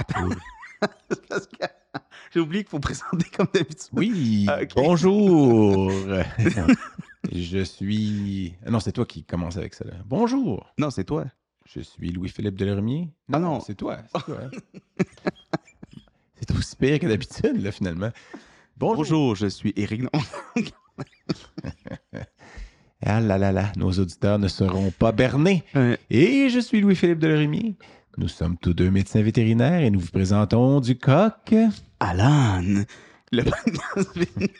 Attends. Parce que j'ai oublié qu'il faut présenter comme d'habitude. Oui, Ah, bonjour. je suis. Ah Non, c'est toi qui commence avec ça. là. Bonjour. Non, c'est toi. Je suis Louis-Philippe Delormier. Ah non. c'est toi. C'est toi. c'est aussi pire que d'habitude, là, finalement. Bonjour. Bonjour, je suis Éric. Non. Ah là là là, nos auditeurs ne seront pas bernés. Ouais. Et je suis Louis-Philippe Delormier. Nous sommes tous deux médecins vétérinaires et nous vous présentons du coq. Alan, le podcast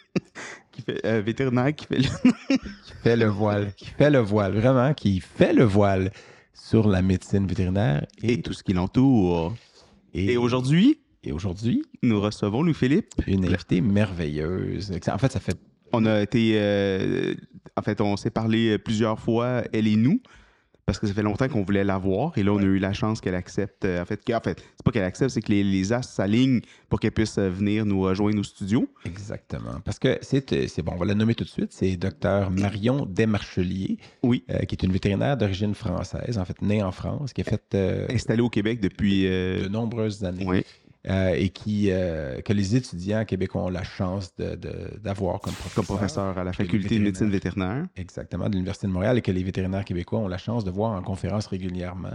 qui fait, euh, vétérinaire qui fait le... qui fait le voile, qui fait le voile, vraiment, qui fait le voile sur la médecine vétérinaire. et tout ce qui l'entoure. et, Et aujourd'hui, et aujourd'hui, nous recevons Louis-Philippe. une invitée merveilleuse. En fait, ça fait On a été. euh, en fait, on s'est parlé plusieurs fois, elle et nous, parce que ça fait longtemps qu'on voulait la voir. Et là, on a eu la chance qu'elle accepte. euh, En fait, en fait c'est pas qu'elle accepte, c'est que les, les astres s'alignent pour qu'elle puisse euh, venir nous rejoindre au studio. exactement. Parce que c'est, euh, c'est bon, on va la nommer tout de suite. C'est Dr Marion Desmarchelier, Oui. euh, qui est une vétérinaire d'origine française, en fait, née en France, qui a fait euh, Installée au Québec depuis. euh, de nombreuses années. oui. Euh, et qui, euh, que les étudiants québécois ont la chance de- de- d'avoir comme professeur. comme professeur à la faculté de médecine vétérinaire. Exactement, de l'Université de Montréal et que les vétérinaires québécois ont la chance de voir en conférence régulièrement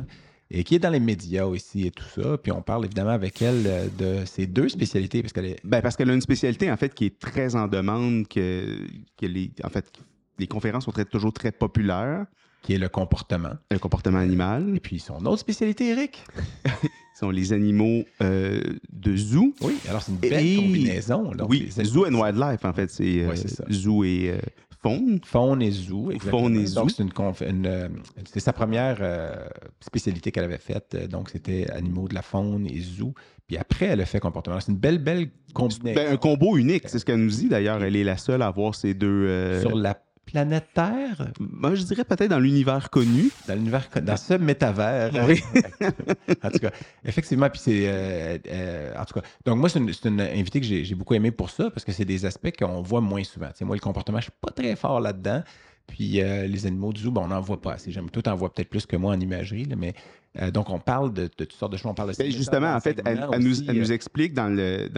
et qui est dans les médias aussi et tout ça. Puis on parle évidemment avec elle euh, de ses deux spécialités parce qu'elle est Ben, parce qu'elle a une spécialité, en fait, qui est très en demande, que, que les, en fait, les conférences sont très- toujours très populaires. Qui est le comportement. Le comportement animal, Et puis son autre spécialité, Eric. sont les animaux euh, de zoo. Oui, alors c'est une belle Et- combinaison. donc, oui, zoo and wildlife, en fait, c'est euh, zoo et euh, faune. Faune et zoo. exactement. Faune et Donc zoo. c'est une, conf- une, euh, c'est sa première euh, spécialité qu'elle avait faite. euh, Donc c'était animaux de la faune et zoo. Puis après, elle a fait comportement. C'est une belle, belle combinaison. Ben, un combo unique, c'est ce qu'elle nous dit d'ailleurs. Elle est la seule à avoir ces deux. euh, Sur la planète Terre, Moi, je dirais peut-être dans l'univers connu. dans l'univers, dans ce métavers. Oui. en tout cas, effectivement, puis c'est. euh, euh, en tout cas, donc moi, c'est une, invitée que j'ai beaucoup aimé pour ça, parce que c'est des aspects qu'on voit moins souvent. Moi, le comportement, je suis pas très fort là-dedans. Puis euh, les animaux du zoo, ben, on n'en voit pas assez. J'aime tout en voit peut-être plus que moi en imagerie, là, mais euh, donc on parle de, de toutes sortes de choses. On parle de Ben, justement, en fait, elle, elle nous, elle nous explique dans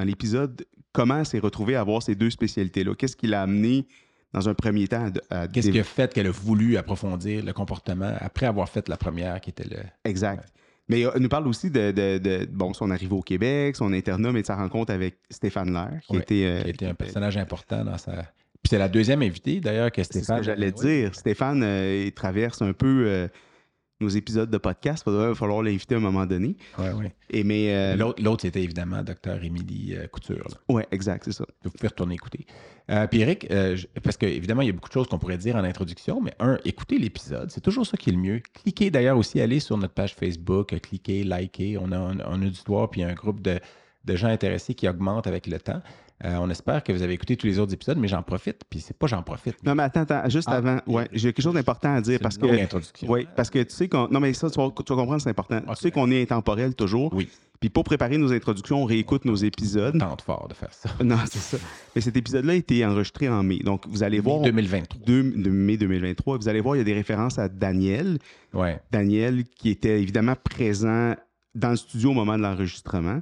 l'épisode comment elle s'est retrouvée à avoir ces deux spécialités-là. Qu'est-ce qui l'a amené dans un premier temps à, à Qu'est-ce qui a fait qu'elle a voulu approfondir le comportement après avoir fait la première qui était le. Exact. Mais euh, elle nous parle aussi de, de- de, bon, son arrivée au Québec, son internat, mais de sa rencontre avec Stéphane Lair, qui était. euh, qui été un personnage important dans sa. Puis c'est la deuxième invitée d'ailleurs que C'est ce Stéphane. que j'allais Oui. dire. Stéphane, euh, il traverse un peu euh, nos épisodes de podcast. Il va falloir l'inviter à un moment donné. Ouais, ouais. Et mais. euh, L'autre, l'autre, c'était évidemment Dr. Émilie euh, Couture. ouais, exact, c'est ça. Vous pouvez retourner écouter. Euh, puis Eric, euh, je- parce qu'évidemment, il y a beaucoup de choses qu'on pourrait dire en introduction, mais un, écoutez l'épisode, c'est toujours ça qui est le mieux. Cliquez d'ailleurs aussi, allez sur notre page Facebook, cliquez, likez. On a un, un auditoire puis un groupe de, de gens intéressés qui augmente avec le temps. Euh, on espère que vous avez écouté tous les autres épisodes, mais j'en profite, puis c'est pas j'en profite. Non, mais attends, attends, juste Ah, avant. Ouais, j'ai quelque chose d'important à dire parce que. Oui, parce que tu sais qu'on. Non, mais ça, tu vas, tu vas comprendre, c'est important. Tu sais qu'on est intemporel toujours. Oui. Puis pour préparer nos introductions, on réécoute nos épisodes. Tente fort de faire ça. Non, c'est ça. Mais cet épisode-là a été enregistré en mai. Donc, vous allez voir. 2023. deux- de mai 2023. Vous allez voir, il y a des références à Daniel. Ouais. Daniel qui était évidemment présent dans le studio au moment de l'enregistrement.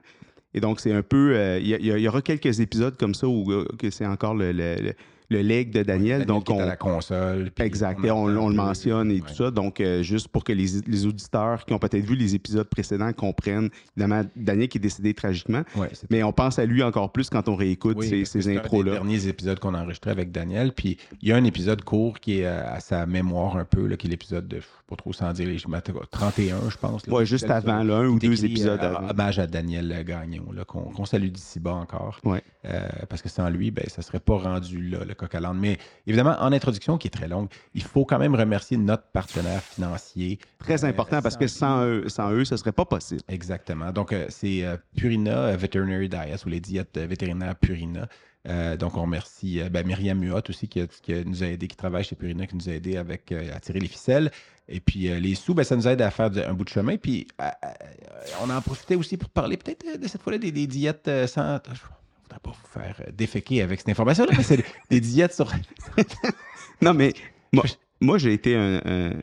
Et donc, c'est un peu. euh, Il y, aura quelques épisodes comme ça où euh, que c'est encore le, le- le leg de Daniel. Daniel donc, qui est on, à la console. Exact. Et on, entend on le mentionne et ouais. tout ça. Donc, euh, juste pour que les, les auditeurs qui ont peut-être vu les épisodes précédents comprennent. Évidemment, Daniel qui est décédé tragiquement. Ouais, Mais on pense à lui encore plus quand on réécoute Oui, ces, ces intros-là. derniers épisodes qu'on a enregistré avec Daniel. Puis il y a un épisode court qui est à sa mémoire un peu, là, qui est l'épisode de, je sais pas trop sans dire, les- je m'attends- 31, je pense. Ouais, juste avant, là, un ou deux écrit, épisodes euh, avant. Hommage à Daniel Gagnon, qu'on salue d'ici bas encore. Euh, parce que sans lui, ben, ça serait pas rendu là, coq à l'âne. Mais évidemment, en introduction, qui est très longue, il faut quand même remercier notre partenaire financier. Très Euh, important parce que sans eux, sans eux, ce serait pas possible. Exactement. Donc, euh, c'est euh, Purina Veterinary Diets ou les diètes vétérinaires Purina. Donc, on remercie ben, Myriam Muot aussi qui, a- qui a- nous a aidé, qui travaille chez Purina, qui nous a aidé avec, à tirer les ficelles. Et puis, euh, les sous, ben, ça nous aide à faire de- un bout de chemin. Puis, euh, on en profitait aussi pour parler peut-être de cette fois-là des, des diètes euh, sans. Voudrais pas vous faire euh, déféquer avec cette information-là, mais c'est des diètes sur. Non, mais moi, moi j'ai été un. un-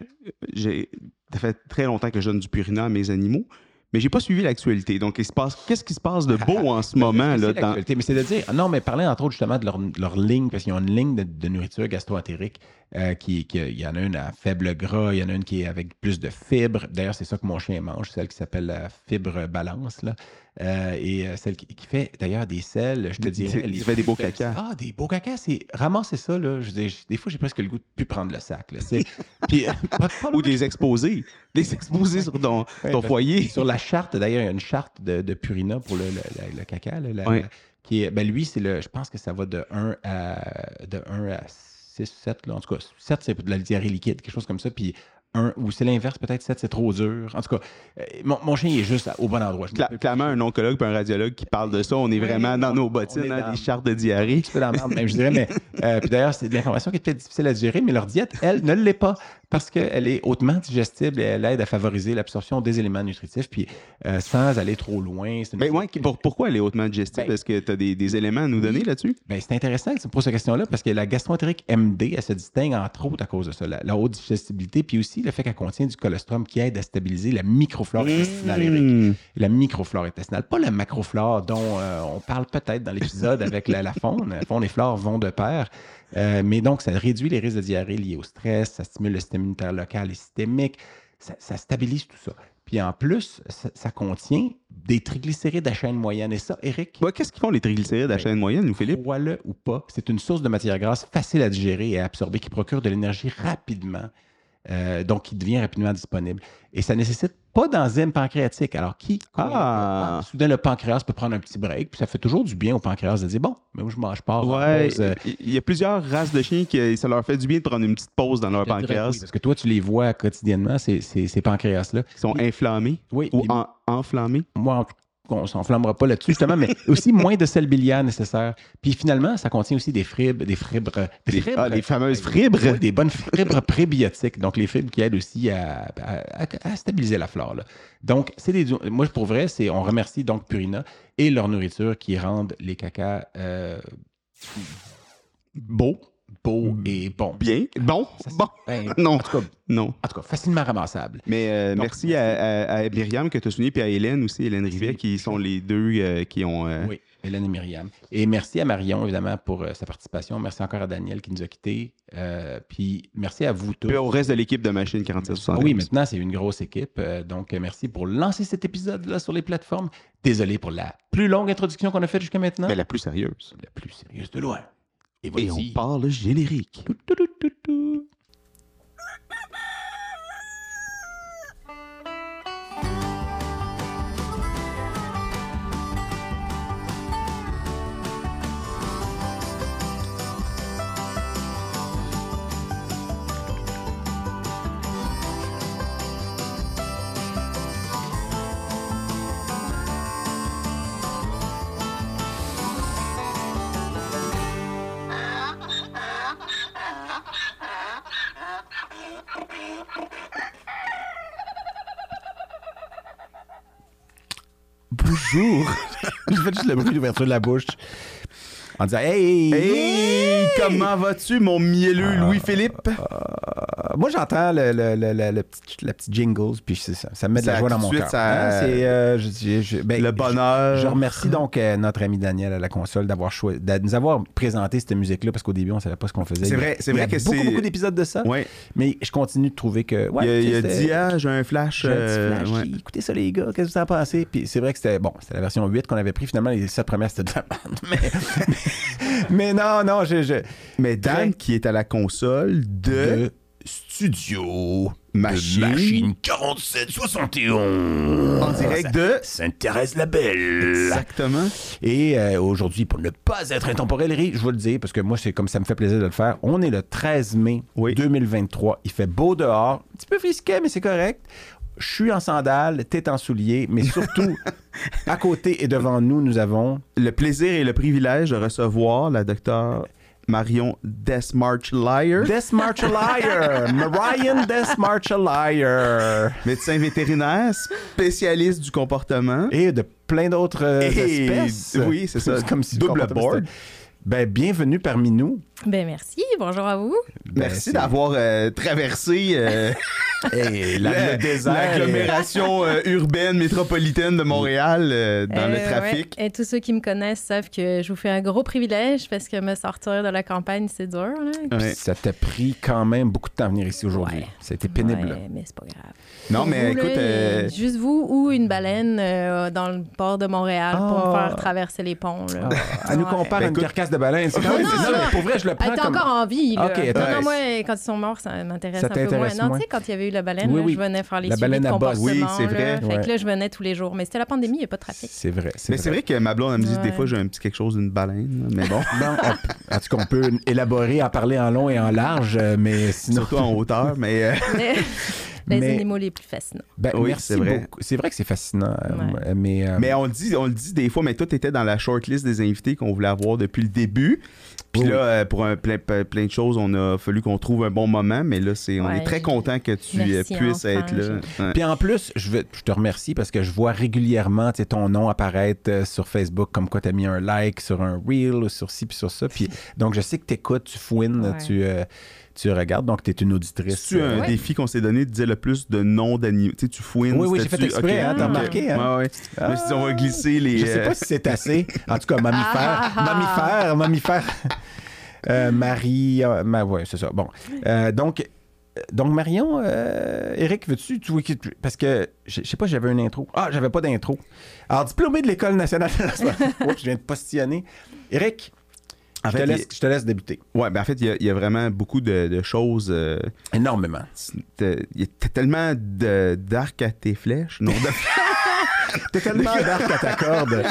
j'ai- ça fait très longtemps que je donne du Purina à mes animaux. Mais j'ai pas suivi l'actualité. Donc, il se passe, qu'est-ce qui se passe de beau en ce moment? C'est Là, dans... Mais c'est de dire, non, mais parler entre autres justement de leur, leur ligne, parce qu'ils ont une ligne de, de nourriture gastro-entérique euh, qui, qui- il y en a une à faible gras, il y en a une qui est avec plus de fibres. D'ailleurs, c'est ça que mon chien mange, celle qui s'appelle la fibre balance, là. Euh, et euh, celle qui, qui fait d'ailleurs des sels, je te dirais. Qui fait des beaux cacas. Ah, des beaux cacas, c'est ramasser ça, là. Je, dis- des fois, j'ai presque le goût de plus prendre le sac, là. c'est- Puis, euh, pas- pas Ou des exposés. Des exposés sur ton, foyer. Sur la charte, d'ailleurs, il y a une charte de, de Purina pour le, le- le- le caca. là, la- Ouais. la- qui est, ben lui, c'est le. Je pense que ça va de 1 à, de 1 à 6, 7. Là. En tout cas, 7, c'est de la diarrhée liquide, quelque chose comme ça. Puis 1, ou c'est l'inverse, peut-être 7, c'est trop dur. En tout cas, euh, mon, mon chien il est juste au bon endroit. Cla- clairement, un oncologue et un radiologue qui parle de ça, on est vraiment dans nos bottines, est hein, dans- des chartes de diarrhée. un petit peu dans la merde, même, je dirais. Mais, euh, puis d'ailleurs, c'est de l'information qui est peut-être difficile à digérer, mais leur diète, elle, ne l'est pas parce qu'elle est hautement digestible et elle aide à favoriser l'absorption des éléments nutritifs, puis euh, sans aller trop loin. Mais ouais, pour- pourquoi elle est hautement digestive? Ben- Est-ce que tu as des, des éléments à nous donner là-dessus? Ben, c'est intéressant que tu me poses cette question-là parce que la gastroentérite MD, elle se distingue entre autres à cause de ça, la, la haute digestibilité, puis aussi le fait qu'elle contient du colostrum qui aide à stabiliser la microflore intestinale. Eric. Mmh. La microflore intestinale, pas la macroflore dont euh, on parle peut-être dans l'épisode avec la, la faune. La faune et flore vont de pair. Euh, mais donc, ça réduit les risques de diarrhée liés au stress, ça stimule le système immunitaire local et systémique, ça, ça stabilise tout ça. Puis en plus, ça, ça contient des triglycérides à chaîne moyenne. Et ça, Eric, Ouais, Qu'est-ce qu'ils font les triglycérides à Ben, chaîne moyenne, nous, Philippe? Crois-le ou pas, c'est une source de matière grasse facile à digérer et à absorber qui procure de l'énergie rapidement, euh, donc qui devient rapidement disponible. Et ça nécessite pas d'enzyme pancréatique. Alors, qui Ah. Soudain, le pancréas peut prendre un petit break, puis ça fait toujours du bien au pancréas de dire bon, mais moi, je mange pas. Ouais, il y a plusieurs races de chiens qui ça leur fait du bien de prendre une petite pause dans leur pancréas. parce que toi, tu les vois quotidiennement, ces, ces, ces pancréas-là. Ils sont inflammés Oui, ou en- enflammés. moi, en tout- on s'enflammera pas là-dessus, justement, mais aussi moins de sel biliaire nécessaire. Puis finalement, ça contient aussi des fibres, des fibres, des, Des- fibres- ah, les fameuses fibres. Des bonnes fibres prébiotiques, donc les fibres qui aident aussi à, à- à- à stabiliser la flore. là. Donc, c'est des, moi, pour vrai, c'est, on remercie donc Purina et leur nourriture qui rendent les cacas euh, Beau, et bons. bien, bon, bon. ben, Non, en, tout cas, non. en tout cas, facilement ramassable. Mais euh, Donc, merci à, à- à Myriam que tu as souligné, puis à Hélène aussi, Hélène Rivet, qui sont les deux euh, qui ont. euh, Oui, Hélène et Myriam. Et merci à Marion, évidemment, pour sa participation. Merci encore à Daniel qui nous a quittés. Puis merci à vous tous. Puis au reste de l'équipe de Machine 4760. Ah oui, maintenant, c'est une grosse équipe. Donc, merci pour lancer cet épisode-là sur les plateformes. Désolé pour la plus longue introduction qu'on a faite jusqu'à maintenant. Mais la plus sérieuse. La plus sérieuse de loin. Et Et on parle générique. Tout, tout, tout, tout, tout. Bonjour. J'ai fait juste le bruit d'ouverture de la bouche. En disant Hey! Hey, comment vas-tu, mon mielleux Louis-Philippe? Euh, moi, j'entends le, le, le, le- petit, la petite jingles, puis c'est ça, ça me met de la joie dans mon cœur. ça- Hein, euh, ben, Le bonheur. Je, je remercie donc euh, notre ami Daniel à la console d'avoir choisi, de nous avoir présenté cette musique-là, parce qu'au début, on ne savait pas ce qu'on faisait. C'est y vrai- c'est il y a vrai que beaucoup, beaucoup d'épisodes de ça, Ouais. mais je continue de trouver que. Ouais, il a, il a dit, ah, j'ai un flash. j'ai un euh, flash, ouais. Écoutez ça, les gars, qu'est-ce que vous en pensez? Puis c'est vrai que c'était bon, c'était la version 8 qu'on avait pris. Finalement, les 7 premières, c'était de la merde. Mais, mais non, non, je. je Mais Dan, Très- qui est à la console de, de studio Machine. de machine 4771 en direct de. Sainte-Thérèse-la-Belle. Exactement. Et euh, aujourd'hui, pour ne pas être intemporel, je vous le dis, parce que moi, c'est comme ça me fait plaisir de le faire, on est le 13 mai Oui. 2023. Il fait beau dehors, un petit peu frisquet, mais c'est correct. Je suis en sandales, tête en souliers, mais surtout, à côté et devant nous, nous avons Le plaisir et le privilège de recevoir la docteure Marion Desmarch-Liar, Des Liar, Marion Des Liar. médecin vétérinaire, spécialiste du comportement. Et de plein d'autres euh, espèces. oui, c'est ça. Comme si le Double board. Ben, bienvenue parmi nous. Ben merci, bonjour à vous. Ben, Merci d'avoir euh, traversé euh, Hey, la- le désert. l'agglomération euh, urbaine métropolitaine de Montréal euh, dans le trafic. ouais. Et tous ceux qui me connaissent savent que je vous fais un gros privilège parce que me sortir de la campagne, c'est dur. Là. Ouais. Ça t'a pris quand même beaucoup de temps à venir ici aujourd'hui. Ouais. Ça a été pénible. Ouais, mais c'est pas grave. Non, mais vous, écoute, euh, Juste vous ou une baleine euh, dans le port de Montréal pour me Ah. faire traverser les ponts. Là. Elle nous compare Ben, à une écoute- carcasse de baleine. C'est quand Ouais, même- c'est non, ça. mais pour vrai, je le Elle prends est comme... encore en vie. Là. Ok, non, moi, quand ils sont morts, ça m'intéresse un peu moins. Non, tu sais, quand il y avait eu la baleine, Oui, là, oui. je venais faire les La suivis baleine de à bosse. comportement. Oui, c'est vrai. là. Fait Ouais. que là, je venais tous les jours. Mais c'était la pandémie, il n'y a pas de trafic. C'est vrai. mais c'est vrai que ma blonde, elle me dit des fois, j'ai un petit quelque chose d'une baleine. Mais bon, Bon, on- en tout cas, on peut élaborer, en parler en long et en large, euh, mais sinon... surtout en hauteur. Mais- les Mais- animaux les plus fascinants. Ben, Oui, merci c'est vrai. beaucoup. C'est vrai que c'est fascinant, euh, Ouais. mais... euh, Mais on le dit, on le dit des fois, mais toi, tu étais dans la shortlist des invités qu'on voulait avoir depuis le début. Puis Oui, là, euh, pour un, plein, de choses, on a fallu qu'on trouve un bon moment. Mais là, c'est, on Ouais, est très j'ai- content que tu Merci, puisses enfin, être là. Ouais. Puis en plus, je, veux- je te remercie parce que je vois régulièrement ton nom apparaître sur Facebook comme quoi tu as mis un like sur un reel ou sur ci puis sur ça. Puis, donc je sais que tu écoutes, tu fouines, Ouais. tu, euh, tu regardes, donc tu es une auditrice. C'est-tu un euh, Ouais. défi qu'on s'est donné de dire le plus de noms d'animaux? Tu sais, tu fouines. Oui, oui, j'ai fait exprès, ok, hein, t'as remarqué, hein? Ouais, ouais. Suis dit, on va glisser les. Je sais euh, pas si c'est assez. En tout cas, mammifère. Ah, ah, ah. mammifère, mammifère. Euh, Marie. euh, ma, ouais, c'est ça. Bon. Euh, donc. euh, Donc, Marion, euh, Eric, veux-tu, tu parce que je je sais pas, j'avais une intro. Ah, j'avais pas d'intro. Alors, diplômé de l'École nationale. Oups, je viens de postillonner. Eric, En je, fait, te laisse, je te laisse débuter. ouais, ben en fait, il y a, il y a vraiment beaucoup de, de choses. euh, Énormément. Il y a tellement de- d'arcs à tes flèches. Non, de- T'es tellement d'arc à ta corde.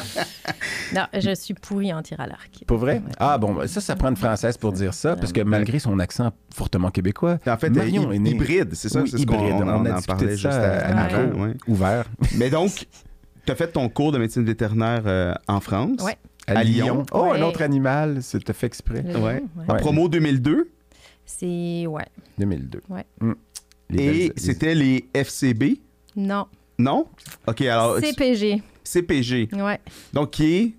Non, je suis pourrie en tir à l'arc. Pour vrai? Ouais. Ah, bon, ben, ça, ça prend une française pour dire ça, parce que malgré son accent fortement québécois, en fait, Marion euh, est née- hybride, c'est ça? Oui, c'est ce qu'on hybride. on, On on a en discuté parlait de juste à, ouais. ouvert. Mais donc, tu as fait ton cours de médecine vétérinaire euh, en France. Ouais. À, À Lyon. Lyon. Oh, un autre animal, c'était fait exprès. Le Ouais. Ouais. Promo 2002. C'est. Ouais. 2002. Ouais. Mm. Les Et c'était les FCB. Non. Non? OK, alors CPG. CPG. Ouais. Donc, qui est?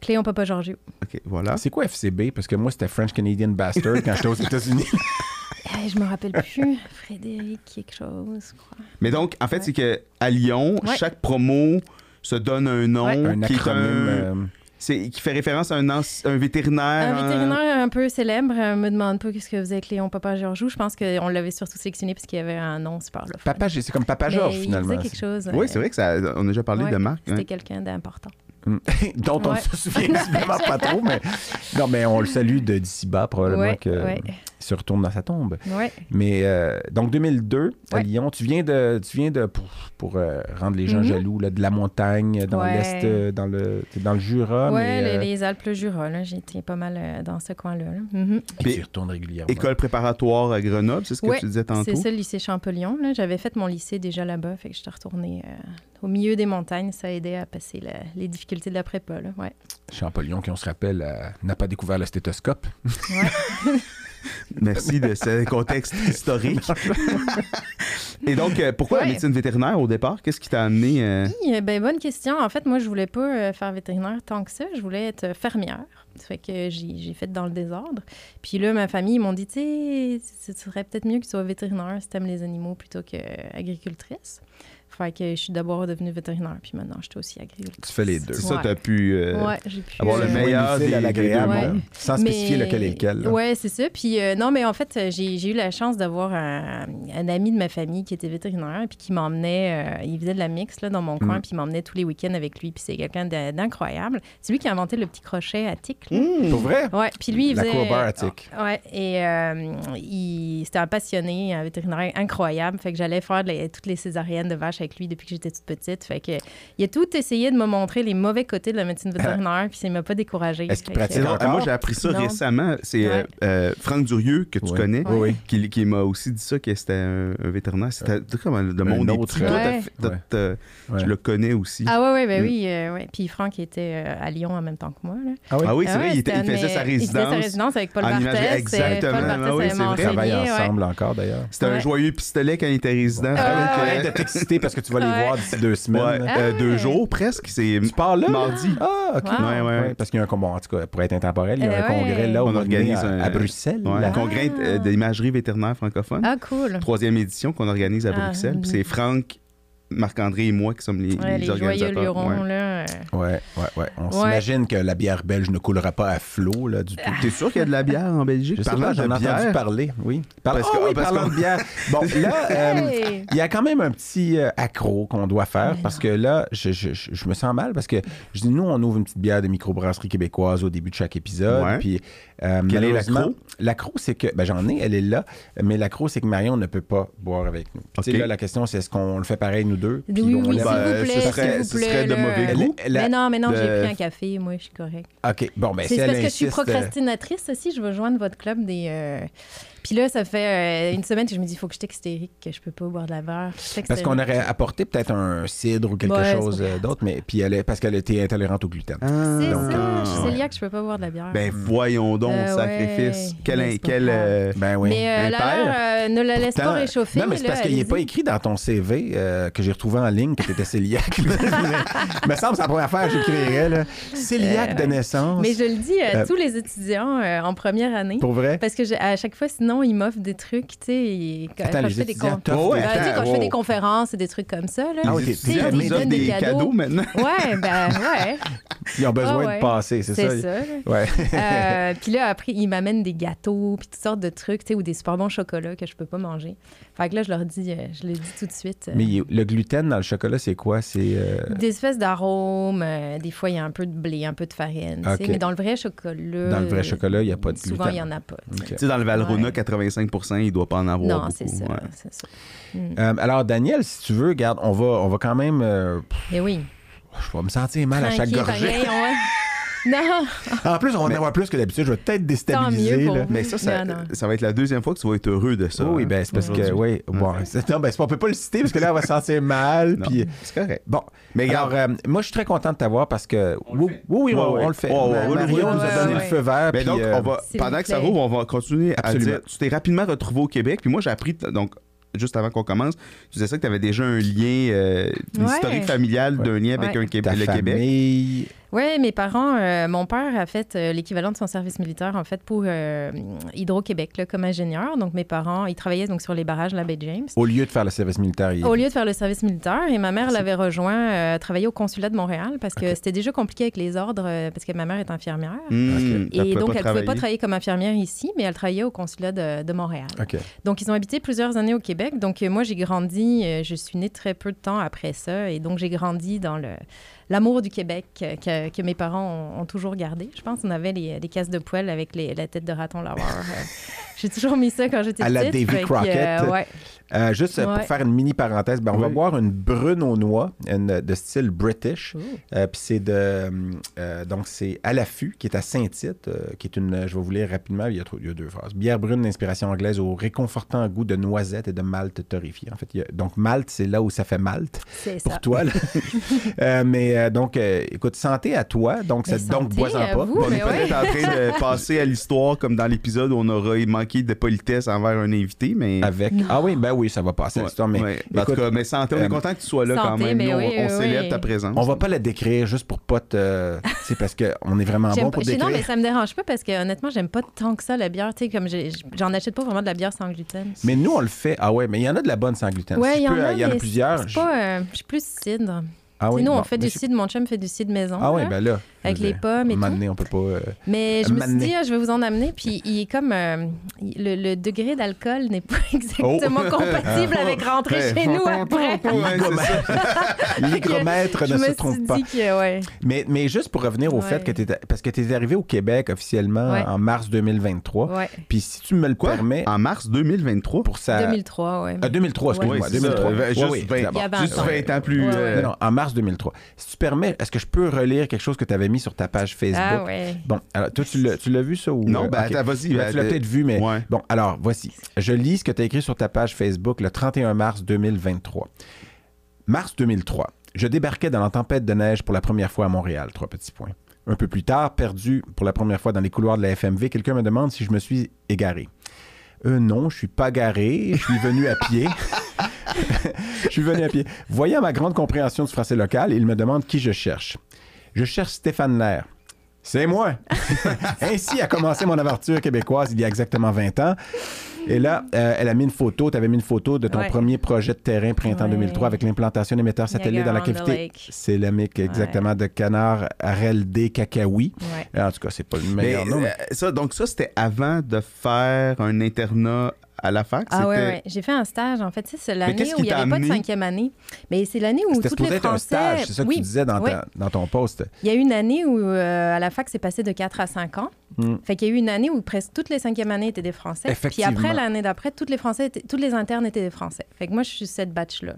Cléon Papa Georgiou. OK, voilà. C'est quoi FCB? Parce que moi, c'était French Canadian Bastard quand j'étais aux États-Unis. Eh, je me rappelle plus. Frédéric quelque chose, je crois. Mais donc, en fait, Ouais. c'est que à Lyon, Ouais. chaque promo se donne un nom Ouais. un qui, est un- euh, qui fait référence à un, vétérinaire. Un vétérinaire un peu célèbre euh, me demande pas qu'est-ce que faisait Cléon Papa Georgiou. Je pense qu'on l'avait surtout sélectionné parce qu'il y avait un nom super le fun. Papa, c'est comme Papa Mais Georges, il finalement. faisait quelque chose. Oui, euh, c'est vrai que ça, on a déjà parlé ouais, de Marc. C'était hein. quelqu'un d'important. dont on ne Ouais. se souvient vraiment pas trop, mais non, mais on le salue de d'ici bas, probablement Ouais, que ouais. il se retourne dans sa tombe. Ouais. Mais euh, donc 2002 à Ouais. Lyon, tu viens de, tu viens de pour, pour, euh, rendre les gens Mhm. jaloux là, de la montagne dans Ouais. l'est, euh, dans le, dans le Jura, mais les, euh, les là, j'étais pas mal euh, dans ce coin-là. là. Mhm. puis Puis- tu retournes régulièrement. École préparatoire à Grenoble, c'est ce que Ouais, tu disais tantôt. C'est ça, le lycée Champollion. J'avais fait mon lycée déjà là-bas, fait que j'étais retournée euh, au milieu des montagnes. Ça a aidé à passer la- les difficultés de la prépa. Là. Ouais. Champollion, qui on se rappelle, euh, n'a pas découvert le stéthoscope. Ouais. Merci de ce contexte historique. Et donc, euh, pourquoi la Ouais. médecine vétérinaire au départ? Qu'est-ce qui t'a amené? euh, Oui, euh, ben, bonne question. En fait, moi, je voulais pas faire vétérinaire tant que ça. Je voulais être fermière. Ça fait que j'ai fait dans le désordre. Puis là, ma famille, ils m'ont dit, tu sais, ce serait peut-être mieux que tu sois vétérinaire si t'aimes les animaux plutôt qu'agricultrice. Fait que je suis d'abord devenue vétérinaire, puis maintenant, je suis aussi agricultrice. Tu fais les deux. C'est ça, Ouais. tu as pu euh, Ouais, j'ai pu... avoir le euh, meilleur Utile des, à l'agréable, deux Ouais. mondes. sans spécifier lequel est lequel. Ouais, c'est ça. Puis euh, non, mais en fait, j'ai eu la chance d'avoir un, un ami de ma famille qui était vétérinaire, puis qui m'emmenait, euh, il faisait de la mix là, dans mon coin, Mm. puis il m'emmenait tous les week-ends avec lui. Puis c'est quelqu'un d'incroyable. C'est lui qui a inventé le petit crochet à tic. Pour vrai? Ouais, puis lui, il La faisait... crowbar à tic. Ouais, et euh, il... c'était un passionné, un vétérinaire incroyable. Fait que j'allais faire la- toutes les césariennes de vaches avec lui depuis que j'étais toute petite. Fait que il a tout essayé de me montrer les mauvais côtés de la médecine vétérinaire, puis ça ne m'a pas découragé. Est-ce qu'il que- pratique? Ah, moi, j'ai appris ça Non. récemment. C'est euh, Ouais. euh, Franck Durieux, que tu connais, qui, qui m'a aussi dit ça, que c'était un, un vétérinaire. C'était tout comme de mon autre, euh. Je le connais aussi. Ah ouais, ouais, ben Mm. oui, euh. Puis Franck était euh, à Lyon en même temps que moi. Là. Ah oui? Ah oui, c'est Ah vrai, ouais, il, était- il faisait sa Il faisait sa résidence. résidence avec Paul Barthès. euh, Exactement. Ah oui, c'est vrai. On travaille enseigné, ouais. ensemble encore, d'ailleurs. C'était un joyeux pistolet quand il était résident. Ah, que- de t'exciter parce parce que tu vas les voir d'ici deux Ouais, semaines. Ah euh, deux jours presque. C'est Tu pars là? mardi. Ah, OK. Wow. Ouais, ouais, ouais. Parce qu'il y a un congrès, en tout cas, pour être intemporel, il y a Euh, un congrès ouais. là, au On organise à, un- à Bruxelles. Ouais, là. un congrès euh, d'imagerie vétérinaire francophone. Ah, cool. Troisième édition qu'on organise à Ah, Bruxelles. Puis c'est Franck, Marc-André et moi qui sommes les, Ouais, les les joyeux organisateurs. lurons, Ouais. là. euh, Ouais, ouais, ouais. On Ouais. s'imagine que la bière belge ne coulera pas à flot, là, du tout. T'es sûr qu'il y a de la bière en Belgique? Je sais pas, j'en ai entendu parler, oui. Par- Parce Ah que- oui, parce parlant qu'on- de bière. Bon, là, euh, Hey! il y a quand même un petit euh, accro qu'on doit faire Mais parce que là, je, je- je- je me sens mal parce que je dis, nous, on ouvre une petite bière de microbrasserie québécoise au début de chaque épisode. Ouais. Puis, euh, Quel est l'accro? L'accro, c'est que, ben, j'en ai, elle est là, mais l'accro, c'est que Marion ne peut pas boire avec nous. Puis, tu sais, Ok. là, la question, c'est est-ce qu'on le fait pareil, nous deux? Puis Oui, oui, s'il vous ce plaît, serait- s'il vous ce plaît. serait de mauvais goût. Mais non, mais non, j'ai pris un café, moi, je suis correct. OK, bon, ben, C'est si parce que je suis euh, procrastinatrice aussi. Je veux joindre votre club des. euh, Puis là, ça fait euh, une semaine que je me dis, il faut que je suis hystérique, que je peux pas boire de la suis Parce qu'on aurait apporté peut-être un cidre ou quelque Ouais, chose euh, d'autre, mais puis elle est, parce qu'elle était intolérante au gluten. Ah, C'est Donc, ça, je suis ouais. cœliaque, je peux pas boire de la bière. Ben voyons donc, Euh, sacrifice. ouais. Quel, quel, euh, Ben oui. mais euh, la bière, euh, ne la laisse pas réchauffer. Non, mais c'est là, parce qu'il n'est pas écrit dans ton CV euh, que j'ai retrouvé en ligne que tu étais cœliaque. Il me semble que c'est la première fois que j'écrirais. là. Cœliaque Euh, de ouais. naissance. Mais je le dis à tous les étudiants en première année. Pour vrai? Parce que à chaque fois, sinon, ils m'offrent des trucs, tu sais. Quand, Attends, quand les je fais des étudiants con- t'offrent Oh, ouais, des- Ben, quand je fais conférences et des trucs comme ça, là. Ah les nous ils offrent donnent des des cadeaux. cadeaux maintenant. Ouais, ben ouais, Ils ont besoin Ah ouais. de passer, c'est c'est ça? ça. là. Ouais. Euh, puis là, après, ils m'amènent des gâteaux, puis toutes sortes de trucs, tu sais, ou des super bons chocolats que je peux pas manger. Fait que là, je leur dis, euh, je le dis tout de suite. euh, Mais le gluten dans le chocolat, c'est quoi? C'est. euh, Des espèces d'arômes, euh, des fois, il y a un peu de blé, un peu de farine. Mais dans le vrai chocolat. Dans le vrai chocolat, il n'y a pas de gluten. Souvent, il y en a pas. tu sais. Dans le Valrhona, Ouais. 85 il doit pas en avoir Non, beaucoup. c'est ça. ouais. c'est ça. Mm. Euh, alors, Daniel, si tu veux, regarde, on va, on va quand même. euh, pff, Mais oui. je vais me sentir mal à chaque Tranquille, gorgée. Non, En plus, on va en avoir plus que d'habitude. Je vais peut-être déstabiliser. Là. Mais ça, ça, Non, non. ça va être la deuxième fois que tu vas être heureux de ça. oui, hein, ben c'est parce que, oui, bon, c'est- non, ben, c'est- on peut pas le citer parce que là, on va se sentir mal. Puis, c'est correct. bon, Mais alors, euh, moi, je suis très content de t'avoir parce que, oui, oui, on, le fait. Ouais, ouais, Ma- ouais, Mario ouais, nous a donné le feu vert. Puis, donc, euh, on va, S'il pendant que ça roule, on va continuer à Absolument. dire. Tu t'es rapidement retrouvé au Québec, puis moi, j'ai appris, donc, juste avant qu'on commence, tu disais ça que tu avais déjà un lien, euh, une Ouais. historique familiale d'un lien avec Ouais. un Qué- ta le Québec. Oui, mes parents, euh, mon père a fait euh, l'équivalent de son service militaire, en fait, pour euh, Hydro-Québec, là, comme ingénieur. Donc, mes parents, ils travaillaient donc sur les barrages de la baie James. Au lieu de faire le service militaire, il... Au lieu de faire le service militaire, et ma mère l'avait rejoint euh, travailler au consulat de Montréal parce que c'était déjà compliqué avec les ordres, euh, parce que ma mère est infirmière. Hmm, Ok. elle Et donc, elle ne pouvait pas travailler comme infirmière ici, mais elle travaillait au consulat de, de Montréal. Donc, ils ont habité plusieurs années au Québec. Donc, euh, moi, j'ai grandi, euh, je suis née très peu de temps après ça. Et donc, j'ai grandi dans le l'amour du Québec euh, que, que mes parents ont, ont toujours gardé. Je pense qu'on avait les, les caisses de poêle avec les, la tête de raton laveur. Euh, j'ai toujours mis ça quand j'étais À la petite. Davy Crockett. ouais. Euh, juste euh, pour faire une mini parenthèse, ben, on va boire une brune aux noix une- de style British. Euh, Puis c'est de. euh, donc, c'est à l'affût, qui est à Saint-Tite, euh, qui est une. Je vais vous lire rapidement, il y a, trop- il y a deux phrases. Bière brune d'inspiration anglaise au réconfortant goût de noisette et de malt torréfié. En fait, il y a- donc, malt, c'est là où ça fait malt C'est pour ça. toi. là. Euh, mais euh, donc, euh, écoute, santé à toi. Donc, Mais donc bois-en pas. vous. On est mais ouais. peut-être en train de passer à l'histoire comme dans l'épisode où on aura manqué de politesse envers un invité, mais. Avec. Ah oui, ben oui, ça va passer à l'histoire. Mais ouais. En tout écoute, cas, mais santé, on euh, est content que tu sois là quand même. mais Nous, on, oui, on oui, célèbre oui. ta présence. on va pas la décrire juste pour pas te. c'est parce qu'on est vraiment bon pas- pour sais- non, décrire. mais ça me dérange pas parce que honnêtement, j'aime pas tant que ça la bière. Tu sais, comme j'en achète pas vraiment de la bière sans gluten. Mais nous, on le fait. Ah ouais, mais il y en a de la bonne sans gluten. Ouais, Si il je y en peux, a, il y en a plusieurs. Euh, je suis plus cidre. Ah oui, nous, bon, on fait du cidre. Mon chum fait du cidre maison. Ah oui, là, ben là. Avec les pommes et tout. donné, on peut pas. euh, Mais je me suis M'amener. dit, ah, je vais vous en amener. Puis il est comme. euh, il- le, le degré d'alcool n'est pas exactement Oh. compatible avec rentrer Ouais. chez nous après. Ouais, c'est ça. L'hygromètre je ne me se suis trompe pas. dit que, ouais. Mais, mais juste pour revenir au Ouais. fait que tu Parce que tu es arrivé au Québec officiellement Ouais. en mars 2023. Ouais. Puis si tu me le Quoi? permets, En mars 2023? pour ça. 2003, ouais. Ah, 2003, excuse-moi. Oui, c'est ça. 2003. Euh, Juste, oui, 20, d'abord. Il y avait juste un temps. 20 ans plus. Ouais, euh, Non, non, en mars 2003. Si tu permets, est-ce que je peux relire quelque chose que tu avais mis sur ta page Facebook? Ah, ouais. Bon, alors toi, tu l'as, vu ça ou Non, euh, ben ok. attends, vas-y. Ben, tu l'as euh, peut-être vu, mais Ouais. bon, alors voici. Je lis ce que tu as écrit sur ta page Facebook le 31 mars 2023. Mars 2003. Je débarquais dans la tempête de neige pour la première fois à Montréal. Trois petits points. Un peu plus tard, perdu pour la première fois dans les couloirs de la FMV, quelqu'un me demande si je me suis égaré. Euh, non, je suis pas garé, je suis venu à pied. je suis venu à pied. Voyant ma grande compréhension du français local, il me demande qui je cherche. Je cherche Stéphane Lair. C'est moi. Ainsi a commencé mon aventure québécoise il y a exactement 20 ans. Et là, euh, elle a mis une photo, tu avais mis une photo de ton Ouais. premier projet de terrain printemps Ouais. 2003 avec l'implantation d'émetteurs satellites dans la cavité Lake. célamique exactement de canard RLD cacaoui. Ouais. En tout cas, c'est pas le Mais, meilleur nom. mais- euh, ça, donc ça, c'était avant de faire un internat à la fac? Ah C'était- ouais. J'ai fait un stage, en fait. C'est l'année où il n'y avait pas de cinquième année. Mais c'est l'année où toutes les Français... stage, c'est ça que oui, tu disais dans, oui. ta- dans ton post. Il y a eu une année où, euh, à la fac, c'est passé de 4 à 5 ans. Mm. Fait qu'il y a eu une année où presque toutes les cinquièmes années étaient des Français. Puis après, l'année d'après, toutes les Français étaient- toutes les internes étaient des Français. Fait que moi, je suis cette batch-là.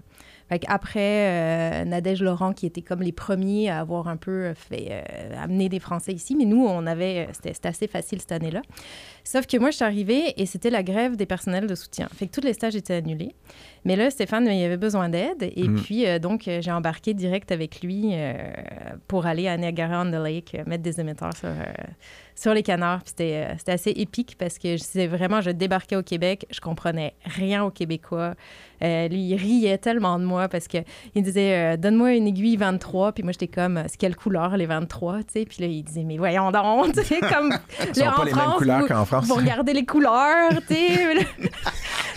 Fait qu'après, euh, Nadège Laurent, qui était comme les premiers à avoir un peu fait, euh, amené des Français ici, mais nous, on avait, c'était c'était assez facile cette année-là. Sauf que moi, je suis arrivée et c'était la grève des personnels de soutien. Fait que tous les stages étaient annulés. Mais là, Stéphane, il avait besoin d'aide. Et Mm. puis, euh, donc, euh, j'ai embarqué direct avec lui euh, pour aller à Niagara-on-the-Lake, euh, mettre des émetteurs sur, euh, sur les canards. Puis c'était euh, assez épique parce que c'est vraiment, je débarquais au Québec, je comprenais rien au québécois. Euh, lui, il riait tellement de moi parce qu'il disait euh, Donne-moi une aiguille 23. Puis moi, j'étais comme C'est quelle couleur les 23 tu sais? Puis là, il disait Mais voyons donc tu sais, comme, Ils sont là, pas en les mêmes France, couleurs vous- qu'en France. vous regardez les couleurs, tu sais.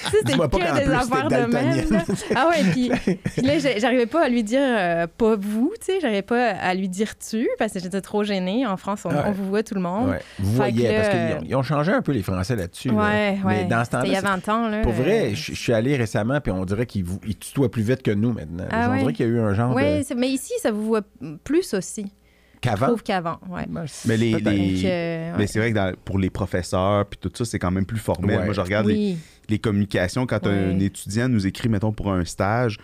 C'était que des affaires de même. là. Ah ouais, puis, puis là, j'arrivais pas à lui dire euh, pas vous, tu sais, j'arrivais pas à lui dire tu parce que j'étais trop gênée. En France, on, Ouais. on vous voit tout le monde. Ouais. Vous Fait voyez, que là, parce qu'ils euh, ont, changé un peu les Français là-dessus. là. Ouais, Mais ouais. dans ce C'était il y a 20 ans, là. Pour vrai, euh, je, je suis allé récemment, puis on dirait qu'ils vous- ils tutoient plus vite que nous maintenant. Ah on ouais? dirait qu'il y a eu un genre Ouais, de... mais ici, ça vous voit plus aussi, je qu'avant. trouve qu'avant. Ouais. Ben, Mais les- peut-être. les- Donc, euh, Mais c'est vrai que dans- pour les professeurs, puis tout ça, c'est quand même plus formel. Ouais. Moi, je regarde les, Oui, les communications. Quand Ouais. un étudiant nous écrit, mettons, pour un stage,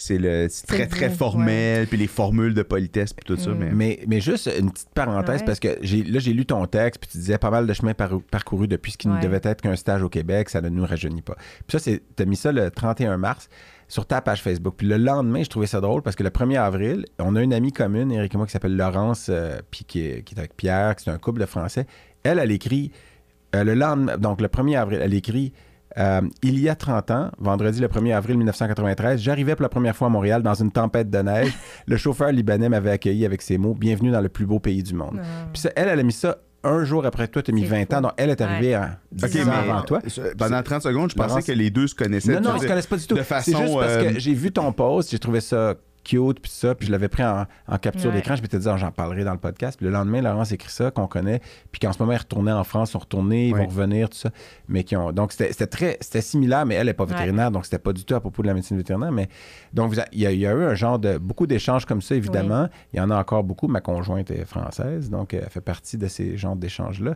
c'est le c'est très, très formel, puis les formules de politesse, puis tout ça. Mm. Mais, Mais, mais juste une petite parenthèse, Ouais. parce que j'ai, là, j'ai lu ton texte, puis tu disais pas mal de chemin par- parcouru depuis ce qui ne devait être qu'un stage au Québec, ça ne nous rajeunit pas. Puis ça, c'est, t'as mis ça le 31 mars sur ta page Facebook. Puis le lendemain, je trouvais ça drôle parce que le 1er avril, on a une amie commune, Eric et moi, qui s'appelle Laurence, euh, puis qui est, qui est avec Pierre, qui c'est un couple de Français. Elle, elle écrit, euh, le lendemain, donc le 1er avril, elle écrit euh, Il y a 30 ans, vendredi le 1er avril 1993, j'arrivais pour la première fois à Montréal dans une tempête de neige. le chauffeur libanais m'avait accueilli avec ces mots Bienvenue dans le plus beau pays du monde. Ah. Puis ça, elle, elle a mis ça un jour après toi, tu as mis C'est 20 ans, donc elle est arrivée à 10 Ok, Dix ans mais avant toi. euh, pendant 30 secondes, je pensais Laurence- que les deux se connaissaient. Non, non, ils se sais, connaissent pas du tout. De façon. C'est juste parce euh, que j'ai vu ton post, j'ai trouvé ça cute, puis ça, puis je l'avais pris en, en capture Ouais. d'écran. Je m'étais dit, j'en parlerai dans le podcast. Puis le lendemain, Laurence écrit ça, qu'on connaît, puis qu'en ce moment, ils retournaient en France, ils sont retournés, ils Ouais. vont revenir, tout ça. Mais qui ont. Donc, c'était très. C'était similaire, mais elle n'est pas Ouais. vétérinaire, donc c'était pas du tout à propos de la médecine vétérinaire. Mais donc, vous a- il y, a- il y a eu un genre de. Beaucoup d'échanges comme ça, évidemment. Il y en a encore beaucoup. Ma conjointe est française, donc elle fait partie de ces genres d'échanges-là.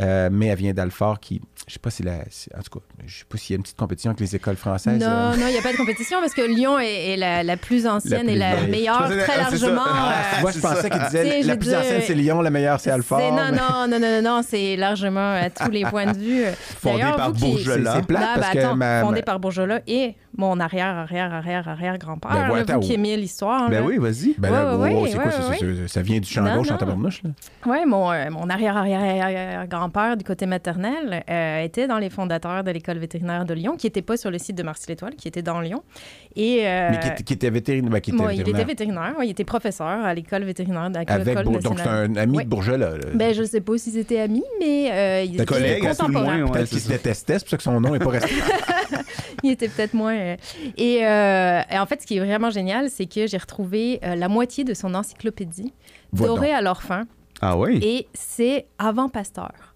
Euh, mais elle vient d'Alfort qui. Je sais pas si la. si- en tout cas, je sais pas s'il y a une petite compétition avec les écoles françaises. Non, euh, non, il n'y a pas de compétition parce que Lyon est, est la, la plus ancienne La la meilleure, très ah, largement. Ah, euh, Moi, je pensais qu'il disait la plus dire, ancienne, c'est Lyon, la meilleure, c'est Alfort. non, mais- non, non, non, non, non, c'est largement à tous les points de vue. Fondé D'ailleurs, par Bourgelat. C'est- plate parce ben que attends, ma- fondé ma- par Bourgelat et mon arrière, arrière, arrière, arrière grand-père. Ben là, vous qui oui. aimez l'histoire. Ben là. oui, vas-y. Ben là, Ouais, ouais, oh, ouais, c'est quoi ouais, ça? Ça vient du champ Non, gauche en non. tabarnouche, là? Oui, mon, euh, mon arrière-arrière-grand-père du côté maternel euh, était dans les fondateurs de l'école vétérinaire de Lyon, qui n'était pas sur le site de Marcy-l'Étoile, qui était dans Lyon. Et, euh, Mais qui, était- qui était vétérinaire. ben, qui était il était vétérinaire. il était professeur à l'école vétérinaire de l'école Bour- Donc, c'est un ami de Bourgelat. là. Ben, je sais pas si c'était amis, mais euh, il Des était le contemporain. Peut-être qu'il se détestait, c'est pour ça que son nom n'est pas resté. il était peut-être moins. Euh, Et, euh, et en fait, ce qui est vraiment génial, c'est que j'ai retrouvé euh, la moitié de son encyclopédie, dorée à leur fin, Ah oui? et c'est avant Pasteur.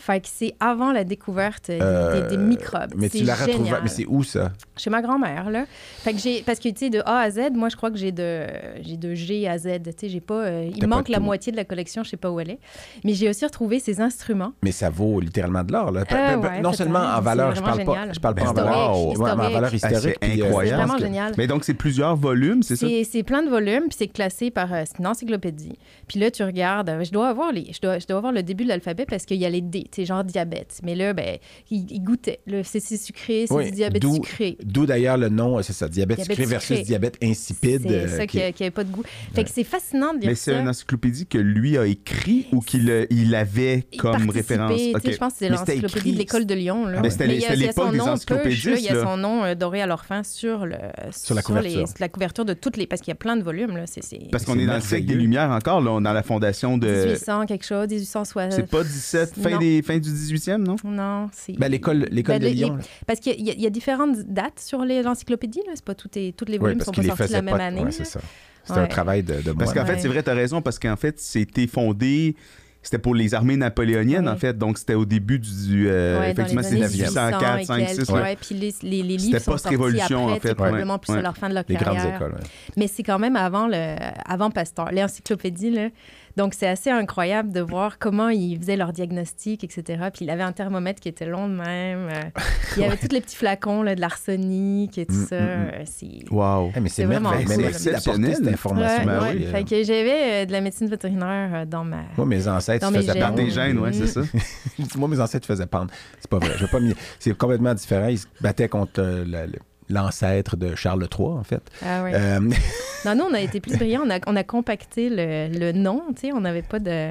Fait que c'est avant la découverte des, Euh, des- des microbes. Mais tu retrouvé. génial. Mais c'est où, ça? Chez ma grand-mère, là. Fait que j'ai... Parce que, tu sais, de A à Z, moi, je crois que j'ai de, j'ai de G à Z. Tu sais, j'ai pas... euh, il pas manque la moitié de la collection, je sais pas où elle est. Mais j'ai aussi retrouvé ses instruments. Mais ça vaut littéralement de l'or. là. Euh, ouais, non seulement en valeur, je parle pas, je parle pas en valeur, ouais, mais en historique. valeur Ah, historique. c'est incroyable. C'est vraiment génial. Mais donc, c'est plusieurs volumes, c'est ça? C'est, c'est plein de volumes, puis c'est classé par... euh, c'est une encyclopédie. Puis là, tu regardes... Je dois avoir, les, je dois, je dois avoir le début de l'alphabet parce qu'il y a les D. Sais, genre diabète. Mais là, ben, il, il goûtait. C'est c'est sucré, c'est Oui, du diabète d'où- sucré. D'où d'ailleurs le nom, euh, c'est ça, diabète, Diabète sucré versus diabète insipide. C'est euh, ça qui- qui n'avait pas de goût. Fait que c'est fascinant de dire Mais c'est une encyclopédie que lui a écrit ou qu'il il avait comme référence? tu sais, Ok. Je pense que c'est l'encyclopédie de l'école de Lyon. Là. Mais c'était Mais les- il y a- c'était il y a l'époque son des nom Push, là, encyclopédistes, Il y a son nom euh, doré à leur fin sur, le, Sur la couverture. les- sur la couverture de toutes les... Parce qu'il y a plein de volumes. Là. C'est, c'est Parce qu'on C'est est dans le siècle des. Lumières encore, là, dans la fondation de. 1800 quelque chose, 1860. C'est pas 17, fin, Non. Fin du 18e, non? Non, c'est... Ben, l'école, l'école Ben, de le- Lyon. Parce qu'il y, a- y différentes dates sur les- l'encyclopédie. Là. C'est pas toutes les, toutes les volumes parce sont qu'il pas sortis la même pas. année. Ouais, c'est ça. C'était un Ouais. travail de, de Parce qu'en fait, Ouais. c'est vrai, t'as raison, parce qu'en fait, c'était fondé. C'était pour les armées napoléoniennes, Ouais. en fait. Donc, c'était au début du. euh, Ouais, effectivement, c'est années 1804, 1800 et 5, 6. quelques, ouais. ouais. Puis les, les, les C'était livres sont post-révolution, en fait, c'est probablement ouais. plus à Ouais. leur fin de leur Les grandes écoles. ouais. Mais c'est quand même avant, le, avant Pasteur, l'encyclopédie. Là. Donc, c'est assez incroyable de voir comment ils faisaient leur diagnostic, etc. Puis il avait un thermomètre qui était long de même. euh, Il y avait tous les petits flacons là, de l'arsenic et tout Mm, ça. mm, mm. euh, C'est... Wow. Eh, mais c'est C'est vraiment merveilleux. cool. Mais merci d'apporter Exceptionnel. cette information. Ouais, ouais. oui, Fait que j'avais euh, de la médecine vétérinaire euh, dans ma... Moi, mes ancêtres Dans mes faisaient pendre. tes gènes, ouais, c'est ça. Moi, mes ancêtres faisaient pendre. C'est pas vrai. Je pas m'y- C'est complètement différent. Ils se battaient contre euh, la- le- l'ancêtre de Charles III, en fait. Ah ouais. Euh, Non, nous, on a été plus brillants. On a, on a compacté le, le nom, tu sais. On n'avait pas de...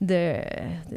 de,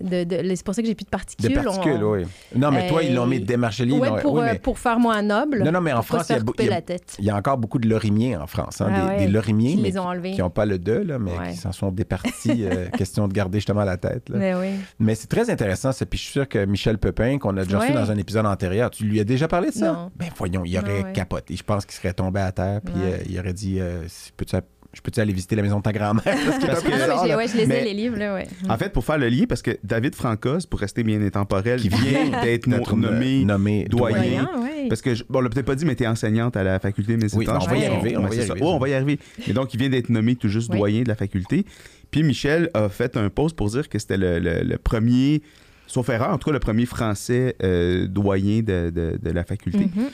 de, de- c'est pour ça que j'ai plus de particules. de particules, On- oui. Non, mais toi, ils l'ont mis Euh, démarchelier. l'ont- pour, oui, euh, mais pour faire moins noble. Non, non, mais en France, il y a il y a- il y a encore beaucoup de lorimiers en France. hein, Ah des, ouais. des lorimiers, Qui mais les ont enlevés. qui n'ont pas le 2, là, mais Ouais. qui s'en sont départis. euh, question de garder justement la tête. là. Mais oui. Mais c'est très intéressant, ça. Puis je suis sûr que Michel Pepin, qu'on a déjà reçu Ouais. dans un épisode antérieur, tu lui as déjà parlé de ça? Non. Ben voyons, il aurait capoté. Je pense qu'il serait tombé à terre, puis euh, il aurait dit Si- peux-tu je peux-tu aller visiter la maison de ta grand-mère? Parce que Parce que- non, mais ouais, je les ai, Mais- les livres, là, ouais. En fait, pour faire le lien, parce que David Francoz, pour rester bien intemporel, Qui vient d'être no- D'être, nommé. nommé doyen. Ouais. Parce que, je- bon, on l'a peut-être pas dit, mais tu es enseignante à la faculté de médecine. Oui, on va y arriver, on va y c'est ça. arriver, Oh, on va y arriver. Mais donc, il vient d'être nommé tout juste doyen de la faculté. Puis Michel a fait un post pour dire que c'était le, le- le premier, sauf erreur, en tout cas, le premier français euh, doyen de, de- de la faculté. Mhm.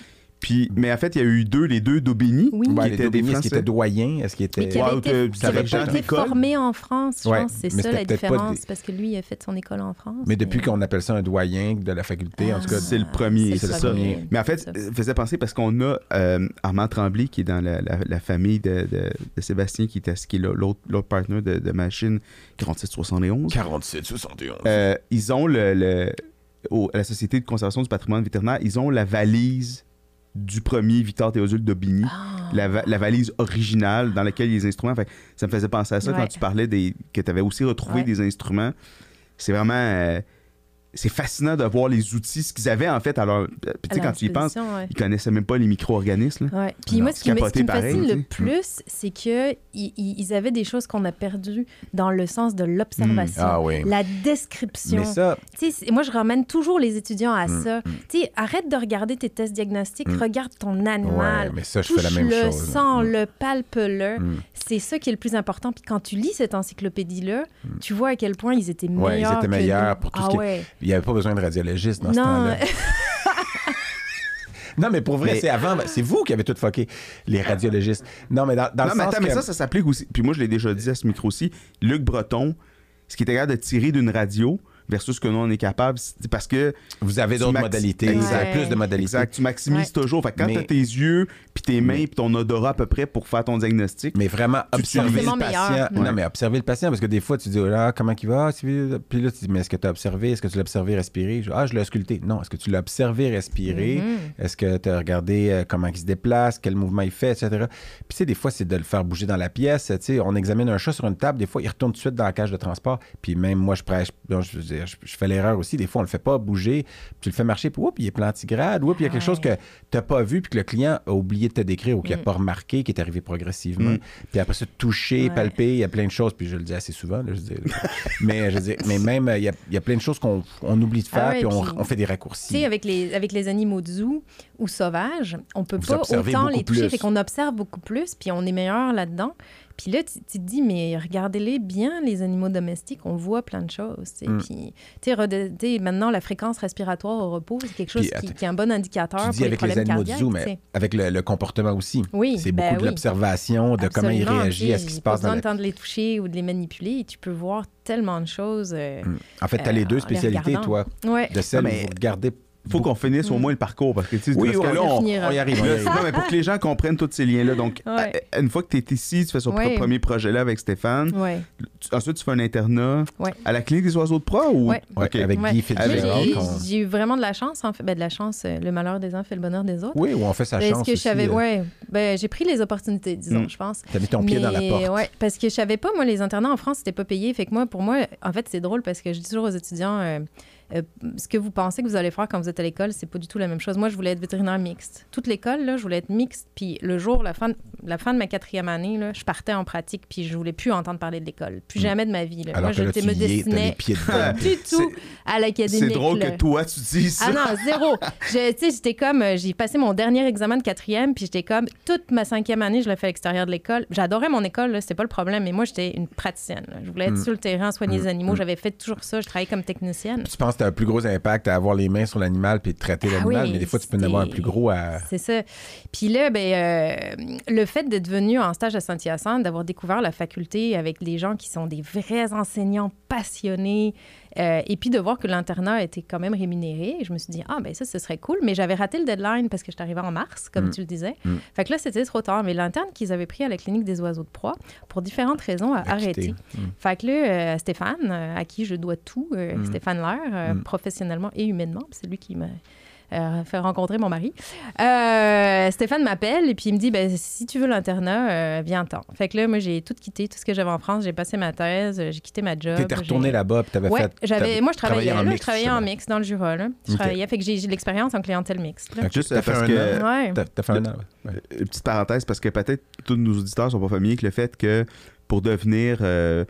Puis, mais en fait, il y a eu deux, les deux d'Aubigny, Oui. qui Ouais, étaient Daubigny, Est-ce qu'il Français. était doyen? Est-ce qu'il était. Mais qui Ouais, avait été, ça avait pas formé en France, je Ouais, pense. C'est ça la différence, des- parce que lui, il a fait son école en France. Mais depuis qu'on appelle ça un doyen de la faculté, en tout cas. Ah, c'est le premier, c'est le ça. premier. Mais en fait, Ça. ça faisait penser parce qu'on a euh, Armand Tremblay qui est dans la, la- la famille de, de- de Sébastien, qui, était, qui est l'autre l'autre partner de, de machine 4771. 47, 71. Euh, ils ont le, le- au- à la Société de conservation du patrimoine vétérinaire, ils ont la valise du premier Victor Théodule d'Aubigny, Ah. la, va- la valise originale dans laquelle il y a les instruments. Fait ça me faisait penser à ça Ouais. quand tu parlais des, que tu avais aussi retrouvé Ouais. des instruments. C'est vraiment. euh, c'est fascinant de voir les outils, ce qu'ils avaient en fait. Alors, tu sais, quand tu y penses, ouais. ils connaissaient même pas les micro-organismes. Ouais. Puis moi, ce qui, me, ce capoté qui me pareil, fascine le sais. plus, c'est que i- ils avaient des choses qu'on a perdues dans le sens de l'observation, Ah oui. la description. Mais ça, moi, je ramène toujours les étudiants à Mm, ça. Tu sais, arrête de regarder tes tests diagnostiques, regarde ton animal. ouais, mais ça, je fais la même chose. sens-le, palpe-le. C'est ça qui est le plus important. Puis quand tu lis cette encyclopédie-là, tu vois à quel point ils étaient meilleurs. Ouais, ils étaient que meilleurs nous. pour tout ah ce qui est- ouais. Il n'y avait pas besoin de radiologiste dans ce Non, temps-là. Non, mais pour vrai, Mais- c'est avant. C'est vous qui avez tout fucké, les radiologistes. Non, mais dans, dans non, le mais sens attends, mais ça, ça s'applique aussi. Puis moi, je l'ai déjà dit à ce micro-ci. Luc Breton, ce qui était capable de tirer d'une radio versus ce que nous, on est capable, c'est parce que vous avez d'autres maxi- modalités, vous avez Ouais. plus de modalités. Exact. Tu maximises Ouais. toujours. Fait que quand Mais- tu as tes yeux, puis tes mains, puis ton odorat à peu près pour faire ton diagnostic, Mais vraiment, observer le patient. Ouais. Non, mais observer le patient, parce que des fois, tu dis, oh là, comment il va? Ah, Puis là, tu dis, mais est-ce que tu as observé? Est-ce que tu l'as observé respirer? Je- Ah, je l'ai ausculté. Non, est-ce que tu l'as observé respirer? Mhm. Est-ce que tu as regardé euh, comment il se déplace, quel mouvement il fait, etc. Puis, tu sais, des fois, c'est de le faire bouger dans la pièce. Tu sais, on examine un chat sur une table, des fois, il retourne tout de suite dans la cage de transport. Puis, même moi, je prêche, je, veux dire, je- je fais l'erreur aussi. Des fois, on le fait pas bouger, puis tu le fais marcher, puis, oups, il est plantigrade, oups, il y a quelque Ouais. chose que tu n'as pas vu, puis que le client a oublié de te décrire ou qu'il n'a Mm. pas remarqué, qui est arrivé progressivement. Mm. Puis après ça, toucher, Ouais. palper, il y a plein de choses, puis je le dis assez souvent, là, je dis- mais je dis, mais même, il y a, il y a plein de choses qu'on on oublie de faire, Ah ouais, puis on, puis- on fait des Tu raccourcis. sais, avec les, avec les animaux de zoo ou sauvages, on peut Vous pas autant les toucher. plus. Fait qu'on observe beaucoup plus, puis on est meilleur là-dedans. Puis là, tu, tu te dis, mais regardez-les bien, les animaux domestiques, on voit plein de choses. Mm. Puis, tu sais, maintenant, la fréquence respiratoire au repos, c'est quelque chose Puis, qui, est un bon indicateur Tu dis avec les animaux cardiaques. zoo, mais avec le, le comportement aussi. Oui, C'est ben beaucoup de l'observation, de comment ils réagissent à ce qui se passe pas dans de temps de les toucher ou de les manipuler. Et tu peux voir tellement de choses. euh, Mm. En fait, tu as euh, les deux en les spécialités, toi. Ouais. de celles Non, où mais- vous regardez... faut qu'on finisse au Mm. moins le parcours parce que tu sais, Oui, parce que on là, on, y arrive, on y Là, arrive. non, mais pour que les gens comprennent tous ces liens-là. Donc, Ouais. à- une fois que tu es ici, tu fais son Ouais. premier projet-là avec Stéphane. Ouais. Tu- ensuite, tu fais un internat Ouais. à la clinique des oiseaux de proie ou? Ouais. Ouais, Ok. avec Ouais. Guy Fitzgerald. j'ai- eu vraiment de la chance, en fait. Ben, de la chance, euh, le malheur des uns fait le bonheur des autres. Oui, où on fait sa Est-ce chance que je aussi, savais. euh, Ouais. Ben, j'ai pris les opportunités, disons, Mm. je pense. T'as mis ton pied dans la porte. Ouais, parce que je savais pas, moi, les internats en France, c'était pas payé. Fait que moi, pour moi, en fait, c'est drôle parce que je dis toujours aux étudiants, euh, euh, ce que vous pensez que vous allez faire quand vous êtes à l'école, c'est pas du tout la même chose. Moi, je voulais être vétérinaire mixte. Toute l'école, je voulais être mixte. Puis le jour, la fin la fin de ma quatrième année, là, je partais en pratique, puis je voulais plus entendre parler de l'école. Plus Mm. jamais de ma vie. Là. Alors moi, que je là, me destinais pieds du tout à l'académie. C'est drôle là. que toi, tu dises ça. Ah non, zéro. J'étais comme, euh, j'ai passé mon dernier examen de quatrième, puis j'étais comme, toute ma cinquième année, je l'ai fait à l'extérieur de l'école. J'adorais mon école, c'était pas le problème, mais moi, j'étais une praticienne. là. Je voulais être Mm. sur le terrain, soigner les Mm. animaux. J'avais fait toujours ça. Je travaillais comme technicienne. Tu penses que tu as un plus gros impact à avoir les mains sur l'animal puis de traiter Ah l'animal, oui, mais des fois, tu peux en avoir un plus gros à. C'est ça. Puis là, ben, euh, le fait d'être venu en stage à Saint-Hyacinthe, d'avoir découvert la faculté avec des gens qui sont des vrais enseignants passionnés, euh, et puis de voir que l'internat était quand même rémunéré, je me suis dit, ah, ben ça, ce serait cool. Mais j'avais raté le deadline parce que je suis arrivée en mars, comme Mm. tu le disais. Mm. Fait que là, c'était trop tard. Mais l'interne qu'ils avaient pris à la clinique des oiseaux de proie, pour différentes raisons, a arrêté. quitter. Mm. Fait que là, euh, Stéphane, euh, à qui je dois tout, Mm. Stéphane Lair, Mm. professionnellement et humainement, c'est lui qui m'a fait rencontrer mon mari. Euh, Stéphane m'appelle et puis il me dit ben, si tu veux l'internat, euh, viens-t'en. Fait que là, moi, j'ai tout quitté, tout ce que j'avais en France. J'ai passé ma thèse, euh, j'ai quitté ma job. T'étais retourné là-bas puis t'avais Ouais, fait. j'avais, moi, je travaillais, travaillé en là, mix, je travaillais en mix dans le Jura. Là. Je Ok. travaillais, fait que j'ai, j'ai de l'expérience en clientèle mixte. là. Juste parce un que- an. Ouais. Fait un an. Ouais. Une petite parenthèse, parce que peut-être tous nos auditeurs sont pas familiers avec le fait que pour devenir euh,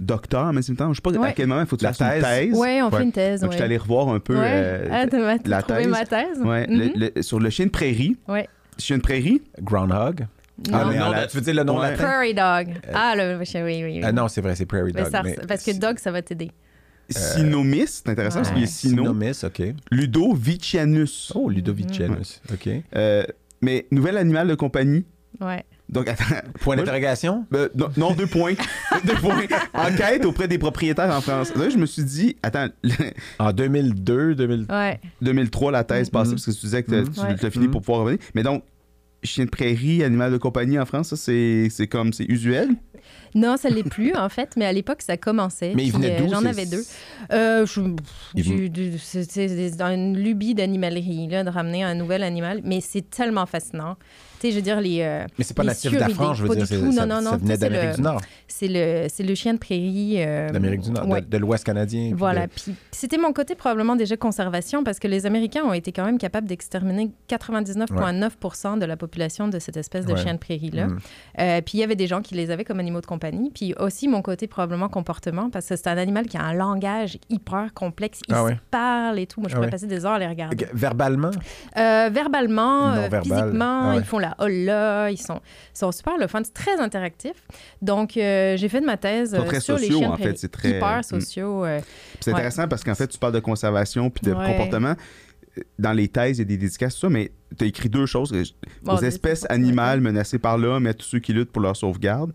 docteur en même temps, je sais pas à Ouais. quel moment il faut que tu La fasses une thèse. Ouais, on Ouais. fait une thèse. Donc, je ouais. suis allé revoir un peu Ouais. euh, Ah, la thèse. ma thèse? ouais, Mhm. le- le- sur le chien de prairie. Ouais. Chien de prairie? Groundhog. Non. Ah, le mais la- tu veux dire le nom Ouais. latin? Prairie dog. ah, le, oui, oui, oui. Ah non, c'est vrai, c'est Prairie Mais Dog. ça mais- res- parce que dog, ça va t'aider. Sinomis, c'est intéressant parce qu'il Ouais. sino. Sinomis, OK. Ludovicianus. Oh, Ludovicenus. OK. Euh, mais nouvel animal de compagnie. Ouais. Donc, attends. Point d'interrogation? Euh, non, non, deux points. deux points. Enquête auprès des propriétaires en France. Là, je me suis dit, attends, En 2002, 2000... Ouais. 2003, la thèse passée, Mhm. parce que tu disais que Mhm. tu Ouais. l'as fini pour pouvoir revenir. Mais donc, chien de prairie, animal de compagnie en France, ça, c'est c'est comme, c'est usuel? Non, ça l'est plus, en fait, mais à l'époque, ça commençait. Mais il venait euh, d'où? J'en avais deux. Euh, c'est c'est dans une lubie d'animalerie, là, de ramener un nouvel animal, mais c'est tellement fascinant. Tu sais, je veux dire, les, euh, Mais c'est pas natif suridés, d'Afrique, je veux dire. tout. Ça, Non, non, ça venait d'Amérique le- du Nord, c'est le, c'est le chien de prairie. euh, d'Amérique du Nord, de- ouais. de, l'Ouest canadien. Voilà. de- Puis c'était mon côté probablement déjà conservation parce que les Américains ont été quand même capables d'exterminer 99,9% de la population de cette espèce de Ouais. chien de prairie-là. Mm. Euh, puis il y avait des gens qui les avaient comme animaux de compagnie. Puis aussi mon côté probablement comportement parce que c'est un animal qui a un langage hyper complexe. Il Ah se ouais. parle et tout. Moi, je Ah pourrais ouais. passer des heures à les regarder. Verbalement? Euh, verbalement, Non verbal. physiquement, Ah ouais. ils font la holla, ils sont, ils sont super le fun, c'est très interactif. Donc, euh, j'ai fait de ma thèse sont euh, très sur les sociaux, chiens de en fait, c'est très- Hyper Mm. sociaux. euh, C'est Ouais. intéressant parce qu'en fait, tu parles de conservation puis de Ouais. comportement. Dans les thèses, il y a des dédicaces, tout ça, mais tu as écrit deux choses. bon, aux espèces animales menacées par l'homme et à tous ceux qui luttent pour leur sauvegarde.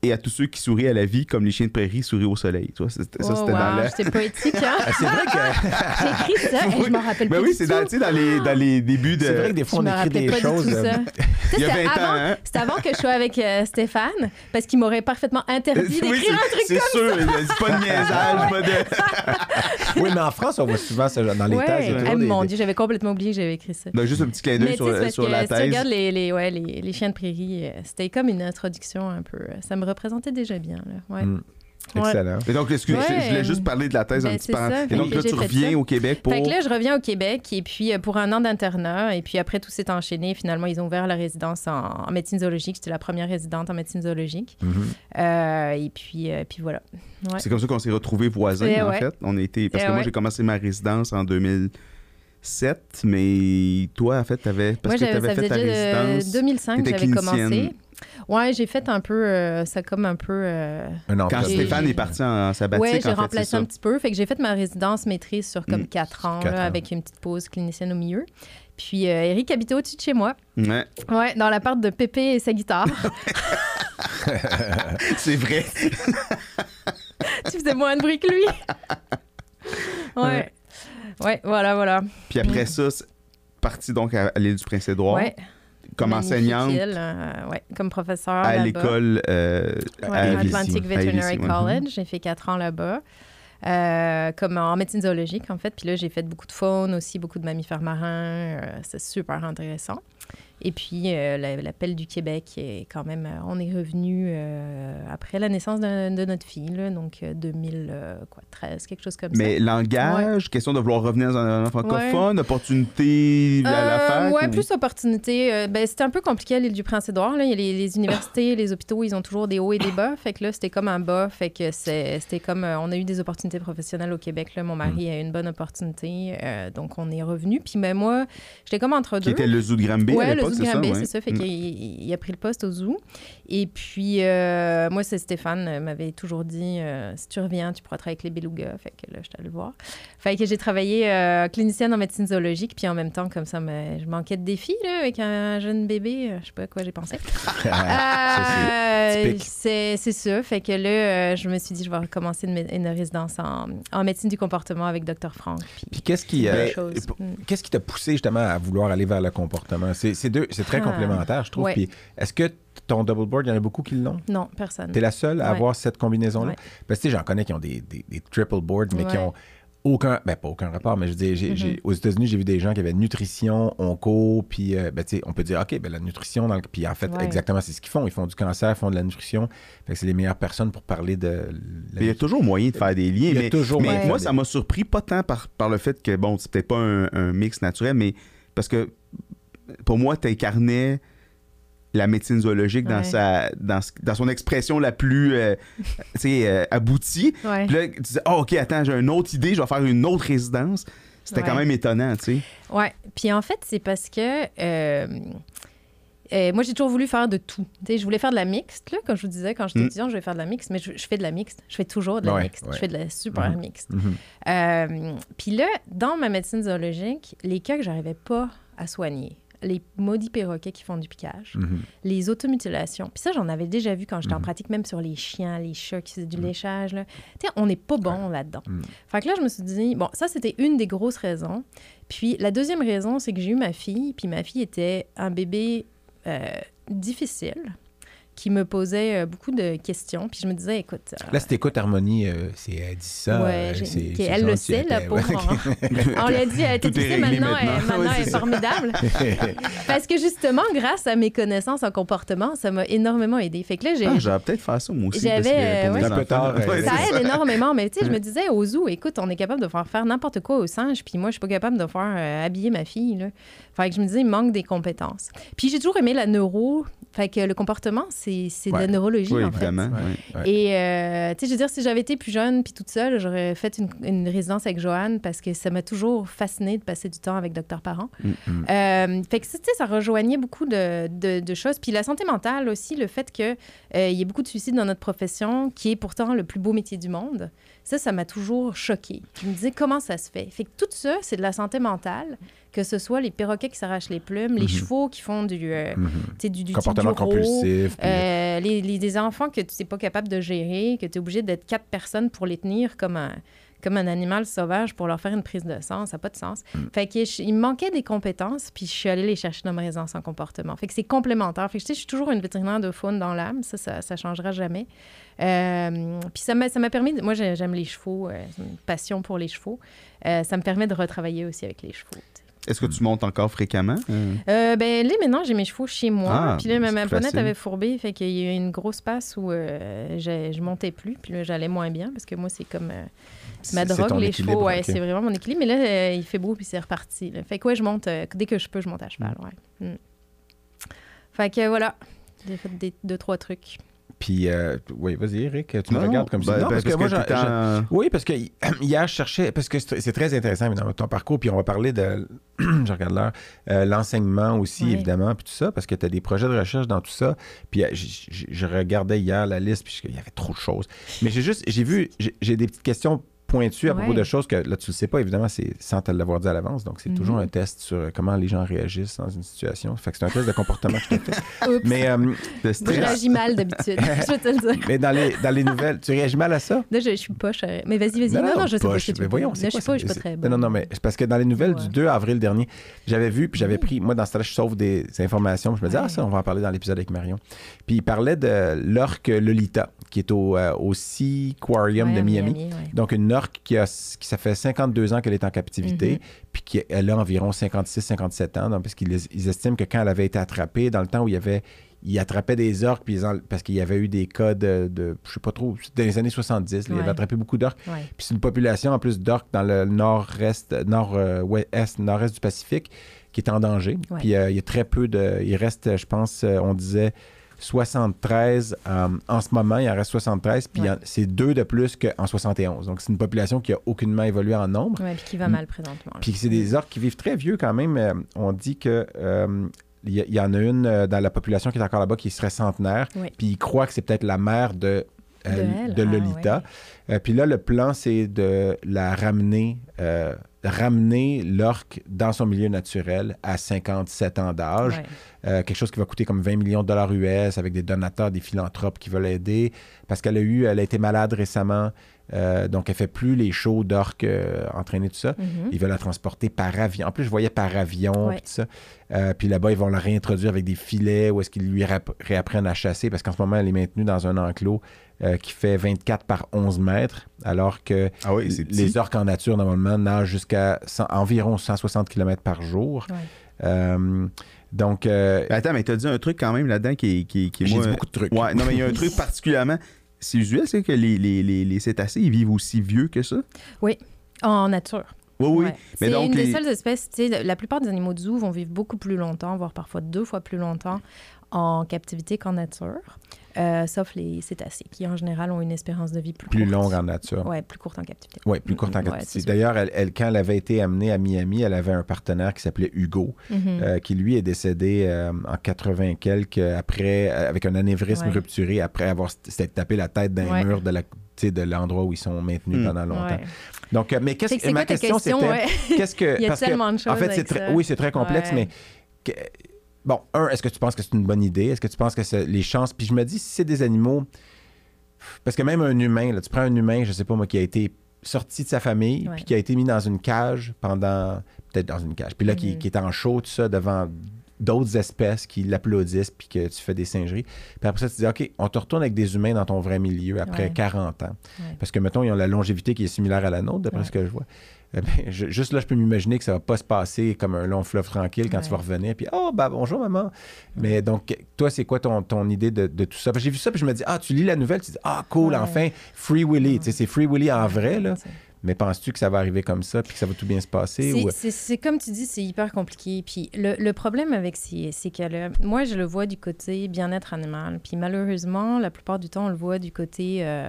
Et à tous ceux qui sourient à la vie comme les chiens de prairie sourient au soleil. Tu vois, c'était- ça, Oh, c'était dans wow, la... C'était poétique, hein? Ah, c'est vrai que... J'ai écrit ça et je m'en rappelle Ben pas oui, c'est dans, dans les, dans les débuts de... C'est vrai que des Je fois, on me écrit des choses... euh, ça. Il y a C'était 20 ans, avant, hein? c'était avant que je sois avec euh, Stéphane, parce qu'il m'aurait parfaitement interdit Oui, d'écrire c'est- un truc C'est sûr, c'est pas de niaisage, pas de... Oui, mais en France, on voit souvent ça dans les Ouais. thèses. Ah, mon des- Dieu, j'avais complètement oublié que j'avais écrit ça. Donc, juste un petit clin d'œil tu sur, la si tu thèse. regardes les, les, ouais, les, les chiens de prairie, euh, c'était comme une introduction un peu. euh, Ça me représentait déjà bien. Là. Ouais. Mm. Ouais. Excellent. Et donc, excuse, je- voulais juste parler de la thèse Ben, un petit c'est peu. ça. Et Fait donc, que là, tu reviens ça. au Québec pour... Fait que là, je reviens au Québec et puis euh, pour un an d'internat. Et puis après, tout s'est enchaîné. Finalement, ils ont ouvert la résidence en, en médecine zoologique. J'étais la première résidente en médecine zoologique. Mhm. Euh, et puis, euh, puis voilà. Ouais. C'est comme ça qu'on s'est retrouvés voisins, Eh en ouais. fait. On a été... Parce Eh que moi, j'ai commencé ma résidence en 2007, mais toi, en fait, t'avais, parce Moi, que tu avais ça fait ta résidence. 2005 que j'avais commencé. Ouais, j'ai fait un peu, euh, ça comme un peu. euh, Un Quand. Stéphane j'ai- est parti en sabbatique, ouais, en j'ai fait, remplacé ça. un petit peu. Fait que j'ai fait ma résidence maîtrise sur comme Mm. 4 ans, Quatre là, ans. avec une petite pause clinicienne au milieu. Puis euh, Eric habitait au-dessus de chez moi. Ouais, Ouais, dans l'appart de Pépé et sa guitare. c'est vrai. tu faisais moins de bruit que lui. Ouais. Ouais, voilà, voilà. Puis après ça, c'est parti donc à, à l'île du Prince-Édouard, Ouais. Comme enseignante euh, ouais, comme professeur à l'école euh, Ouais. Atlantic Veterinary. College. J'ai fait quatre ans là-bas. euh, comme en médecine zoologique, en fait. Puis là, j'ai fait beaucoup de faune aussi, beaucoup de mammifères marins. euh, c'est super intéressant. Et puis, euh, la- l'appel du Québec est quand même... euh, on est revenu euh, après la naissance de, de notre fille, là, donc euh, 2013, quelque chose comme Mais langage, question de vouloir revenir dans un francophone, opportunité ça. à la fac. ouais, ou- plus opportunité. Ben, c'était un peu compliqué à l'île du Prince-Édouard. Les, les universités, les hôpitaux, ils ont toujours des hauts et des bas. Fait que là, c'était comme un bas. Fait que c'est- c'était comme... on a eu des opportunités professionnelles au Québec. Là. Mon mari a eu une bonne opportunité. euh, donc, on est revenu. Puis ben, moi, j'étais comme entre Qui deux. était le zoo de Granby Ouais, l'époque, c'est ça? Ouais. c'est ça. Fait Mm. qu'il il a pris le poste au zoo. Et puis, euh, moi, c'est Stéphane euh, m'avait toujours dit euh, si tu reviens, tu pourras travailler avec les belugas. Fait que là, je allée le voir. Fait que j'ai travaillé euh, clinicienne en médecine zoologique. Puis en même temps, comme ça, je manquais de défis là, avec un jeune bébé. Je sais pas à quoi j'ai pensé. C'est ça. Fait que là, je me suis dit, je vais recommencer une, résidence en, en médecine du comportement avec Dr. Franck. Puis, Puis qu'est-ce qui, Mm. qu'est-ce qui t'a poussé justement à vouloir aller vers le comportement? C'est c'est deux- c'est très Ah, complémentaire, je trouve. ouais. Puis est-ce que ton double board, il y en a beaucoup qui l'ont? Non, personne. T'es la seule à Ouais. avoir cette combinaison-là? Ouais. Parce que tu sais, j'en connais qui ont des, des- des triple boards, mais qui ont aucun, ben pas aucun rapport, mais je veux dire, j'ai- Mhm. j'ai- aux États-Unis, j'ai vu des gens qui avaient nutrition, onco, puis euh, ben, tu sais, on peut dire, OK, ben, la nutrition, dans le- puis en fait, Ouais. exactement, c'est ce qu'ils font. Ils font du cancer, ils font de la nutrition. Fait que c'est les meilleures personnes pour parler de la il y a toujours moyen de faire des liens. Il y a mais toujours mais moyen de moi, ça m'a surpris, pas tant par, par le fait que, bon, c'est peut-être pas un, un mix naturel, mais parce que pour moi, tu incarnais la médecine zoologique dans, Ouais. sa, dans, son expression la plus euh, euh, aboutie. Ouais. Puis là, tu disais, oh, OK, attends, j'ai une autre idée, je vais faire une autre résidence. C'était quand même étonnant, tu sais. Ouais. Puis en fait, c'est parce que euh, euh, moi, j'ai toujours voulu faire de tout. Tu sais, je voulais faire de la mixte, là, comme je vous disais, quand j'étais Mm. étudiante, je voulais faire de la mixte, mais je, je fais de la mixte. Je fais toujours de la mixte. Je fais de la super Mhm. mixte. Mhm. Euh, Puis là, dans ma médecine zoologique, les cas que j'arrivais pas à soigner, les maudits perroquets qui font du piquage, Mhm. les automutilations. Puis ça, j'en avais déjà vu quand j'étais en Mhm. pratique, même sur les chiens, les chats qui faisaient du léchage. Là. Tu sais, on n'est pas bon là-dedans. Mhm. Fait que là, je me suis dit, bon, ça, c'était une des grosses raisons. Puis la deuxième raison, c'est que j'ai eu ma fille, puis ma fille était un bébé euh, difficile qui me posait euh, beaucoup de questions. Puis je me disais, écoute... euh, Là, si t'écoutes Harmonie, euh, c'est elle dit ça. Ouais, euh, c'est- ok, c'est elle le sait, la elle- pauvre. on lui a dit, elle difficile, réglé maintenant, elle, maintenant. elle est formidable. Parce que justement, grâce à mes connaissances en comportement, ça m'a énormément aidé. Fait que là, j'ai... Ah, j'aurais peut-être faire ça, moi aussi. J'avais, euh, ouais. Euh, ça aide énormément, mais tu sais, je me disais au zoo, écoute, on est capable de faire faire n'importe quoi au singe, puis moi, je suis pas capable de faire euh, habiller ma fille. Là. Fait que je me disais, il manque des compétences. Puis j'ai toujours aimé la neuro, fait que le comportement, c'est c'est de la neurologie, Oui, en fait. évidemment. Ouais. ouais. Ouais. Et, euh, tu sais, je veux dire, si j'avais été plus jeune puis toute seule, j'aurais fait une, une résidence avec Joanne parce que ça m'a toujours fasciné de passer du temps avec Docteur Parent. Mm, mm. Euh, fait que, tu sais, ça rejoignait beaucoup de, de- de choses. Puis la santé mentale aussi, le fait qu'il il y ait beaucoup de suicides dans notre profession, qui est pourtant le plus beau métier du monde, ça, ça m'a toujours choquée. Je me disais, comment ça se fait? Fait que tout ça, c'est de la santé mentale, que ce soit les perroquets qui s'arrachent les plumes, les Mhm. chevaux qui font du, euh, Mhm. du, du Comportement du compulsif. puis- euh, les, les- des enfants que tu n'es pas capable de gérer, que tu es obligé d'être quatre personnes pour les tenir comme un, comme un animal sauvage pour leur faire une prise de sang, ça n'a pas de sens. Mm. Fait que je- il me manquait des compétences, puis je suis allée les chercher dans ma résidence en comportement. Fait que c'est complémentaire. Fait que tu sais, je suis toujours une vétérinaire de faune dans l'âme, ça, ça, ça changera jamais. Euh, puis ça m'a ça m'a permis, de- moi j'ai- j'aime les chevaux, euh, une passion pour les chevaux. Euh, ça me permet de retravailler aussi avec les chevaux. Est-ce que tu montes encore fréquemment? Euh, ben là, maintenant, j'ai mes chevaux chez moi. Ah, puis là, ma, ma facile. avait fourbé. Fait qu'il y a eu une grosse passe où euh, je montais plus. Puis là, j'allais moins bien parce que moi, c'est comme euh, ma drogue, ton les chevaux. Ouais, c'est vraiment mon équilibre. Mais là, euh, il fait beau puis c'est reparti. là. Fait que ouais, je monte. euh, dès que je peux, je monte à cheval. Ouais. Mm. Fait que voilà. J'ai fait des, deux, trois trucs. puis, euh, oui, vas-y, Eric, tu me regardes comme ça. ben, Non, parce que moi, oui, parce que hi- hier, je cherchais, parce que c'est très intéressant évidemment ton parcours, puis on va parler de, je regarde l'heure, euh, l'enseignement aussi Oui. évidemment, puis tout ça, parce que tu as des projets de recherche dans tout ça. Puis euh, j- j- je regardais hier la liste, puis il y avait trop de choses. Mais j'ai juste, j'ai vu, j'ai des petites questions pointues à propos de choses que là tu le sais pas évidemment, c'est sans te l'avoir dit à l'avance, donc c'est Mhm. toujours un test sur comment les gens réagissent dans une situation. Fait que c'est un test de comportement que je te fais. Oups. Mais, euh, de Je réagis mal d'habitude, je vais te le dire. mais dans les, dans les nouvelles, tu réagis mal à ça? Là, je, je suis poche. euh, Mais vas-y, vas-y. Non, non, je sais pas tu Mais voyons, c'est je pas, je suis pas très bonne. Non, non, mais c'est parce que dans les nouvelles Ouais. du 2 avril dernier, j'avais vu, puis j'avais pris, moi, dans ce temps-là, je sauve des informations. Je me disais, Ouais. ah, ça, on va en parler dans l'épisode avec Marion. Puis il parlait de l'orque Lolita, qui est au, euh, au Sea Aquarium Ouais, de Miami. ouais. Donc, une orque qui, a, qui ça fait 52 ans qu'elle est en captivité, Mhm. puis qu'elle a environ 56-57 ans, donc, parce qu'ils ils estiment que quand elle avait été attrapée, dans le temps où il y avait. Ils attrapaient des orques, puis ils parce qu'il y avait eu des cas de, de je sais pas trop, dans les années 70, là, ils Ouais. avaient attrapé beaucoup d'orques. Ouais. Puis c'est une population en plus d'orques dans le nord-est, nord-ouest, nord-est du Pacifique qui est en danger. Ouais. Puis euh, il y a très peu de. Il reste, je pense, euh, on disait 73 euh, en ce moment, il en reste 73, puis Ouais. c'est deux de plus qu'en 71. Donc c'est une population qui a aucunement évolué en nombre. Ouais, puis qui va mal présentement. Puis c'est des orques qui vivent très vieux quand même. Euh, on dit que. euh, il y, en a une dans la population qui est encore là-bas qui serait centenaire. Oui. Puis ils croient que c'est peut-être la mère de, Ah, Lolita. Euh, puis là, le plan, c'est de la ramener, euh, ramener l'orque dans son milieu naturel à 57 ans d'âge. Ouais. Euh, quelque chose qui va coûter comme 20 millions de dollars US avec des donateurs, des philanthropes qui veulent l'aider. Parce qu'elle a eu, elle a été malade récemment. Euh, donc, elle fait plus les shows d'orques euh, entraîner tout ça. Mhm. Ils veulent la transporter par avion. En plus, je voyais par avion, puis tout ça. Euh, puis là-bas, ils vont la réintroduire avec des filets ou est-ce qu'ils lui réapprennent à chasser parce qu'en ce moment, elle est maintenue dans un enclos euh, qui fait 24 par 11 mètres, alors que Ah oui, les orques en nature, normalement, nagent jusqu'à 100 environ 160 km par jour. Ouais. Euh, donc, euh, Mais Attends, mais t'as dit un truc quand même là-dedans qui, est- qui, qui est j'ai moi- dit beaucoup de trucs. Ouais, non, mais il y a un truc particulièrement. C'est usuel, c'est que les, les, les, les cétacés, ils vivent aussi vieux que ça? En nature. Oui, oui. Ouais. Mais donc, une des les- seules espèces, tu sais, la plupart des animaux de zoo vont vivre beaucoup plus longtemps, voire parfois deux fois plus longtemps en captivité qu'en nature, euh, sauf les cétacés, qui en général ont une espérance de vie plus, plus courte. longue en nature. Ouais, plus courte en captivité. Oui, plus courte en captivité. D'ailleurs, elle, elle- quand elle avait été amenée à Miami, elle avait un partenaire qui s'appelait Hugo, Mhm. euh, qui lui est décédé euh, en 80 quelques après, euh, avec un anévrisme Ouais. rupturé après avoir s'être tapé la tête d'un Ouais. mur de la tu sais, de l'endroit où ils sont maintenus Hmm. pendant longtemps. Ouais. Donc, mais qu'est-ce que ma question, question? c'était Ouais? qu'est-ce que Il y a parce que, tellement de choses en fait, c'est oui, c'est très complexe, Ouais. mais que- bon, un, est-ce que tu penses que c'est une bonne idée? Est-ce que tu penses que c'est les chances? Puis je me dis, si c'est des animaux, parce que même un humain, là, tu prends un humain, je sais pas moi, qui a été sorti de sa famille, puis qui a été mis dans une cage pendant, peut-être dans une cage, puis là, qui, Mhm. qui est en chaud, tout ça, devant d'autres espèces qui l'applaudissent, puis que tu fais des singeries. Puis après ça, tu dis, OK, on te retourne avec des humains dans ton vrai milieu après Ouais. 40 ans. Ouais. Parce que, mettons, ils ont la longévité qui est similaire à la nôtre, d'après Ouais. ce que je vois. Eh ben, je- juste là, je peux m'imaginer que ça va pas se passer comme un long fleuve tranquille quand tu vas revenir. Puis, oh, bah bonjour, maman. Mais donc, toi, c'est quoi ton, ton idée de, de tout ça? J'ai vu ça, puis je me dis, ah, tu lis la nouvelle, tu dis, ah, cool, Ouais. enfin, Free Willy. Tu sais, c'est Free Willy en vrai, là. Mais penses-tu que ça va arriver comme ça, puis que ça va tout bien se passer? C'est- Ou... C'est comme tu dis, c'est hyper compliqué. Puis le, le problème avec ces, ces cas-là, moi, je le vois du côté bien-être animal. Puis malheureusement, la plupart du temps, on le voit du côté euh,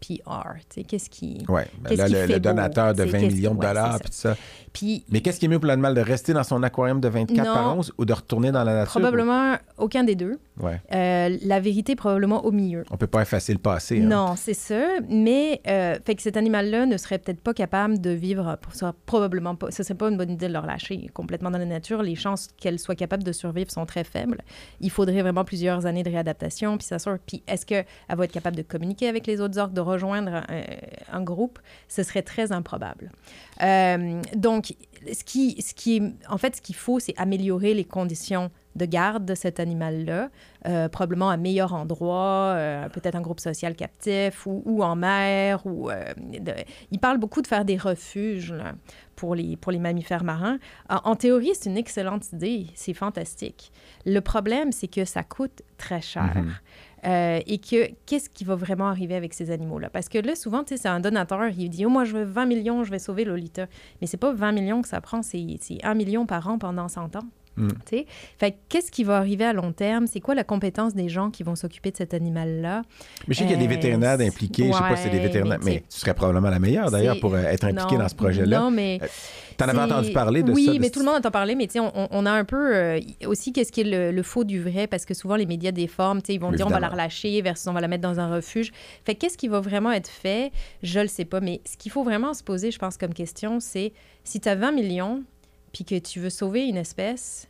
PR. Qu'est-ce qui... Ouais, ben le, beau? donateur de C'est 20 qu'est-ce- millions de dollars, puis ça. Puis Mais qu'est-ce qui est mieux pour l'animal, de rester dans son aquarium de 24 Non. par 11 ou de retourner dans la nature? probablement aucun des deux. Ouais. Euh, la vérité, probablement au milieu. On peut pas effacer le passé. hein. Non, c'est ça. Mais euh, fait que cet animal-là ne serait peut-être pas capable de vivre, pour ça, probablement pas. Ce serait pas une bonne idée de le relâcher complètement dans la nature. Les chances qu'elle soit capable de survivre sont très faibles. Il faudrait vraiment plusieurs années de réadaptation, puis ça sort. Puis est-ce qu'elle va être capable de communiquer avec les autres orques, de rejoindre un, groupe? Ce serait très improbable. Euh, donc, ce qui, ce qui est, en fait, ce qu'il faut, c'est améliorer les conditions de garde de cet animal-là, euh, probablement un meilleur endroit, euh, peut-être un groupe social captif ou, en mer. Ou, euh, Il parle beaucoup de faire des refuges pour, les, pour les mammifères marins. En, théorie, c'est une excellente idée, c'est fantastique. Le problème, c'est que ça coûte très cher. Mhm. Euh, et que qu'est-ce qui va vraiment arriver avec ces animaux-là? Parce que là, souvent, tu sais, c'est un donateur, il dit, oh, moi, je veux 20 millions, je vais sauver Lolita. Mais c'est pas 20 millions que ça prend, c'est c'est 1 million par an pendant 100 ans. Mm. Fait que qu'est-ce qui va arriver à long terme? C'est quoi la compétence des gens qui vont s'occuper de cet animal-là? Mais je sais qu'il y a des Euh, vétérinaires impliqués. je sais pas si c'est des ouais, vétérinaires. mais Mais, tu serais probablement la meilleure, d'ailleurs, pour euh, être impliquée Non, dans ce projet-là. Non, mais. T'en avais entendu parler de oui, ça? de mais tout le monde entend parler, mais on, on- a un peu euh, aussi qu'est-ce qui est le, le faux du vrai, parce que souvent les médias déforment, ils vont dire on va la relâcher versus on va la mettre dans un refuge. Fait que qu'est-ce qui va vraiment être fait? Je le sais pas, mais ce qu'il faut vraiment se poser, je pense, comme question, c'est si tu as 20 millions puis que tu veux sauver une espèce,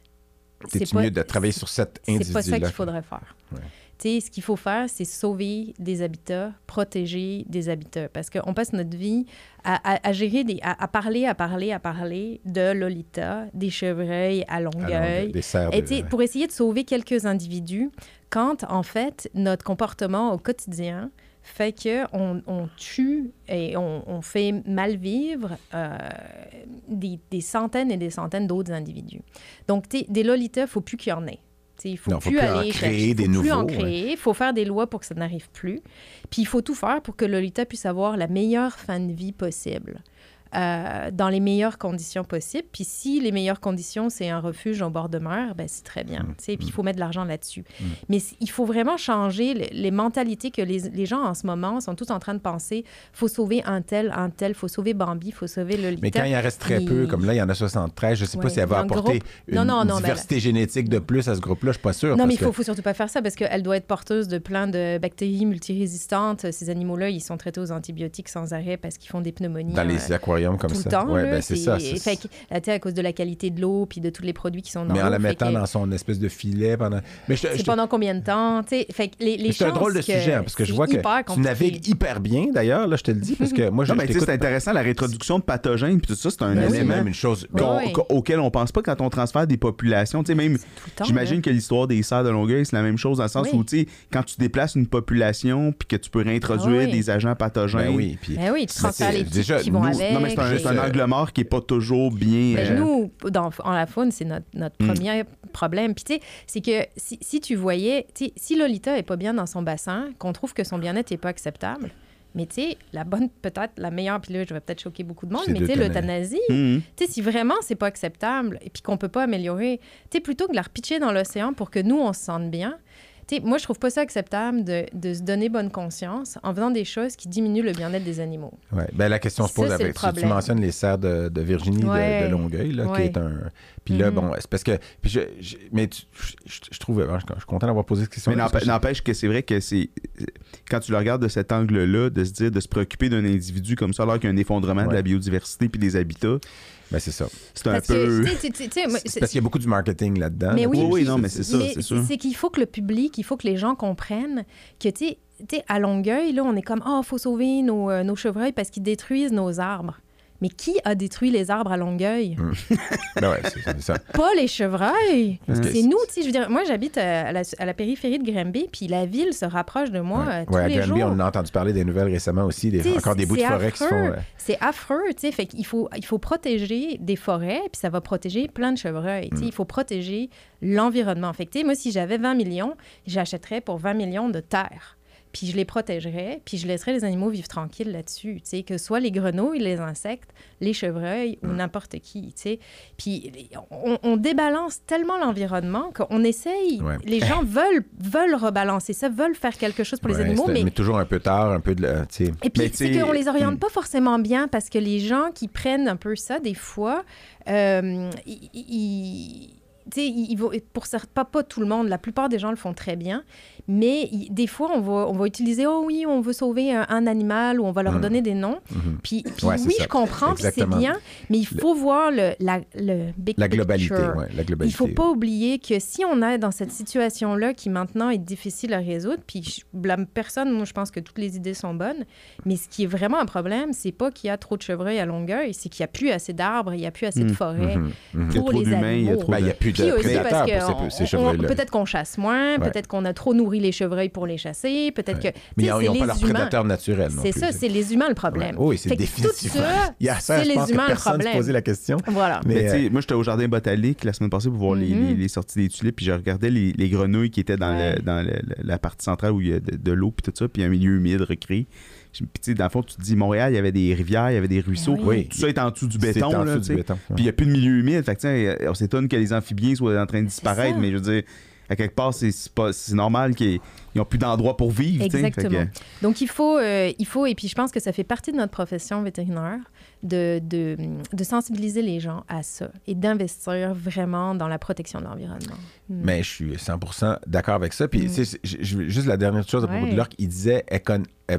C'est mieux de travailler sur cet c'est individu-là. pas ça qu'il faudrait faire. Ouais. Tu sais, ce qu'il faut faire, c'est sauver des habitats, protéger des habitats. Parce qu'on passe notre vie à, à- à gérer des. À, à parler, à parler, à parler de Lolita, des chevreuils à Longueuil. des serres de- pour essayer de sauver quelques individus, quand en fait notre comportement au quotidien fait que on, on tue et on, on fait mal vivre euh, des, des centaines et des centaines d'autres individus. Donc, des Lolitas, il faut plus qu'il y en ait. Tu sais, Il faut Non, faut plus plus en aller créer des faut plus en nouveaux, créer. Il faut faire des lois pour que ça n'arrive plus. Puis il faut tout faire pour que Lolita puisse avoir la meilleure fin de vie possible. Euh, dans les meilleures conditions possibles. Puis si les meilleures conditions, c'est un refuge au bord de mer, ben c'est très bien. Mm. sais. Puis il faut mettre de l'argent là-dessus. Mm. Mais il faut vraiment changer les, les mentalités que les, les gens en ce moment sont tous en train de penser. faut sauver un tel, un tel, faut sauver Bambi, faut sauver Lolita. Mais quand il en reste très peu, comme là, il y en a 73, je ne sais pas si elle va apporter groupe. une, Non, non, une non, mais diversité génétique de plus à ce groupe-là, je suis pas sûr. Non, parce mais il que- faut, faut surtout pas faire ça parce qu'elle doit être porteuse de plein de bactéries multirésistantes. Ces animaux-là, ils sont traités aux antibiotiques sans arrêt parce qu'ils font des pneumonies. Dans euh, les aquariums comme tout ça. le temps. ouais, ben, c'est ça. c'est- Fait que, là, tu sais, à cause de la qualité de l'eau puis de tous les produits qui sont dans Mais en la mettant que dans son espèce de filet pendant. Mais je, te- je C'est pendant combien de temps? tu sais? Fait que les, c'est un drôle de sujet, hein, parce que je vois que tu navigues hyper bien, d'ailleurs, là, je te le dis, parce que moi, je, Non, mais c'est intéressant, la réintroduction de pathogènes, puis tout ça, c'est un Ben, élément même une chose. Qu'on- auquel on pense pas quand on transfère des populations. Tu sais, même, Tout j'imagine que l'histoire des serres de Longueuil, c'est la même chose, dans le sens où, tu sais, quand tu déplaces une population, puis que tu peux réintroduire Ah des agents pathogènes. Ben oui, puis Ben oui, tu Ben, transfères les qui vont nous- avec. Mais c'est un, un angle mort qui est pas toujours bien. Euh, nous, dans, en la faune, c'est notre, notre Mm. premier problème. Puis, tu sais, c'est que si, si tu voyais, tu sais, si Lolita est pas bien dans son bassin, qu'on trouve que son bien-être n'est pas acceptable, mais tu sais, la bonne, peut-être la meilleure, puis là, je vais peut-être choquer beaucoup de monde, mais tu sais, l'euthanasie. l'euthanasie, hum, tu sais, si vraiment c'est pas acceptable et puis qu'on peut pas améliorer, tu sais, plutôt que de la repitcher dans l'océan pour que nous, on se sente bien, moi, je trouve pas ça acceptable de, de se donner bonne conscience en faisant des choses qui diminuent le bien-être des animaux. Ouais. Ben, la question se pose avec. Tu, tu mentionnes les serres de, de Virginie de-. Longueuil, là, qui est un. Puis là, Mhm. bon, c'est parce que. Puis je, je- mais tu- je, je trouve. Je, je suis content d'avoir posé cette question. Mais n'empê- n'empêche que c'est vrai que c'est. Quand tu le regardes de cet angle-là, de se dire, de se préoccuper d'un individu comme ça, alors qu'il y a un effondrement de la biodiversité puis des habitats, Ben, c'est ça. c'est un peu. parce qu'il y a beaucoup du marketing là-dedans. Mais là. oui, Oui, non, mais c'est ça, c'est sûr. c'est qu'il faut que le public, il faut que les gens comprennent que, tu sais, à Longueuil, là, on est comme, ah, il faut sauver nos, euh, nos chevreuils parce qu'ils détruisent nos arbres. Mais qui a détruit les arbres à Longueuil? Ben ouais, c'est ça. Pas les chevreuils. C'est nous, tu sais, je veux dire, moi, j'habite à la, à la périphérie de Granby, puis la ville se rapproche de moi euh, tous Ouais, à les jours. on a entendu parler des nouvelles récemment aussi, des, encore des bouts de forêt qui se font. affreux. euh, C'est affreux, tu sais. Fait qu'il faut, il faut protéger des forêts, puis ça va protéger plein de chevreuils. Mm. Sais, Il faut protéger l'environnement. Fait que, moi, si j'avais 20 millions, j'achèterais pour 20 millions de terres. Puis je les protégerais, puis je laisserais les animaux vivre tranquilles là-dessus. Tu sais, que ce soit les grenouilles, les insectes, les chevreuils ou n'importe qui. Tu sais. Puis on, on débalance tellement l'environnement qu'on essaye. Ouais. Les gens veulent, veulent rebalancer ça, veulent faire quelque chose pour les animaux, mais mais toujours un peu tard, un peu de. la- tu sais. et puis, c'est qu'on les oriente hmm. pas forcément bien parce que les gens qui prennent un peu ça, des fois, euh, ils. ils- tu sais, ils vont, pour cer- pas, pas tout le monde, la plupart des gens le font très bien, mais des fois, on va, on va utiliser, oh oui, on veut sauver un, un animal ou on va leur Mhm. donner des noms. Mhm. Puis, puis Ouais, oui, ça. je comprends, puis c'est bien, mais il faut voir le, la, le big La globalité, picture. ouais, la Il faut pas oublier que si on est dans cette situation-là qui maintenant est difficile à résoudre, puis je blâme personne, moi je pense que toutes les idées sont bonnes, mais ce qui est vraiment un problème, c'est pas qu'il y a trop de chevreuils à Longueuil, c'est qu'il y a plus assez d'arbres, il y a plus assez de Mm. forêts. Il y a pour trop les d'humains, il y a animaux. Ben, il de- n'y a plus Puis de aussi prédateurs parce que pour on- ces, ces on- chevreuils-là. peut-être qu'on chasse moins, Ouais. peut-être qu'on a trop nourri les chevreuils pour les chasser, peut-être Ouais. que Mais ils n'ont pas prédateurs naturels. non C'est ça, c'est les humains le problème. Ouais. Oui, c'est définitivement. Tout ça, Il y a ça, c'est je les pense humains que le problème. posait la question. Voilà. Mais, euh, sais, moi, j'étais au jardin botanique la semaine passée pour voir les- Mhm. les, les sorties des tulipes, puis je regardais les, les grenouilles qui étaient dans, Ouais. le- dans le- le- la partie centrale où il y a de, de l'eau, puis tout ça, puis un milieu humide recréé. Je- Puis, tu sais, dans le fond, tu te dis, Montréal, il y avait des rivières, il y avait des ruisseaux. oui. Tout ça est en dessous du béton. en là, dessous tu du sais. béton. Puis il n'y a plus de milieu humide. Fait que, tu sais, on s'étonne que les amphibiens soient en train de disparaître, ça. mais je veux dire, à quelque part, c'est c'est pas- c'est normal qu'ils n'ont plus d'endroit pour vivre. que- Exactement. Donc, il faut, euh, il faut, et puis je pense que ça fait partie de notre profession vétérinaire, de, de, de sensibiliser les gens à ça et d'investir vraiment dans la protection de l'environnement. Mm. Mais je suis 100% d'accord avec ça. Puis, Mm. tu sais, juste la dernière chose à propos Ouais. de l'orque, il disait, elle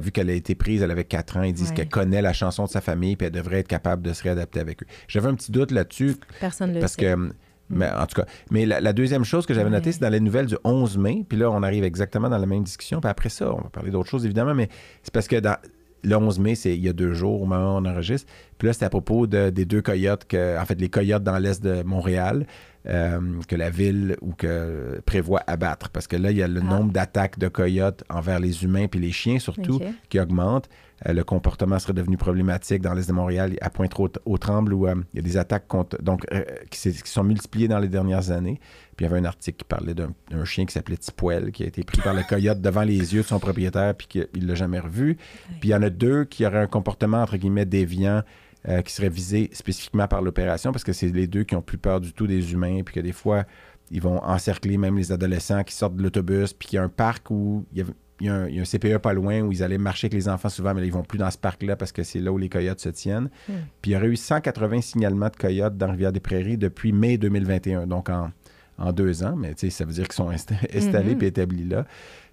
vu qu'elle a été prise, elle avait 4 ans, ils disent Ouais. qu'elle connaît la chanson de sa famille, puis elle devrait être capable de se réadapter avec eux. J'avais un petit doute là-dessus, Personne ne le parce sait. que. hum, Mais en tout cas, mais la, la deuxième chose que j'avais notée, Ouais. c'est dans les nouvelles du 11 mai. Puis là, on arrive exactement dans la même discussion. Puis après ça, on va parler d'autres choses, évidemment, mais c'est parce que dans, le 11 mai, c'est il y a deux jours au moment où on enregistre. Puis là, c'est à propos de- des deux coyotes, que, en fait, les coyotes dans l'est de Montréal, euh, que la ville ou que prévoit abattre. Parce que là, il y a le Ah. nombre d'attaques de coyotes envers les humains puis les chiens, surtout, qui augmente. Euh, le comportement serait devenu problématique dans l'est de Montréal, à Pointe-aux-Trembles, où euh, il y a des attaques contre, donc, euh, qui, sont multipliées dans les dernières années. Puis il y avait un article qui parlait d'un chien qui s'appelait Tipoel, qui a été pris par le coyote devant les yeux de son propriétaire, puis qu'il ne l'a jamais revu. Puis il y en a deux qui auraient un comportement, entre guillemets, déviant, euh, qui serait visé spécifiquement par l'opération, parce que c'est les deux qui ont plus peur du tout des humains, puis que des fois, ils vont encercler même les adolescents qui sortent de l'autobus, puis qu'il y a un parc où il y a, il y a un, il y a un CPE pas loin où ils allaient marcher avec les enfants souvent, mais là, ils vont plus dans ce parc-là parce que c'est là où les coyotes se tiennent. Hmm. Puis il y aurait eu 180 signalements de coyotes dans Rivière-des-Prairies depuis mai 2021, donc en, en deux ans, mais ça veut dire qu'ils sont insta- installés Mhm. puis établis là.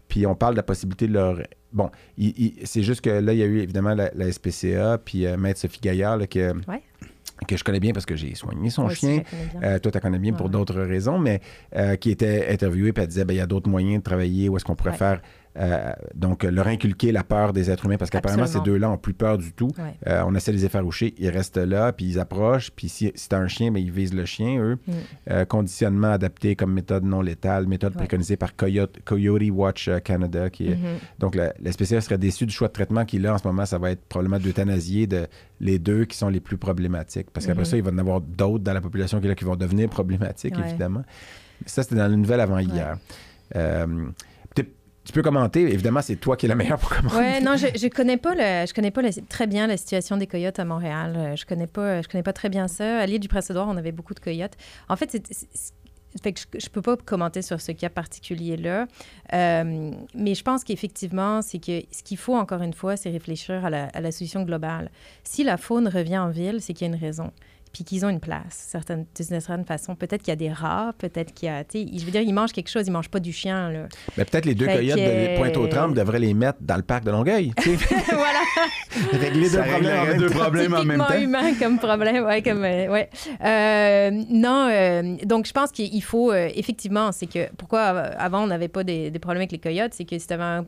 Puis on parle de la possibilité de leur. Bon, c'est juste que là, il y a eu évidemment la, la SPCA, puis euh, Maître Sophie Gaillard, là, que, Ouais. que je connais bien parce que j'ai soigné son chien. Euh, toi, tu la connais bien pour d'autres raisons, mais euh, qui était interviewée puis elle disait ben, il y a d'autres moyens de travailler, où est-ce qu'on pourrait Ouais. faire. Euh, donc, leur inculquer la peur des êtres humains, parce qu'apparemment, ces deux-là ont plus peur du tout. Ouais. Euh, on essaie de les effaroucher, ils restent là, puis ils approchent, puis si, si t'as un chien, ben, ils visent le chien, eux. Mm. Euh, conditionnement adapté comme méthode non létale, méthode Ouais. préconisée par Coyote, Coyote Watch Canada, qui est Mhm. donc, la, la spécialiste serait déçue du choix de traitement qu'il a en ce moment. Ça va être probablement d'euthanasier de les deux qui sont les plus problématiques. Parce qu'après Mhm. ça, il va y en avoir d'autres dans la population qui, est là, qui vont devenir problématiques, Ouais. évidemment. Ça, c'était dans la nouvelle avant hier. T'es- tu peux commenter. Évidemment, c'est toi qui es la meilleure pour commenter. Ouais, non, je, je connais pas je connais pas très bien la situation des coyotes à Montréal. Euh, Je connais pas, je connais pas très bien ça. À l'île du Prince-Édouard, on avait beaucoup de coyotes. En fait, je, je peux pas commenter sur ce cas particulier-là. Euh, mais je pense qu'effectivement, c'est que ce qu'il faut encore une fois, c'est réfléchir à la solution globale. Si la faune revient en ville, c'est qu'il y a une raison. Puis qu'ils ont une place, certaine, d'une certaine façon. Peut-être qu'il y a des rats, peut-être qu'il y a. tu sais, Je veux dire, ils mangent quelque chose, ils mangent pas du chien, là. Mais peut-être les deux Fait coyotes que- de Pointe-aux-Trembles devraient les mettre dans le parc de Longueuil. voilà. Régler deux problèmes en même deux temps. problèmes en même Typiquement temps. humain comme problème, ouais, comme euh, ouais. Euh, non, euh, donc je pense qu'il faut euh, effectivement, c'est que pourquoi avant on n'avait pas des, des problèmes avec les coyotes, c'est que si tu avais un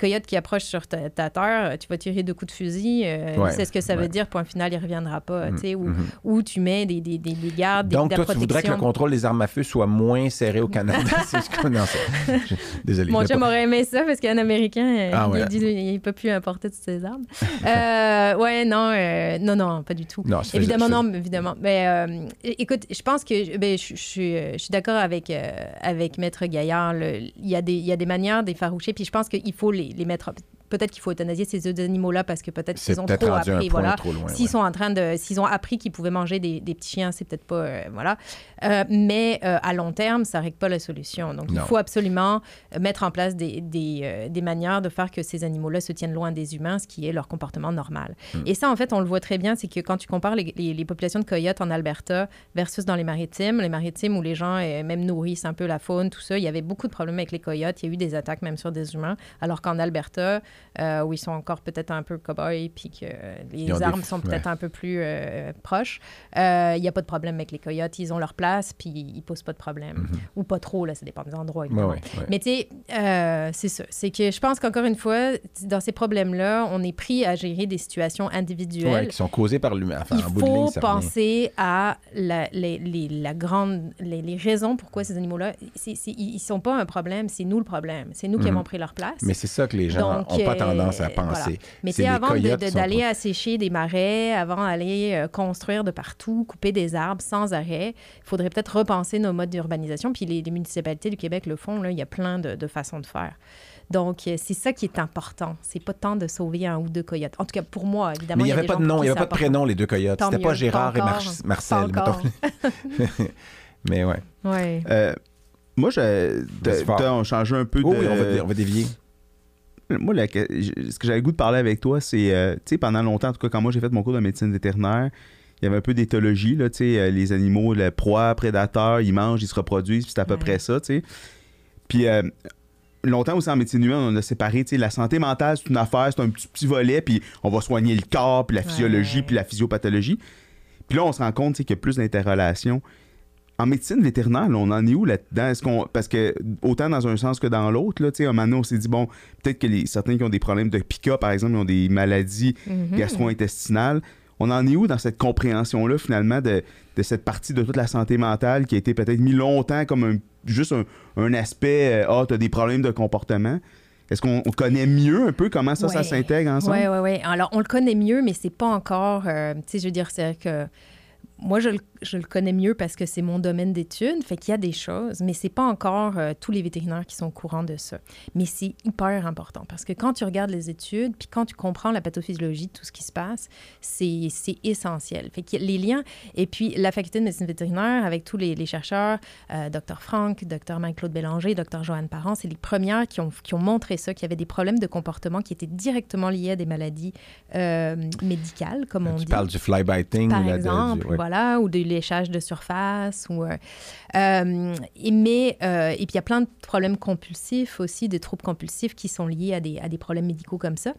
coyote qui approche sur ta, ta terre, tu vas tirer deux coups de fusil, euh, Ouais, c'est ce que ça ouais. veut dire. Point final, il reviendra pas, tu sais, ou, Mhm. ou tu mets des, des, des, des gardes, des, Donc, de toi, la tu voudrais que le contrôle des armes à feu soit moins serré au Canada. c'est ce qu'on je- Désolé. Mon chum pas- aurait aimé ça parce qu'un Américain, euh, Ah ouais. il, il peut plus importer toutes ses armes. euh, ouais, non, euh, non, non, pas du tout. Non, Évidemment, non, évidemment. Mais euh, écoute, je pense que ben, je, je suis, je suis d'accord avec, avec Maître Gaillard. Il y, a des, il y a des manières d'effaroucher, puis je pense qu'il faut les, les mettre. Peut-être qu'il faut euthanasier ces deux animaux-là parce que peut-être qu'ils ont trop appris. Voilà. S'ils ouais. sont en train de, s'ils ont appris qu'ils pouvaient manger des, des petits chiens, c'est peut-être pas, euh, voilà. Euh, mais euh, à long terme, ça règle pas la solution. Donc, il faut absolument mettre en place des, des, des manières de faire que ces animaux-là se tiennent loin des humains, ce qui est leur comportement normal. Hmm. Et ça, en fait, on le voit très bien, c'est que quand tu compares les, les- les populations de coyotes en Alberta versus dans les maritimes, les maritimes où les gens même nourrissent un peu la faune, tout ça, il y avait beaucoup de problèmes avec les coyotes. Il y a eu des attaques même sur des humains, alors qu'en Alberta, euh, où ils sont encore peut-être un peu cow-boys, puis que les ont des- armes sont peut-être un peu plus euh, proches, euh, il n'y a pas de problème avec les coyotes. Ils ont leur place, puis ils posent pas de problème. Ou pas trop, là, ça dépend des endroits. Mhm. Ouais, ouais. Mais tu sais, c'est ça. C'est que je pense qu'encore une fois, dans ces problèmes-là, on est pris à gérer des situations individuelles. Qui sont causés par l'humain. Enfin, Il ligne, faut penser à la, les, les- la grande, les, les raisons pourquoi ces animaux-là, ils ne sont pas un problème, c'est nous le problème. C'est nous qui Mhm. avons pris leur place. Mais c'est ça que les gens Donc, n'ont pas tendance à voilà. penser. Mais C'est tu sais, les avant de- de- d'aller assécher des marais, avant d'aller euh, construire de partout, couper des arbres sans arrêt, il faudrait peut-être repenser nos modes d'urbanisation. Puis les, les municipalités du Québec le font, là, il y a plein de, de façons de faire. Donc, euh, c'est ça qui est important. C'est pas tant de sauver un ou deux coyotes. En tout cas, pour moi, évidemment. Mais il n'y avait pas de nom, il n'y avait pas de prénom, les deux coyotes. C'était pas Gérard pas et Mar-. Marcel, Pas mettons. encore. Mais ouais. Ouais. Euh, moi, je, on change un peu Oh, de. oui, on va, dé- on va dévier. Moi, la- ce que j'avais le goût de parler avec toi, c'est, euh, tu sais, pendant longtemps, en tout cas, quand moi j'ai fait mon cours de médecine vétérinaire, il y avait un peu d'éthologie, là, tu sais, euh, les animaux, la proie, prédateur, ils mangent, ils se reproduisent, puis c'est à peu Ouais. près ça, tu sais. Puis euh, longtemps aussi en médecine humaine, on a séparé, tu sais, la santé mentale, c'est une affaire, c'est un petit, petit volet, puis on va soigner le corps, puis la physiologie, Ouais. puis la physiopathologie. Puis là, on se rend compte, tu sais, qu'il y a plus d'interrelations. En médecine vétérinaire, là, on en est où là-dedans? Est-ce qu'on... Parce que autant dans un sens que dans l'autre, là, tu sais, un moment on s'est dit, bon, peut-être que les, certains qui ont des problèmes de pica, par exemple, ils ont des maladies Mhm. gastro-intestinales. On en est où dans cette compréhension-là, finalement, de, de cette partie de toute la santé mentale qui a été peut-être mis longtemps comme un- juste un, un aspect, euh, ah, t'as des problèmes de comportement. Est-ce qu'on on connaît mieux un peu comment ça, ça Ouais. s'intègre ensemble? Oui, oui, oui. Alors, on le connaît mieux, mais c'est pas encore. euh, tu sais, je veux dire, c'est que. Moi, je le, je le connais mieux parce que c'est mon domaine d'étude. Fait qu'il y a des choses, mais c'est pas encore euh, tous les vétérinaires qui sont au courant de ça. Mais c'est hyper important parce que quand tu regardes les études, puis quand tu comprends la pathophysiologie de tout ce qui se passe, c'est essentiel. Fait que les liens. Et puis, la faculté de médecine vétérinaire, avec tous les, les chercheurs, euh, Dr. Franck, Dr. Marie-Claude Bélanger, Dr. Joanne Parent, c'est les premières qui ont, qui ont montré ça, qu'il y avait des problèmes de comportement qui étaient directement liés à des maladies euh, médicales, comme on Tu dit parles du fly-biting. par exemple, du- ouais. voilà, ou de léchage de surface. Ou, euh, euh, et, mais, euh, et puis, il y a plein de problèmes compulsifs aussi, de troubles compulsifs qui sont liés à des, à des problèmes médicaux comme ça.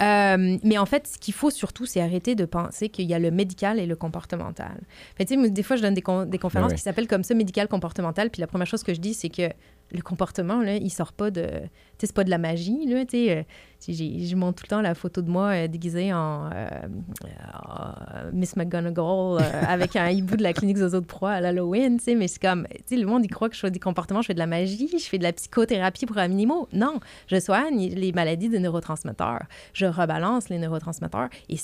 Euh, mais en fait, ce qu'il faut surtout, c'est arrêter de penser qu'il y a le médical et le comportemental. Fait, des fois, je donne des, con- des conférences qui s'appellent comme ça, médical-comportemental, puis la première chose que je dis, c'est que le comportement, là, il sort pas de... Tu sais, c'est pas de la magie, là, tu sais. euh, je montre tout le temps la photo de moi euh, déguisée en euh, euh, Miss McGonagall avec un hibou de la clinique Zozo de Proie à l'Halloween, tu sais, mais c'est comme, tu sais, le monde, il croit que je fais des comportements, je fais de la magie, je fais de la psychothérapie pour animaux. Non, je soigne les maladies des neurotransmetteurs. Je rebalance les neurotransmetteurs et,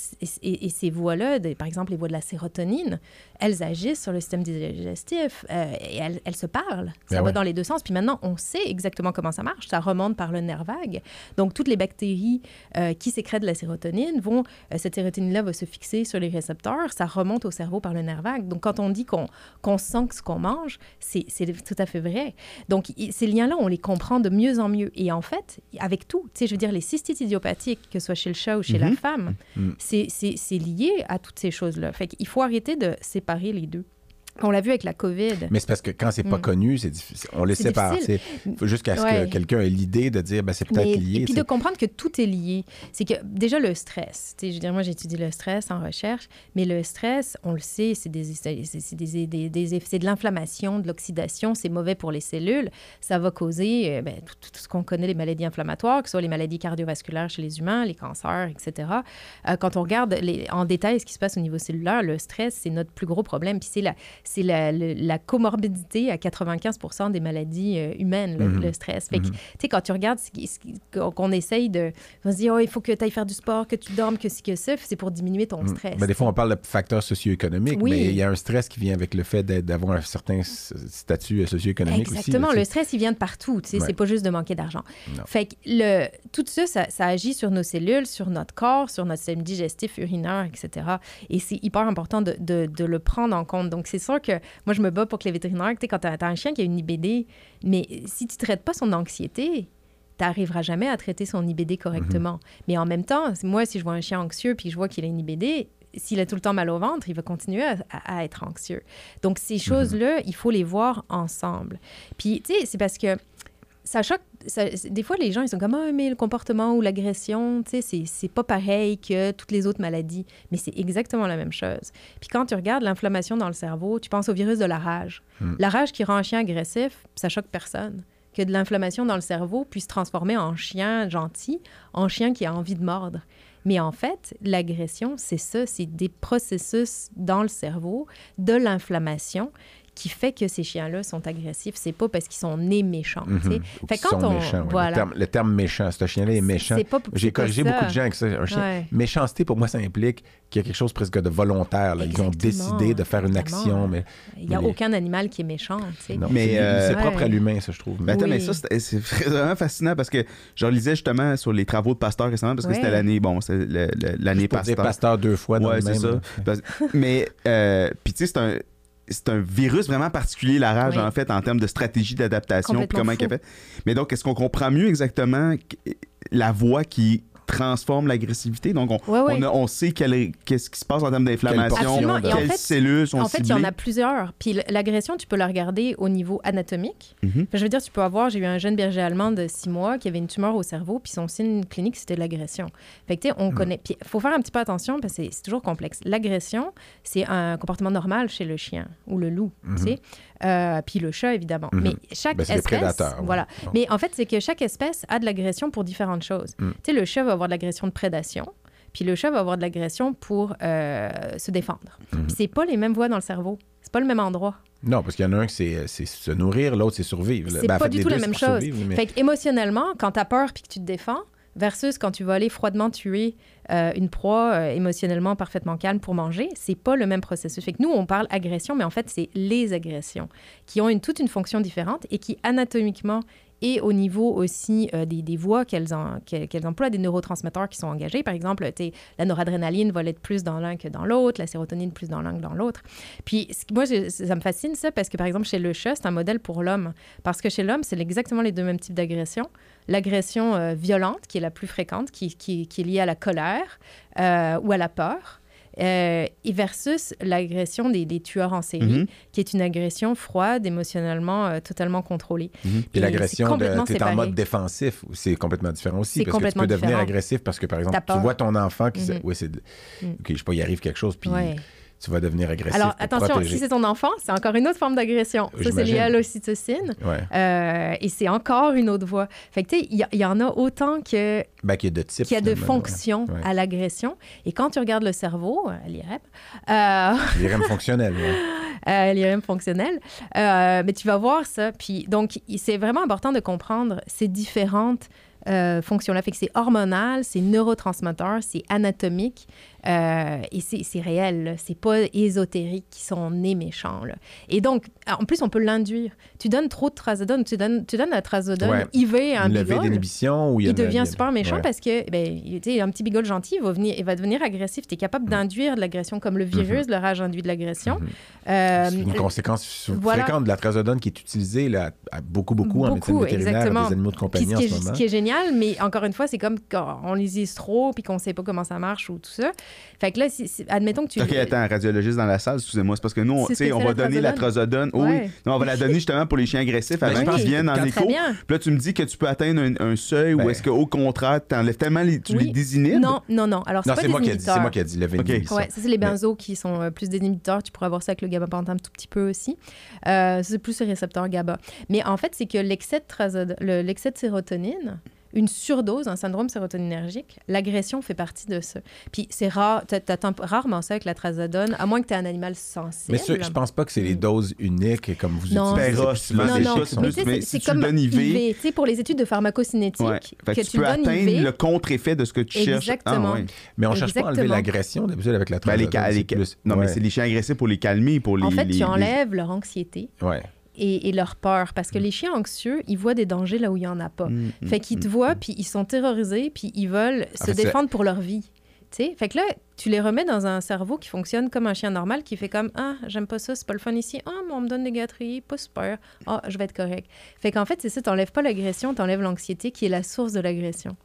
et- et ces voies-là, par exemple, les voies de la sérotonine, elles agissent sur le système digestif et elles, elles se parlent. Ça Ben va ouais. dans les deux sens. Puis maintenant, on sait exactement comment ça marche. Ça remonte par le nerf vague. Donc, toutes les bactéries euh, qui sécrètent de la sérotonine vont, euh, cette sérotonine-là va se fixer sur les récepteurs. Ça remonte au cerveau par le nerf vague. Donc, quand on dit qu'on sent que ce qu'on mange, c'est tout à fait vrai. Donc, ces liens-là, on les comprend de mieux en mieux. Et en fait, avec tout, tu sais, je veux dire, les cystites idiopathiques, que ce soit chez le chat ou chez la Mhm. femme, Mhm. c'est lié à toutes ces choses-là. Fait qu'il faut arrêter de séparer les deux. On l'a vu avec la COVID. Mais c'est parce que quand c'est pas Mm. connu, c'est difficile. On les sépare. jusqu'à ce Ouais. que quelqu'un ait l'idée de dire ben, c'est peut-être lié. et puis de comprendre que tout est lié. C'est que déjà le stress, je veux dire, moi j'étudie le stress en recherche, mais le stress, on le sait, c'est des, des, des- des de l'inflammation, de l'oxydation, c'est mauvais pour les cellules. Ça va causer euh, ben, tout, tout- tout ce qu'on connaît, les maladies inflammatoires, que ce soit les maladies cardiovasculaires chez les humains, les cancers, etc. Euh, quand on regarde les- en détail ce qui se passe au niveau cellulaire, le stress, c'est notre plus gros problème. Puis c'est la, c'est la, la comorbidité à 95% des maladies euh, humaines, le, Mhm. le stress. Fait que, Mhm. tu sais, quand tu regardes qu'on essaye de... On se dit, oh, il faut que tu ailles faire du sport, que tu dormes, que ci, que ça, c'est pour diminuer ton Mm. stress. Ben, des fois, on parle de facteurs socio-économiques, Oui. mais il y a un stress qui vient avec le fait d'avoir un certain statut euh, socio-économique aussi. Exactement. le stress, il vient de partout. Tu sais, Ouais. C'est pas juste de manquer d'argent. Fait que le, tout ça, ça, ça agit sur nos cellules, sur notre corps, sur notre système digestif, urinaire, etc. Et c'est hyper important de, de- de le prendre en compte. Donc, c'est sûr que moi, je me bats pour que les vétérinaires, tu sais, quand tu as, un chien qui a une IBD, mais si tu traites pas son anxiété, tu n'arriveras jamais à traiter son IBD correctement. Mais en même temps, moi, si je vois un chien anxieux puis je vois qu'il a une IBD, s'il a tout le temps mal au ventre, il va continuer à, à- à être anxieux. Donc, ces choses-là, il faut les voir ensemble. Puis, tu sais, c'est parce que ça choque. ça- des fois, les gens, ils sont comme, ah, mais le comportement ou l'agression, tu sais, c'est- c'est pas pareil que toutes les autres maladies. Mais c'est exactement la même chose. Puis quand tu regardes l'inflammation dans le cerveau, tu penses au virus de la rage. Mm. La rage qui rend un chien agressif, ça choque personne. Que de l'inflammation dans le cerveau puisse se transformer en chien gentil, en chien qui a envie de mordre. Mais en fait, l'agression, c'est ça, c'est des processus dans le cerveau, de l'inflammation qui fait que ces chiens-là sont agressifs. C'est pas parce qu'ils sont nés méchants. Fait qu'ils quand sont on- méchants, ouais. voilà. le, terme, le terme méchant, ce chien-là est méchant. C'est pas- J'ai corrigé ça. beaucoup de gens avec ça. Un chien- Ouais. Méchanceté, pour moi, ça implique qu'il y a quelque chose presque de volontaire. là. Ils ont décidé de faire une Exactement. action, mais Il n'y a Mais aucun animal qui est méchant. non. Mais, c'est euh, c'est propre à l'humain, ça, je trouve. Mais attends, Oui. mais ça, c'est vraiment fascinant parce que je relisais justement sur les travaux de Pasteur récemment parce que c'était l'année, bon, l'année Pasteur. pasteur deux fois dans Ouais, c'est ça. mais, euh, puis tu sais, c'est un. C'est un virus vraiment particulier, la rage, Oui. en fait, en termes de stratégie d'adaptation, puis comment fait. Mais donc, est-ce qu'on comprend mieux exactement la voie qui transforme l'agressivité? Donc, on, Ouais, ouais. on, a- on sait qu'est-ce qui se passe en termes d'inflammation. Et en quelles fait- cellules sont En fait, il y en a plusieurs. Puis l'agression, tu peux la regarder au niveau anatomique. Mhm. Enfin, je veux dire, tu peux avoir, j'ai eu un jeune berger allemand de six mois qui avait une tumeur au cerveau, puis son signe clinique, c'était l'agression. Fait que, tu sais, on connaît. Puis, il faut faire un petit peu attention parce que c'est- c'est toujours complexe. L'agression, c'est un comportement normal chez le chien ou le loup, tu sais. Euh, puis le chat, évidemment. Mhm. Mais chaque Ben, espèce. ouais. Voilà. Mais en fait, c'est que chaque espèce a de l'agression pour différentes choses. Mm. Tu sais, le chat va avoir de l'agression de prédation. Puis le chat va avoir de l'agression pour euh, se défendre. Mhm. Puis c'est pas les mêmes voies dans le cerveau. C'est pas le même endroit. Non, parce qu'il y en a un qui c'est c'est se nourrir, l'autre c'est survivre. C'est Ben, en pas fait, du tout la même chose. mais- Fait qu'émotionnellement, quand t'as peur puis que tu te défends, versus quand tu vas aller froidement tuer euh, une proie euh, émotionnellement parfaitement calme pour manger, c'est pas le même processus. Fait que nous, on parle agression, mais en fait, c'est les agressions qui ont une, toute une fonction différente et qui anatomiquement et au niveau aussi euh, des, des voies qu'elles en- qu'elles emploient, des neurotransmetteurs qui sont engagés. Par exemple, la noradrénaline va être plus dans l'un que dans l'autre, la sérotonine plus dans l'un que dans l'autre. Puis moi, ça me fascine ça parce que, par exemple, chez le chat, c'est un modèle pour l'homme. Parce que chez l'homme, c'est exactement les deux mêmes types d'agressions. L'agression euh, violente, qui est la plus fréquente, qui, qui- qui est liée à la colère euh, ou à la peur. euh, et versus l'agression des, des tueurs en série, Mhm. qui est une agression froide, émotionnellement euh, totalement contrôlée. Mhm. Puis Et l'agression, de- t'es en mode défensif, c'est complètement différent aussi. Parce que tu peux devenir différent. agressif parce que, par exemple, tu vois ton enfant qui... se- Mhm. Oui, c'est... de- Mm. OK, je sais pas, il arrive quelque chose, puis Ouais. Tu vas devenir agressif Alors, attention, si c'est ton enfant, c'est encore une autre forme d'agression. Ça, c'est lié à l'ocytocine. Ouais. Euh, et c'est encore une autre voie. Fait que, tu sais, il y, en a autant que Ben, qu'il y a de types. qu'il y a de fonctions Ouais. à l'agression. Et quand tu regardes le cerveau, euh, l'IRM, euh, L'IRM fonctionnel, ouais. euh, l'IRM fonctionnel, euh, mais tu vas voir ça. Puis, donc, c'est vraiment important de comprendre ces différentes euh, fonctions-là. Fait que c'est hormonal, c'est neurotransmetteur, c'est anatomique euh, et c'est réel. C'est pas ésotérique qui sont nés méchants. là. Et donc, en plus, on peut l'induire. Tu donnes trop de trazodone, tu donnes, tu donnes la trazodone Ouais. IV à un Une bigole, d'inhibition il il de- devient super méchant ouais. parce que, ben, tu sais, un petit bigole gentil, il va, venir, il va devenir agressif. Tu es capable d'induire de l'agression comme le virus, le rage induit de l'agression. Mhm. Euh, C'est une conséquence voilà. fréquente de la trazodone qui est utilisée là, à beaucoup, beaucoup, en médecine Beaucoup, vétérinaire, exactement. des animaux de Puis compagnie ce en qui, ce est, ce qui est génial, mais encore une fois, c'est comme quand on les use trop puis qu'on sait pas comment ça marche ou tout ça. Fait que là, si- si- admettons que tu. OK, attends, radiologiste dans la salle, excusez-moi, c'est parce que nous, on, que on va donner la trazodone. Oui, Ouais. oui. Non, on va la donner justement pour les chiens agressifs Ben, avant qu'ils viennent en écho. Puis là, tu me dis que tu peux atteindre un, un seuil Ben- ou est-ce qu'au contraire, tu enlèves tellement les, tu Oui. les désinhibes? Non, non, non. Alors, c'est moi, qui ai dit, c'est moi qui ai dit lever Ok. d'inhibition. Ouais, ça, c'est les benzos qui sont euh, plus des inhibiteurs. Tu pourrais avoir ça avec le gabapentin un tout petit peu aussi. Euh, c'est plus le récepteur GABA. Mais en fait, c'est que l'excès de, le- l'excès de sérotonine, une surdose, un syndrome sérotoninergique, l'agression fait partie de ça. Puis c'est rare, t'attends rarement ça avec la trazodone, à moins que tu aies un animal sensible. Mais je pense pas que c'est les doses uniques comme vous Non. utilisez. Non, c'est non, tu mais c'est- tu comme donnes IV, IV. Tu pour les études de pharmacocinétique, Ouais. Que, tu tu peux donnes atteindre IV, le contre-effet de ce que tu cherches. Exactement. Ah, ouais. Mais on cherche pas à enlever l'agression d'habitude avec la Ben, les trazodone. les plus- Non, mais c'est les chiens agressifs pour les calmer, pour les. en fait, les- tu les- enlèves leur anxiété Ouais. Et, et leur peur. Parce que les chiens anxieux, ils voient des dangers là où il n'y en a pas. Mm, mm, Fait qu'ils te mm, voient, puis ils sont terrorisés, puis ils veulent se fait, c'est- défendre pour leur vie. Tu sais? Fait que là, tu les remets dans un cerveau qui fonctionne comme un chien normal, qui fait comme Ah, j'aime pas ça, c'est pas le fun ici. Ah, mais on me donne des gâteries, pas super. Ah, je vais être correct. Fait qu'en fait, c'est ça, t'enlèves pas l'agression, t'enlèves l'anxiété qui est la source de l'agression.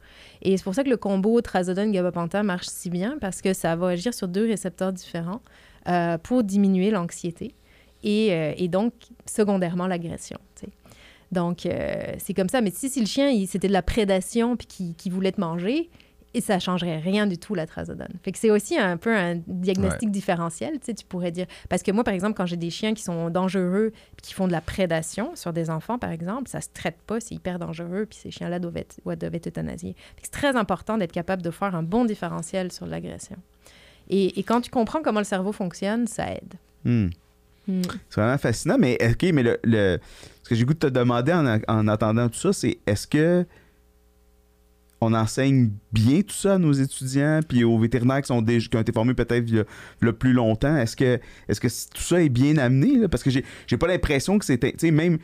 Et c'est pour ça que le combo trazodone-gabapentin marche si bien, parce que ça va agir sur deux récepteurs différents euh, pour diminuer l'anxiété et, euh, et donc, secondairement, l'agression. Donc, euh, c'est comme ça. Mais si, si le chien, c'était de la prédation puis qu'il voulait te manger, et ça changerait rien du tout, la trazodone. Fait que c'est aussi un peu un diagnostic différentiel, tu sais, tu pourrais dire. Parce que moi, par exemple, quand j'ai des chiens qui sont dangereux puis qui font de la prédation sur des enfants, par exemple, ça se traite pas, c'est hyper dangereux, puis ces chiens-là doivent être, ouais, doivent être euthanasiés. C'est très important d'être capable de faire un bon différentiel sur l'agression. Et, et quand tu comprends comment le cerveau fonctionne, ça aide. mm. Mm. C'est vraiment fascinant. Mais OK, mais le, le- ce que j'ai le goût de te demander en, en attendant tout ça, c'est est-ce que on enseigne bien tout ça à nos étudiants puis aux vétérinaires qui, sont déjà, qui ont été formés peut-être il y a- il y a plus longtemps? Est-ce que, est-ce que c- tout ça est bien amené? là? Parce que j'ai j'ai pas l'impression que c'était. Tu sais, même.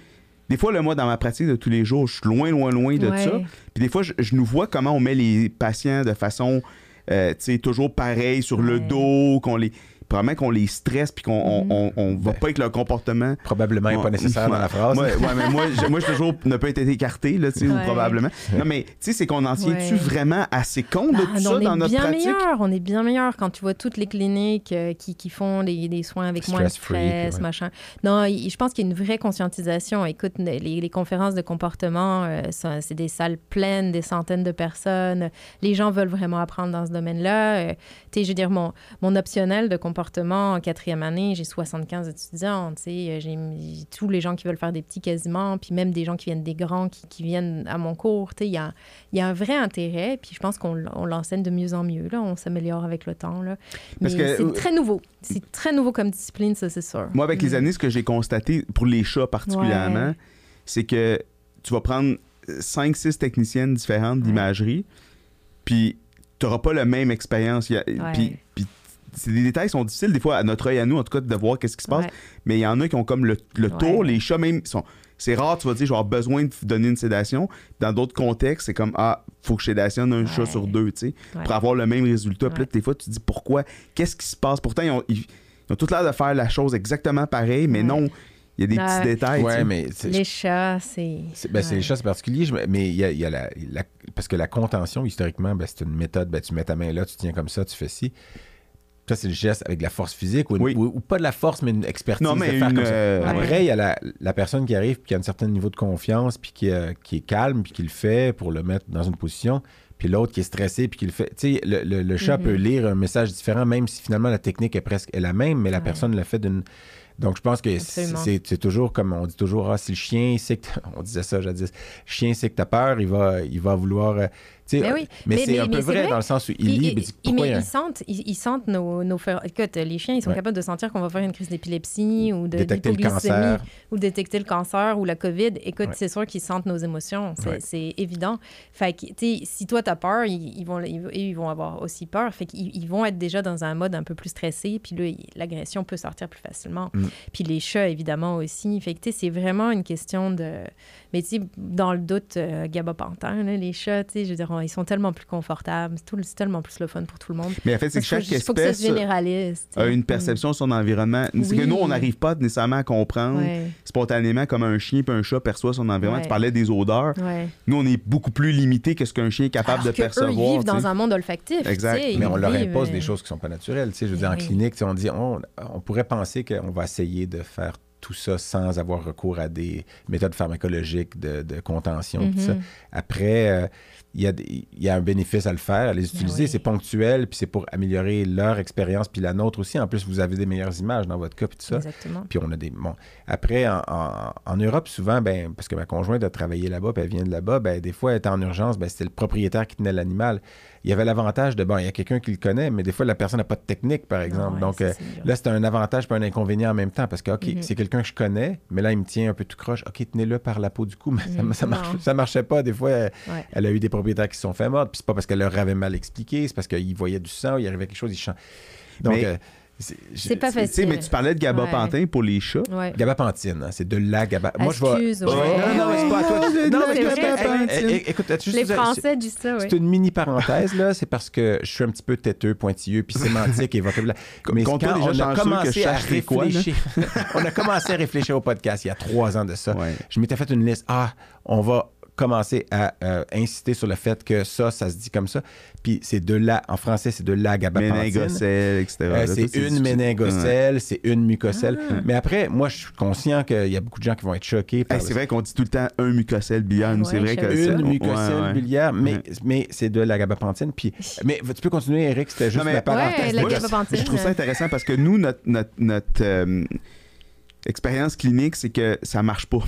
Des fois, là, moi, dans ma pratique de tous les jours, je suis loin, loin, loin de Ouais. ça. Puis des fois, je, je nous vois comment on met les patients de façon, euh, tu sais, toujours pareil sur le dos, qu'on les, probablement qu'on les stresse, puis qu'on on, Mhm. on- on va Ben. pas avec leur comportement. Probablement Ouais. pas nécessaire dans la phrase. Moi, ouais, mais moi, je- moi, je toujours ne pas être écarté, là, tu sais, ou Ouais. probablement. Non, mais tu sais, c'est qu'on en tient-tu Ouais. vraiment assez compte de Ah, tout ça on dans est notre bien pratique? meilleur, on est bien meilleur quand tu vois toutes les cliniques euh, qui, qui font des, des soins avec moins de stress, ouais. machin. Non, il- je pense qu'il y a une vraie conscientisation. Écoute, les, les conférences de comportement, euh, c'est des salles pleines, des centaines de personnes. Les gens veulent vraiment apprendre dans ce domaine-là. Euh, tu sais, je veux dire, mon, mon optionnel de comportement en quatrième année, j'ai 75 étudiants. Tu sais, euh, j'ai tous les gens qui veulent faire des petits quasiment, puis même des gens qui viennent des grands qui, qui viennent à mon cours. Tu sais, il y a, y a un vrai intérêt, puis je pense qu'on l'enseigne de mieux en mieux. Là. On s'améliore avec le temps. Là. Mais c'est très nouveau. C'est très nouveau comme discipline, ça, c'est sûr. Moi, avec les Mm. années, ce que j'ai constaté, pour les chats particulièrement, Ouais. c'est que tu vas prendre 5-6 techniciennes différentes d'imagerie, puis tu n'auras pas la même expérience. Ouais. Puis, puis c'est des détails qui sont difficiles, des fois, à notre œil, à nous, en tout cas, de voir qu'est-ce qui se passe. Ouais. Mais il y en a qui ont comme le, le tour. Les chats, même, sont. C'est rare, tu vas dire, avoir besoin de donner une sédation. Dans d'autres contextes, c'est comme, ah, faut que je sédationne un chat sur deux, tu sais, Ouais. pour avoir le même résultat. Puis là, des fois, tu te dis, pourquoi? Qu'est-ce qui se passe? Pourtant, ils ont, ils, ils ont tout l'air de faire la chose exactement pareil, mais Ouais. non, il y a des petits détails. Ouais, mais Les chats, c'est. C'est ben, c'est ouais. les chats, c'est particulier, mais il y a, il y a la, la- Parce que la contention, historiquement, ben, c'est une méthode. Ben, tu mets ta main là, tu tiens comme ça, tu fais ci. Ça, c'est le geste avec de la force physique, ou, une- Oui. ou- ou pas de la force, mais une expertise Non, mais de faire une, comme ça. euh. Après, il y a la, la personne qui arrive, puis qui a un certain niveau de confiance, puis qui, euh, qui est calme, puis qui le fait pour le mettre dans une position. Puis l'autre qui est stressé, puis qui le fait. Tu sais, le, le- le chat Mhm. peut lire un message différent, même si finalement la technique est presque est la même, mais la Ouais. personne le fait d'une. Donc, je pense que c'est toujours comme on dit toujours, ah, si le chien sait que. t'as- On disait ça jadis. Le chien sait que tu as peur, il va, il va vouloir. Euh, sais, Ben oui. Mais, Mais- c'est mais- un peu mais vrai, vrai. dans le sens où il Ils- mais pourquoi il mais a ils sentent, ils, sentent nos, nos Écoute, les chiens, ils sont Ouais. capables de sentir qu'on va faire une crise d'épilepsie ou de détecter le cancer. ou détecter le cancer ou la COVID. Écoute, Ouais. c'est sûr qu'ils sentent nos émotions. C'est Ouais. évident. Fait que, tu sais, si toi, tu as peur, ils, ils vont, ils, ils vont avoir aussi peur. Fait qu'ils ils vont être déjà dans un mode un peu plus stressé. Puis là, l'agression peut sortir plus facilement. Mm. Puis les chats, évidemment, aussi. Fait que, tu sais, c'est vraiment une question de... Mais tu sais, dans le doute, euh, gabapentin, là, les chats, tu sais, je veux dire, on- ils sont tellement plus confortables. C'est tout- tellement plus le fun pour tout le monde. Mais en fait, c'est que Il faut, chaque il faut que ça se espèce généralise. a une perception sur son environnement. C'est que Oui. nous, on n'arrive pas nécessairement à Mm. comprendre Ouais, spontanément comme un chien et un chat perçoit son environnement. Ouais. Tu parlais des odeurs. ouais. Nous, on est beaucoup plus limité que ce qu'un chien est capable Alors de que percevoir. eux, ils vivent dans un monde olfactif. Exact. Mais on leur vivent, impose euh, des choses qui sont pas naturelles. Tu sais, je veux Eh dire, en oui. clinique, on dit, on, on pourrait penser qu'on va essayer de faire tout ça sans avoir recours à des méthodes pharmacologiques de, de contention, tout ça. Mhm. Après, euh, il y, a des- il y a un bénéfice à le faire, à les utiliser. oui. C'est ponctuel, puis c'est pour améliorer leur expérience, puis la nôtre aussi. En plus, vous avez des meilleures images dans votre cas, puis tout ça. Exactement. Puis on a des. Bon. Après, en, en- en Europe, souvent, ben, parce que ma conjointe a travaillé là-bas, puis elle vient de là-bas, ben, des fois, elle était en urgence, ben, c'était le propriétaire qui tenait l'animal. Il y avait l'avantage de, bon, il y a quelqu'un qui le connaît, mais des fois, la personne n'a pas de technique, par exemple. ouais, Donc, euh, là, c'est un avantage puis un inconvénient en même temps, parce que, OK, Mhm. c'est quelqu'un que je connais, mais là, il me tient un peu tout croche. OK, tenez-le par la peau du cou, mais ça, Mhm. ça, marche- ça marchait pas. Des fois, elle, Ouais. elle a eu des propriétaires qui se sont fait mordre, puis c'est pas parce qu'elle leur avait mal expliqué, c'est parce qu'il voyait du sang, il arrivait quelque chose, il chante. Donc, Mais- euh, c'est pas Tu sais, facile. mais tu parlais de gabapentin pour les chats. Ouais. Gabapentine, hein, c'est de la gaba. Moi, je vais. Ouais. Non, non, mais c'est pas à toi. Non, mais écoute, juste Les Français disent ça, oui. C'est une mini parenthèse, là. C'est parce que je suis un petit peu têteux, pointilleux, puis sémantique et vocabulaire. Mais quand déjà on a chanceux que je commencé à réfléchir, on a commencé à réfléchir au podcast il y a trois ans de ça. Ouais. Je m'étais fait une liste. Ah, on va commencer à euh, insister sur le fait que ça, ça se dit comme ça. Puis c'est de la, en français, c'est de la gabapentine. Méningocèle, etc. Euh, c'est une méningocèle, c'est une mucocèle. Ah. Mais après, moi, je suis conscient qu'il y a beaucoup de gens qui vont être choqués Hey, c'est vrai qu'on dit tout le temps un mucocèle biliaire. C'est Ouais, vrai que une Ouais, mucocèle ouais. biliaire, mais, Ouais. mais c'est de la gabapentine. Puis, mais tu peux continuer, Eric, c'était juste Non, mais- la parenthèse. Ouais, la Moi, je- trouve ça intéressant parce que nous, notre. notre, notre, euh, expérience clinique, c'est que ça marche pas.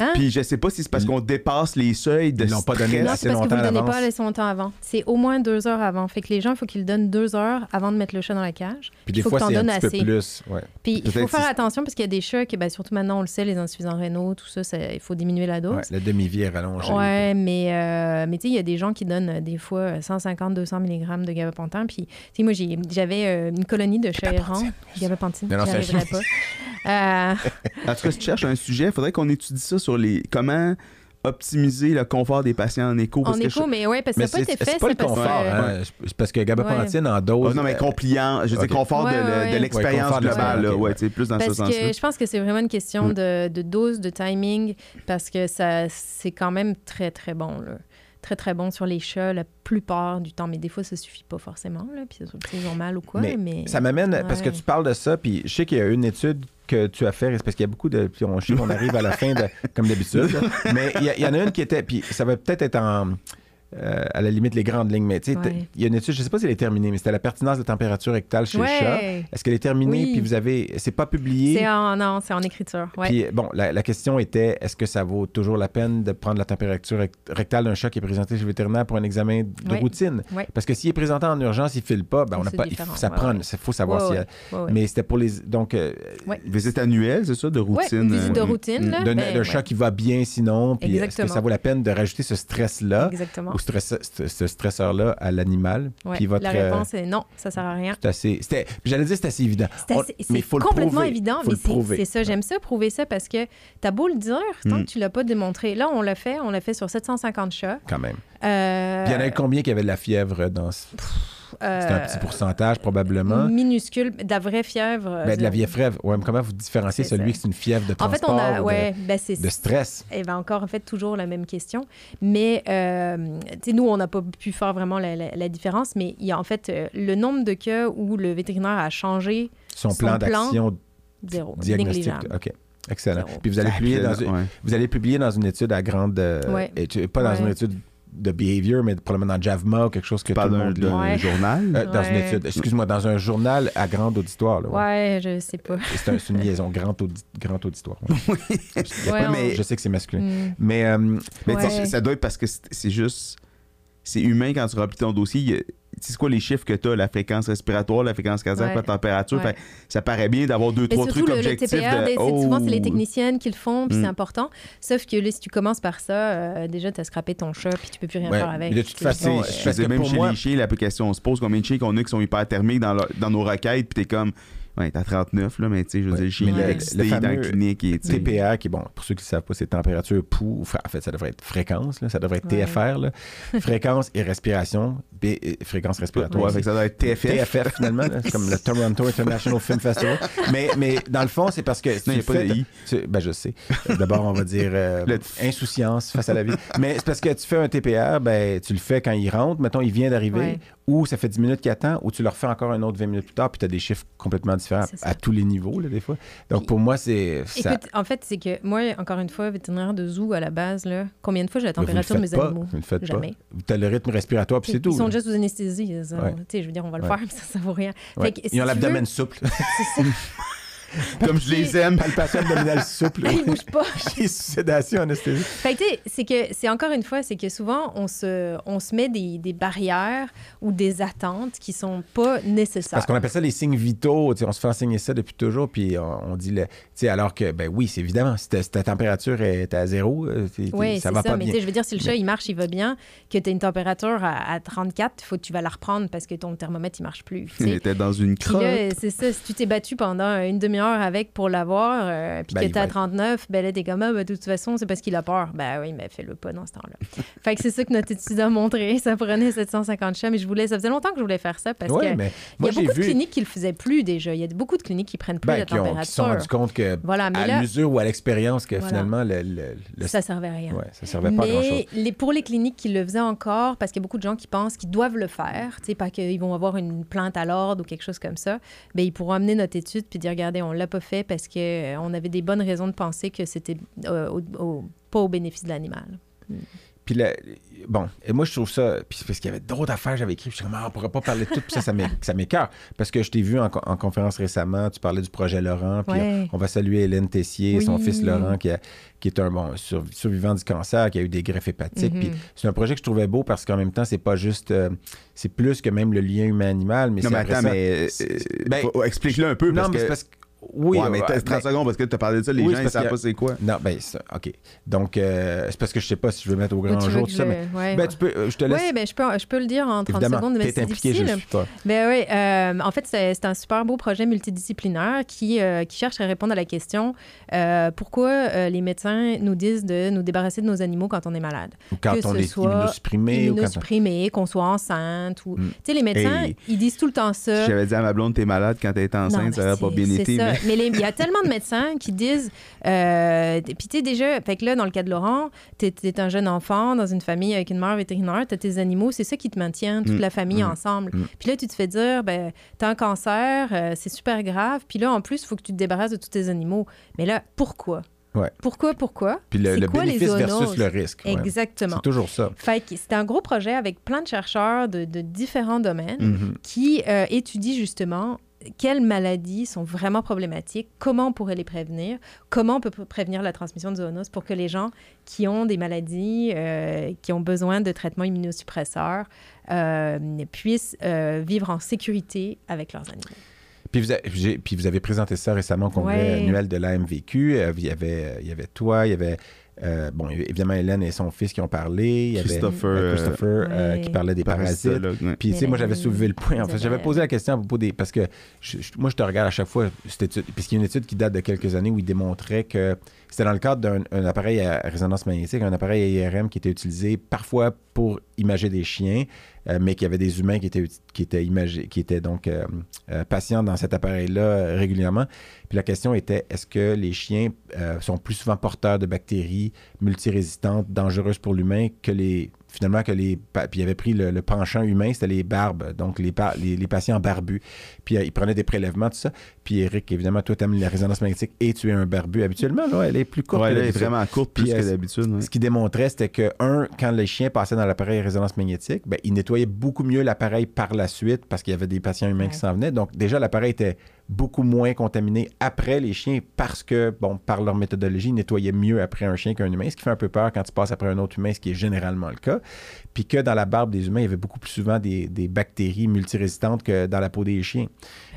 Hein? Puis je sais pas si c'est parce qu'on dépasse les seuils de Ils l'ont pas donné. Non, assez c'est parce que vous longtemps ne donnez pas assez longtemps avant. C'est au moins deux heures avant. Fait que les gens, il faut qu'ils le donnent deux heures avant de mettre le chat dans la cage. Puis il des faut fois, c'est un donnes petit peu assez. plus. Ouais. Puis il faut faire si- attention parce qu'il y a des chats qui, ben, surtout maintenant, on le sait, les insuffisants rénaux, tout ça, ça- il faut diminuer la dose. Ouais, le demi-vie est rallongé. Ouais, mais, euh, mais tu sais, il y a des gens qui donnent euh, des fois 150-200 mg de gabapentin. Puis, tu sais, moi, j'ai- j'avais euh, une colonie de chats errants. Gabapentine, Non, non, j'y c'est- arriverais pas. Euh, En tout cas, si tu cherches un sujet, il faudrait qu'on étudie ça sur les comment optimiser le confort des patients en écho. en parce que écho, je- mais ouais, parce que ça n'a pas c'est été fait. c'est pas le parce que- confort. hein. C'est parce que gabapentine en Oh, dose. non, mais euh, compliant, je veux dire ok. confort de, Ouais, le- ouais, de ouais. l'expérience Ouais, globale, là. l'expérience, ouais, ok, tu sais, plus dans ce Parce sens-là. que je pense que c'est vraiment une question Mm. de, de dose, de timing, parce que ça, c'est quand même très, très bon. Là. Très, très bon sur les chats la plupart du temps. Mais des fois, ça suffit pas forcément. Là, puis ils ont mal ou quoi. Mais Mais, Ça m'amène, parce que tu parles de ça, puis je sais qu'il y a une étude que tu as fait, parce qu'il y a beaucoup de. Puis on, je sais qu'on arrive à la fin, de, comme d'habitude, mais il y, y en a une qui était, puis ça va peut-être être en. Euh, à la limite, les grandes lignes, mais tu sais, Ouais. il y a une étude, je sais pas si elle est terminée, mais c'était la pertinence de température rectale chez le chat. ouais. Est-ce qu'elle est terminée, Oui. puis vous avez. C'est pas publié? C'est en, non, c'est en écriture. Ouais. Puis, bon, la, la question était est-ce que ça vaut toujours la peine de prendre la température rect- rectale d'un chat qui est présenté chez le vétérinaire pour un examen de Ouais. routine? Ouais. Parce que s'il est présenté en urgence, il file pas, ben on n'a pas. il ça ouais, prend. ouais. Il faut savoir Ouais, s'il y a. ouais, ouais. Mais c'était pour les. Donc, euh, Visite annuelle, c'est ça, de Ouais, routine. visite de euh, routine. là, d'un ben, ouais. chat qui va bien sinon, puis est-ce que ça vaut la peine de rajouter ce stress-là? Exactement. Ou ce, stresseur-là à l'animal Ouais. Puis votre. La euh, réponse est non, ça sert à rien. C'était. J'allais dire c'est assez évident. C'est faut le complètement prouver. évident, Faut mais c'est ça, j'aime ça, prouver ça, parce que t'as beau le dire, tant Mm. que tu l'as pas démontré. Là, on l'a fait, on l'a fait sur 750 chats. Quand même. Euh, Puis il y en avait combien qui avaient de la fièvre dans. ce- euh, C'était un petit pourcentage probablement. Minuscule, de la vraie fièvre. Ben, de la zéro. fièvre. Ouais, mais comment vous différenciez C'est celui ça. qui c'est une fièvre de En fait, transport on a. ou de- Ouais, ben c'est. de, stress? Eh ben encore, en fait, toujours la même question. Mais, euh, tu sais, nous, on n'a pas pu faire vraiment la, la- la différence, mais il y a en fait euh, le nombre de cas où le vétérinaire a changé, Son, Son plan plan, d'action zéro. diagnostique. Négligeable. OK. Excellent. Zéro. Puis vous allez, publier puis, dans euh, une, ouais. vous allez publier dans une étude à grande... euh, Ouais. étude- pas dans Ouais. une étude de behavior, mais probablement dans JAVMA ou quelque chose que Pas tout le monde d'un Ouais. journal? Euh, dans une étude, excuse-moi, dans un journal à grande auditoire. Là, ouais. Ouais, je sais pas. C'est un- une liaison, grand, audi- grand auditoire. ouais. Mais- Je sais que c'est masculin. Hmm. Mais euh, Mais tu sais, Ouais. ça doit être parce que c'est c'est juste. C'est humain quand tu remplis ton dossier. Tu c'est quoi les chiffres que tu as, la fréquence respiratoire, la fréquence cardiaque, Ouais. la température. Ouais. Fait, ça paraît bien d'avoir deux, Mais trois surtout, trucs le, le objectifs. TPR, de, c'est- souvent, c'est les oh, techniciennes qui le font, puis Mm. c'est important. Sauf que là, si tu commences par ça, euh, déjà, tu as scrappé ton chat, puis tu peux plus rien Ouais, faire avec. mais de toute Tu- façon, Je faisais même chez moi- les chiens, l'application on se pose combien de chiens qu'on a qui sont hyperthermiques dans, leur- dans nos requêtes, puis t'es comme, ouais, t'as 39, là, mais tu sais, je veux Ouais, dire, il le- dans la clinique. Et, TPR, qui, bon, pour ceux qui ne savent pas, c'est température pouls. En fait, ça devrait être fréquence, là, ça devrait être Ouais. TFR, là. fréquence et respiration, B, euh, fréquence respiratoire. ouais, fait que ça doit être TFF. TFF, finalement, là, c'est comme le Toronto International Film Festival. Mais, mais dans le fond, c'est parce que. Non, il tu n'y a pas de I. tu- ben, je sais. D'abord, on va dire euh, Le- insouciance face à la vie. Mais c'est parce que tu fais un TPR, ben, tu le fais quand il rentre, mettons, il vient d'arriver, Ouais. Ou ça fait 10 minutes qu'il attend, ou tu le refais encore un autre 20 minutes plus tard, puis tu as des chiffres complètement différents à tous les niveaux, là, des fois. Donc, Puis- pour moi, c'est. ça- Écoute, en fait, c'est que moi, encore une fois, vétérinaire de zoo à la base, là, combien de fois j'ai la température de mes pas, animaux? Vous ne faites Jamais. Vous avez le rythme respiratoire, puis c'est Ils tout. sont là. déjà sous anesthésie. ça. Ouais. Tu je veux dire, on va le Ouais. faire, mais ça, ça vaut rien. Fait que, si Ils ont tu l'abdomen veux- souple. C'est ça. Comme je les aime. Palpation abdominale souple. Ils bougent pas. J'ai sédation anesthésie. Fait que, tu sais, c'est que, c'est encore une fois, c'est que souvent, on se, on se met des, des barrières ou des attentes qui sont pas nécessaires. Parce qu'on appelle ça les signes vitaux. tu sais, On se fait enseigner ça depuis toujours. Puis on, on dit, le, tu sais, alors que, ben oui, c'est évidemment, si ta, si ta température est à zéro, euh, t'es- t'es- Oui, ça c'est va ça. pas Mais bien. tu sais, je veux dire, si le chat, Mais- il marche, il va bien, que tu as une température à, à 34, il faut que tu vas la reprendre parce que ton thermomètre, il marche plus. tu Il était dans une crotte. là, c'est ça, si tu t'es battu pendant une demi-heure avec pour l'avoir, euh, puis Ben, que t'es à va- 39, ben là, t'es comme, ah, ben, de toute façon, c'est parce qu'il a peur. Ben oui, mais fais-le pas dans ce temps-là. fait que c'est ça que notre étude a montré. Ça prenait 750 chats, mais je voulais, ça faisait longtemps que je voulais faire ça parce Ouais, que mais il y a beaucoup vu de cliniques qui le faisaient plus déjà. Il y a beaucoup de cliniques qui prennent plus ben, la qui, ont- qui se sont température. rendus compte que, Voilà, mais à là, l'usure ou à l'expérience, que Voilà. finalement, le, le, le- ça servait à rien. ouais, ça servait pas à grand-chose. Mais les, pour les cliniques qui le faisaient encore, parce qu'il y a beaucoup de gens qui pensent qu'ils doivent le faire, tu sais, pas qu'ils vont avoir une plainte à l'ordre ou quelque chose comme ça, ben ils pourront amener notre étude puis dire regardez, on l'a pas fait parce que euh, on avait des bonnes raisons de penser que c'était euh, au- au- pas au bénéfice de l'animal. Puis Puis là, bon, et moi, je trouve ça. Puis parce qu'il y avait d'autres affaires que j'avais écrites. Je suis comme, ah, on pourrait pas parler de tout. Puis ça, ça m'é- ça m'écœure. Parce que je t'ai vu en, co- en conférence récemment, tu parlais du projet Laurent. Puis Ouais. on va saluer Hélène Tessier, son Oui. fils Laurent, qui, a- qui est un bon sur- survivant du cancer, qui a eu des greffes hépatiques. Puis c'est un projet que je trouvais beau parce qu'en même temps, c'est pas juste. euh, c'est plus que même le lien humain-animal. Mais Non, c'est mais après attends, ça- mais euh, ben, explique-le un peu. non, parce mais que... parce que. Oui, ouais, mais t'as ouais, 30 ben, secondes parce que tu as parlé de ça, les Oui, gens ils savent que- pas c'est quoi. Non, ben, ça, OK. Donc, euh, c'est parce que je sais pas si je veux mettre au Ou grand tu jour tout ça, je mais. le- ouais, Ben, ouais. tu peux, euh, je te laisse. Oui, ben, je, peux, je peux le dire en 30 Évidemment, secondes, mais c'est impliqué, je difficile. suis pas. Ben oui, euh, en fait, c'est un super beau projet multidisciplinaire qui, euh, qui cherche à répondre à la question euh, pourquoi euh, les médecins nous disent de nous débarrasser de nos animaux quand on est malade? Ou quand que on ce est soit immunosupprimé. ou quand Immunosupprimé, qu'on soit enceinte. Ou... Mm. Tu sais, les médecins, Hey. ils disent tout le temps ça. J'avais dit à ma blonde, t'es malade quand t'es Non, enceinte, mais ça aurait pas bien été. Ça. Mais... Il y a tellement de médecins qui disent. Euh, Puis, tu sais, déjà, fait que là, dans le cas de Laurent, tu es, un jeune enfant dans une famille avec une mère vétérinaire, tu as tes animaux, c'est ça qui te maintient, toute Mm. la famille Mm. ensemble. Mm. Puis là, tu te fais dire, ben, tu as un cancer, euh, c'est super grave. Puis là, en plus, il faut que tu te débarrasses de tous tes animaux. Mais là, pourquoi? Ouais. Pourquoi, pourquoi? Puis le, le quoi les bénéfice versus le risque. ouais. Exactement. C'est toujours ça. Fait que c'est un gros projet avec plein de chercheurs de, de différents domaines Mhm. qui euh, étudie justement quelles maladies sont vraiment problématiques, comment on pourrait les prévenir, comment on peut pr- prévenir la transmission de zoonoses pour que les gens qui ont des maladies, euh, qui ont besoin de traitements immunosuppresseurs, euh, puissent euh, vivre en sécurité avec leurs animaux. Puis vous, avez, puis vous avez présenté ça récemment au congrès Ouais. annuel de l'AMVQ. Il, y avait, il y avait toi, il y avait euh, bon, évidemment Hélène et son fils qui ont parlé. Il y avait Christopher, euh, Christopher euh, qui parlait des parasites. Puis, tu sais, moi, j'avais soulevé le point. En fait, j'avais posé la question à propos des. Parce que je- je- moi, je te regarde à chaque fois, cette étude, puisqu'il y a une étude qui date de quelques années où il démontrait que c'était dans le cadre d'un un appareil à résonance magnétique, un appareil à IRM qui était utilisé parfois pour imager des chiens, mais qu'il y avait des humains qui étaient, donc euh, euh, patients dans cet appareil-là euh, régulièrement. Puis la question était est-ce que les chiens euh, sont plus souvent porteurs de bactéries multirésistantes, dangereuses pour l'humain que les. Finalement, que les. Puis il avait pris le, le penchant humain, c'était les barbes, donc les, pa- les, les patients barbus. Puis euh, il prenait des prélèvements, tout ça. Puis Eric, évidemment, toi, tu aimes la résonance magnétique et tu es un barbu. Habituellement, là, elle est plus courte. Ouais, elle est vraiment courte plus Puis, que euh, d'habitude. ouais. Ce qui démontrait, c'était que, un, quand les chiens passaient dans l'appareil résonance magnétique, ben, ils nettoyaient beaucoup mieux l'appareil par la suite parce qu'il y avait des patients humains qui s'en venaient. Donc, déjà, l'appareil était beaucoup moins contaminé après les chiens parce que, bon, par leur méthodologie, ils nettoyaient mieux après un chien qu'un humain, ce qui fait un peu peur quand tu passes après un autre humain, ce qui est généralement le cas. Puis que dans la barbe des humains, il y avait beaucoup plus souvent des, des bactéries multirésistantes que dans la peau des chiens.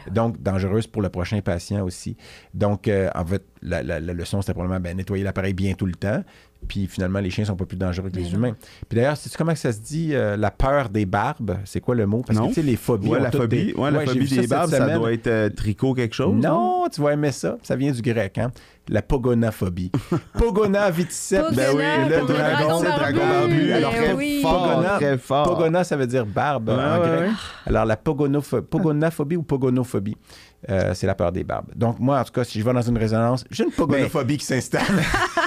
Donc, dangereuse pour le prochain patient aussi. Donc, euh, en fait, la, la- la leçon, c'était probablement ben, nettoyer l'appareil bien tout le temps. Puis finalement, les chiens sont pas plus dangereux que Mais les non. humains. Puis d'ailleurs, sais-tu comment que ça se dit, euh, la peur des barbes? C'est quoi le mot? Parce Non. que tu sais, les phobies. Ouais, la phobie, des- ouais, la Ouais, phobie des barbes, ça doit être euh, tricot quelque chose. Non, tu vas aimer ça. Ça vient du grec, hein? La pogonaphobie. Pogona viticep. Ben oui, le dragon, dragon c'est le barbu. dragon barbu. Ben Alors, très oui. fort, Pogona- très fort. Pogona, ça veut dire barbe en ouais, grec. Alors, la pogonaphobie ou pogonophobie, euh, c'est la peur des barbes. Donc, moi, en tout cas, si je vais dans une résonance, j'ai une pogonophobie qui s'installe.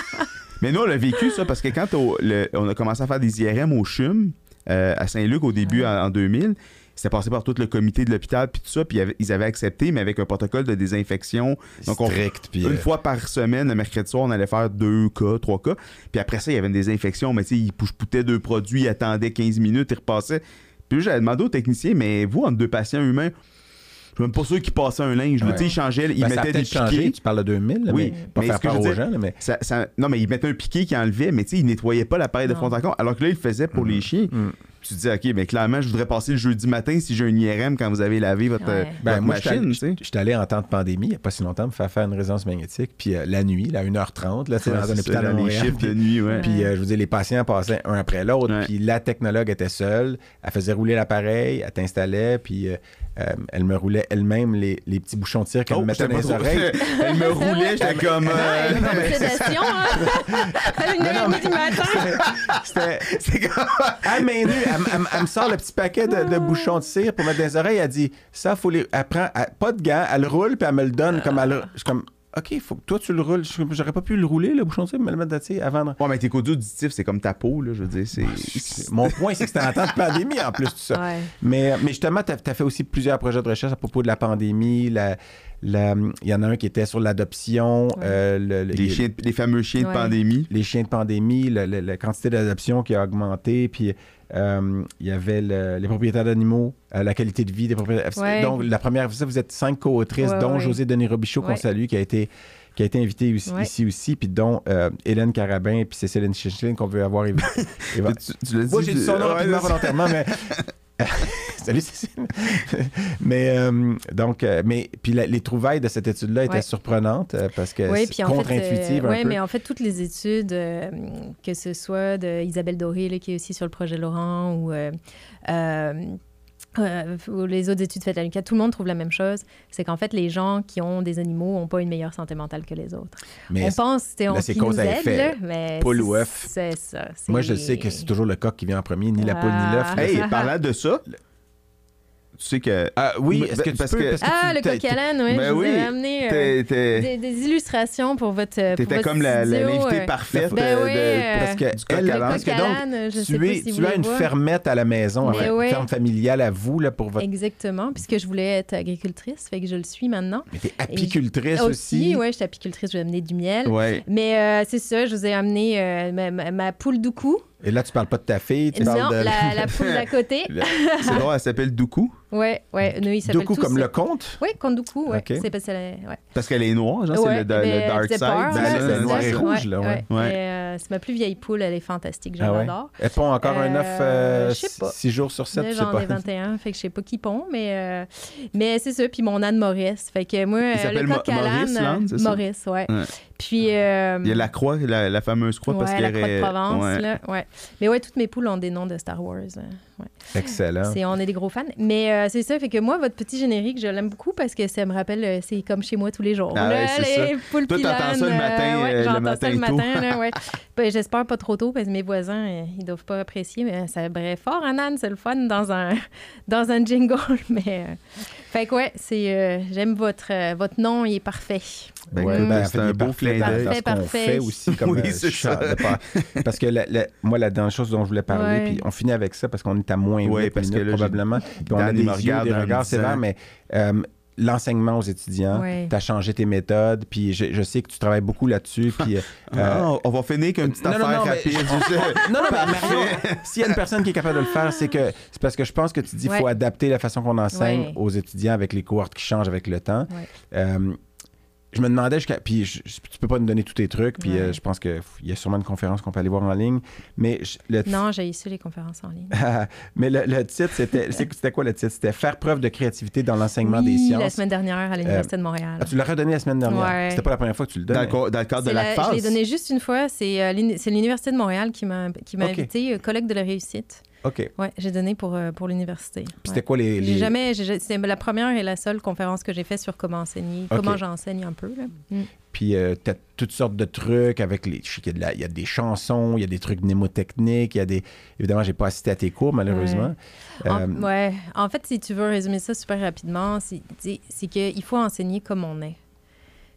Mais nous, on l'a vécu, ça, parce que quand au- le- on a commencé à faire des IRM au CHUM, euh, à Saint-Luc, au début, en, en 2000, c'était passé par tout le comité de l'hôpital, puis tout ça, puis ils avaient- accepté, mais avec un protocole de désinfection. Donc, on- Strict, puis, Une euh, fois par semaine, le mercredi soir, on allait faire deux cas, trois cas. Puis après ça, il y avait une désinfection, mais tu sais, ils pousse-poutaient deux produits, ils attendaient 15 minutes, ils repassaient. Puis là, j'avais demandé au technicien, mais vous, entre deux patients humains, je suis même pas sûr qu'ils passaient un linge. Ouais. Tu sais, ils changeaient, ils ben, ça a mettaient des changé. piquets. Tu parles de 2000, là, Oui, mais pas mais faire peur je aux dire- gens, là, mais... Ça- ça- non, mais ils mettaient un piquet qui enlevait, mais tu sais, ils nettoyaient pas l'appareil de fond en comble. Alors que là, ils le faisaient pour les chiens. Mm. Tu te dis, OK, mais clairement, je voudrais passer le jeudi matin si j'ai un IRM quand vous avez lavé votre, Ouais. euh, Ben, moi, machine, sais. j'étais allé en temps de pandémie, il n'y a pas si longtemps, me faire faire une résonance magnétique. Puis euh, la nuit, là, à 1h30, là, Ouais, dans un c'est hôpital ça, à dans les Montréal, chiffres puis- de nuit, ouais. Puis, euh, je vous dis, les patients passaient un après l'autre. Ouais. Puis, la technologue était seule. Elle faisait rouler l'appareil, elle t'installait, puis euh, euh, elle me roulait elle-même les, les petits bouchons de cire qu'elle Oh, me mettait dans les oreilles. Elle me roulait, j'étais comme. euh, Elle a une sédation, hein? Une heure du matin. C'était... C'est comme. À main nue, elle, me sort le petit paquet de, de bouchons de cire pour mettre dans les oreilles. Elle dit, ça, faut les... Elle prend... elle- pas de gants, elle roule, puis elle me le donne comme elle... Comme... OK, faut que toi, tu le roules. J'aurais pas pu le rouler, le bouchon de me le mettre, tu sais, avant. de- Ouais, mais tes codes auditifs, c'est comme ta peau, là, je veux dire. C'est. Mon point, c'est que c'était en temps de pandémie, en plus, tout ça. Ouais. Mais, mais justement, tu as, fait aussi plusieurs projets de recherche à propos de la pandémie. la- Il y en a un qui était sur l'adoption, Ouais. euh, le- le- Les, chiens de- les fameux chiens de pandémie. les chiens de pandémie, le- le- la quantité d'adoption qui a augmenté, puis euh, il y avait le- les propriétaires d'animaux, euh, la qualité de vie des propriétaires. Ouais. Donc, la première, vous êtes cinq co-autrices, Ouais, dont ouais. José Denis Robichaud, qu'on salue, qui a été qui a été invité ici, Ouais. ici aussi, puis dont euh, Hélène Carabin puis Cécile Chichelin qu'on veut avoir. Tu, tu l'as Moi, dit, j'ai dit son nom ouais, rapidement, volontairement, mais. Salut Cécile. mais euh, donc, euh, mais puis la- les trouvailles de cette étude-là étaient Ouais. surprenantes euh, parce que Oui, c'est contre-intuitive euh, ouais, peu. mais en fait, toutes les études, euh, que ce soit de Isabelle Doré, là, qui est aussi sur le projet Laurent, ou, euh, ou les autres études faites à l'UQAD, tout le monde trouve la même chose. C'est qu'en fait, les gens qui ont des animaux n'ont pas une meilleure santé mentale que les autres. Mais on pense c'est on c'est cause à effet. Poule ou œuf. C'est ça. moi, je sais que c'est toujours le coq qui vient en premier, ni la poule ni l'œuf. Ah. Hey, parlant de ça, tu sais que. Ah, oui, Mais- est-ce que tu parce peux? que- parce que Ah, tu- le coq à l'âne, oui. Ben je vous oui, avais amené euh, t'es- t'es- des, des illustrations pour votre. pour T'étais votre comme la- la- studio, l'invité euh, parfaite Ben de- oui, de- euh, Parce que Du elle, parce que donc, sais tu, pas si tu as une fermette à la maison, Mais une ouais. ferme familiale à vous là, pour votre. Exactement, puisque je voulais être agricultrice, fait que je le suis maintenant. Mais t'es apicultrice aussi. Aussi, ouais, je suis apicultrice, je vais amener du miel. Ouais. Mais euh, c'est ça, je vous ai amené euh, ma, ma- ma poule doucou. Et là, tu parles pas de ta fille, tu Non, parles de. la, la poule d'à côté. C'est drôle, elle s'appelle Doukou Ouais, ouais, nous, il s'appelle Doku tous- comme le conte? Oui, Kondoukou, ouais. Ok. C'est parce qu'elle est- ouais. parce qu'elle est noire, genre, Ouais, c'est le, le dark elle side. peur, Ben, là, c'est c'est le noir ça. et rouge, là, ouais. Euh, c'est ma plus vieille poule, elle est fantastique, je Ah. Elle pond encore un Euh, œuf euh, je sais pas. 6 jours sur 7, Là, je sais j'en pas. ai 21, fait que je sais pas qui pond, mais, euh, mais c'est ça. Puis mon âne Maurice. Fait que moi, euh, s'appelle le coq à Maurice, l'âne? Maurice, ouais. Puis. euh, Il y a la croix, la, la fameuse croix, parce ouais, qu'elle la croix de Provence, ouais. là, ouais. Mais ouais, toutes mes poules ont des noms de Star Wars. ouais. Excellent. C'est, on est des gros fans. Mais euh, c'est ça, fait que moi, votre petit générique, je l'aime beaucoup parce que ça me rappelle, euh, c'est comme chez moi tous les jours. Ah là, les poules Toi, t'entends ça le matin, euh, le j'entends matin ça le tôt. matin. Ben, j'espère pas trop tôt parce que mes voisins, ils doivent pas apprécier, mais ça bref fort, un âne, c'est le fun dans un, dans un jingle. Mais, fait que ouais, c'est, euh, j'aime votre, euh, votre nom, il est parfait. Ben, Ouais, ben, en c'est un beau parfait clin d'œil. Parfait, fait parfait. aussi comme Oui, euh, c'est chat de. Parce que la- la- moi, la dernière chose dont je voulais parler, Ouais. puis on finit avec ça parce qu'on est à moins Ouais, 8 parce que minutes là, j'ai- probablement. Puis on a des yeux, des regards sévères, mais euh, l'enseignement aux étudiants, Ouais. tu as changé tes méthodes, puis je, je sais que tu travailles beaucoup là-dessus, puis... euh, Ah, on va finir avec une petite non, affaire non, rapide. je. Non, non, mais Mario, s'il y a une personne qui est capable de le faire, c'est que c'est parce que je pense que tu dis qu'il faut adapter la façon qu'on enseigne Ouais. aux étudiants avec les cohortes qui changent avec le temps. Ouais. Euh, je me demandais jusqu'à. Puis je- je- tu peux pas nous donner tous tes trucs, puis Ouais. euh, je pense qu'il y a sûrement une conférence qu'on peut aller voir en ligne. Mais je- le, Non, j'ai issu les conférences en ligne. mais le, le titre, c'était. C'était quoi le titre? C'était Faire preuve de créativité dans l'enseignement Oui, des sciences. la semaine dernière à l'Université de Montréal. Ah, tu l'as redonné la semaine dernière? Ouais. C'était pas la première fois que tu le donnes. Dans le, co- dans le cadre de la, la- phase. je l'ai donné juste une fois. C'est euh, l'uni- c'est l'Université de Montréal qui m'a qui m'a Ok. invité, euh, colloque de la réussite. OK. Ouais, j'ai donné pour, euh, pour l'université. Puis Ouais. c'était quoi les. J'ai jamais, j'ai- c'est la première et la seule conférence que j'ai faite sur comment enseigner, comment j'enseigne un peu. Là. Mm. Puis euh, t'as toutes sortes de trucs avec les. Je sais qu'il y il y a des chansons, il y a des trucs mnémotechniques, il y a des. Évidemment, j'ai pas assisté à tes cours, malheureusement. En, Euh, ouais. en fait, si tu veux résumer ça super rapidement, c'est qu'il faut enseigner comme on est.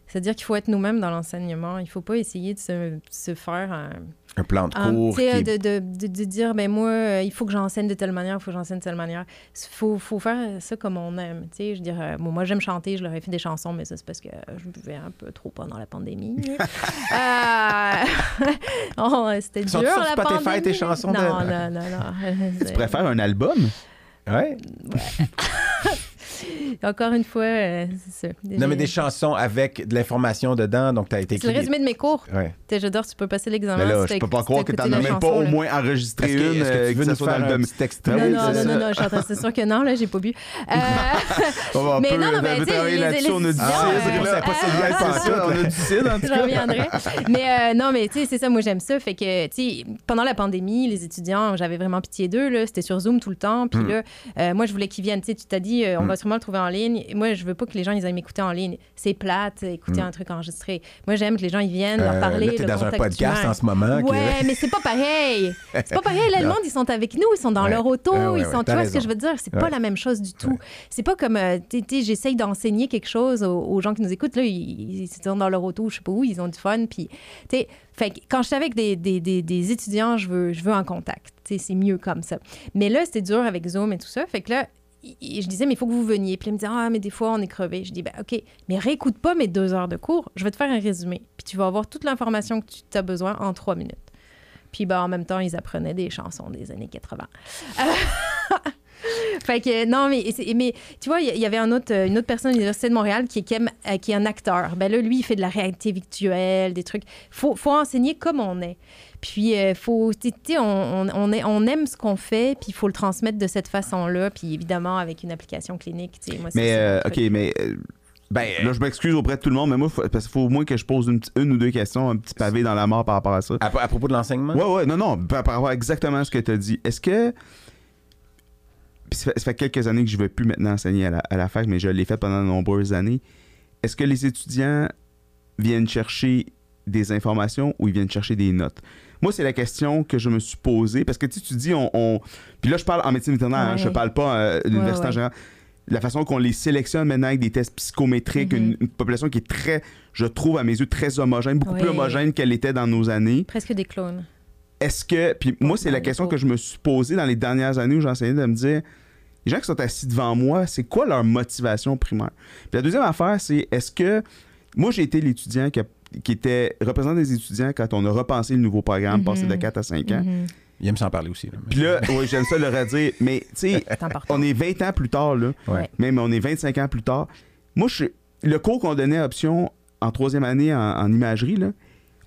C'est-à-dire qu'il faut être nous-mêmes dans l'enseignement. Il ne faut pas essayer de se, se faire un, un plan de un- cours. tu sais, qui est- de, de, de- de dire, ben moi, euh, il faut que j'enseigne de telle manière, il faut que j'enseigne de telle manière. Il faut, faut faire ça comme on aime. Tu sais, je dirais, bon, moi, j'aime chanter, je leur ai fait des chansons, mais ça, c'est parce que je buvais un peu trop pendant la pandémie. Euh, oh, C'était dur, Sont-tu sur la Spotify, pandémie? tes chansons de- Non, non, non, non. Tu préfères un album? Ouais. Encore une fois, euh, c'est ça. Non, mais des chansons avec de l'information dedans, donc t'as été C'est le résumé de mes cours. Ouais. Tu sais, J'adore, tu peux passer l'examen. Mais là, si je peux pas croire que t'en as même pas au là. moins enregistré une. est-ce que euh, tu veux ça nous soit faire dans un le petit extrait? Non, non, c'est non, non, non, je suis en train- c'est sûr que non, là, j'ai pas bu. Euh, On Mais peu non, non, mais tu sais, là-dessus. On a du là. pas on a du cidre, en tout Je reviendrai. Mais euh, non, mais tu sais, c'est ça, moi j'aime ça. Fait que, tu sais, pendant la pandémie, les étudiants, j'avais vraiment pitié d'eux, là. C'était sur Zoom tout le temps. Puis Mm. là, moi, je voulais qu'ils viennent. Tu sais, tu t'as dit, on Mm. va le trouver en ligne. Moi, je veux pas que les gens ils aillent m'écouter en ligne. C'est plate, écouter Mm. un truc enregistré. Moi, j'aime que les gens ils viennent leur Euh, parler. là, t'es dans un podcast humain. en ce moment. que- Ouais, mais c'est pas pareil. C'est pas pareil. Là, le monde, ils sont avec nous, ils sont dans Ouais. leur auto, Ouais, ouais, ils sont. Tu vois ce que je veux dire? C'est pas la même chose du tout. C'est pas comme, euh, j'essaye d'enseigner quelque chose aux, aux gens qui nous écoutent. Là, ils, ils sont dans leur auto, je sais pas où, ils ont du fun. Puis, tu sais, fait quand je suis avec des, des, des, des étudiants, je veux, je veux en contact. C'est mieux comme ça. Mais là, c'était dur avec Zoom et tout ça. Fait que là, i- je disais, mais il faut que vous veniez. Puis il me disait, ah, mais des fois, on est crevé. Je dis, ben, OK, mais réécoute pas mes deux heures de cours. Je vais te faire un résumé. Puis tu vas avoir toute l'information que tu as besoin en trois minutes. Puis ben, en même temps, ils apprenaient des chansons des années 80. Euh, fait que non, mais, mais tu vois, il y- avait une autre personne à l'Université de Montréal qui, est- euh, qui est un acteur. Ben là, lui, il fait de la réalité virtuelle, des trucs. faut, faut enseigner comme on est. Puis, euh, faut, tu sais, on, on, on est- on aime ce qu'on fait, puis il faut le transmettre de cette façon-là. Puis évidemment, avec une application clinique, moi, c'est- Mais, euh. OK, mais. euh, ben, là, je m'excuse auprès de tout le monde, mais moi, faut- parce qu'il faut au moins que je pose une, ou deux questions, un petit pavé dans la mort par rapport à ça. À, à propos de l'enseignement? Ouais, ouais, non, non, par par rapport à exactement ce que tu as dit. Est-ce que. Puis ça, fait, ça fait quelques années que je ne vais plus maintenant enseigner à la, à la fac, mais je l'ai fait pendant de nombreuses années. Est-ce que les étudiants viennent chercher des informations ou ils viennent chercher des notes? Moi, c'est la question que je me suis posée parce que tu sais, tu dis, on. on- Puis là, je parle en médecine vétérinaire, hein, Ouais. je parle pas euh, l'université Ouais, en général. La façon qu'on les sélectionne maintenant avec des tests psychométriques, Mhm. une, une population qui est très, je trouve à mes yeux, très homogène, beaucoup plus homogène qu'elle était dans nos années. Presque des clones. Est-ce que. Puis moi, c'est la question que je me suis posée dans les dernières années où j'enseignais de me dire les gens qui sont assis devant moi, c'est quoi leur motivation primaire? Puis la deuxième affaire, c'est est-ce que. Moi, j'ai été l'étudiant qui, a- qui était représentant des étudiants quand on a repensé le nouveau programme, Mhm. passé de 4 à 5 ans. Mhm. Il aime s'en parler aussi. là. Puis là, oui, j'aime ça le redire, mais tu sais, on est 20 ans plus tard, là. Ouais. Même on est 25 ans plus tard. Moi, je, le cours qu'on donnait à option en troisième année en, en imagerie, là,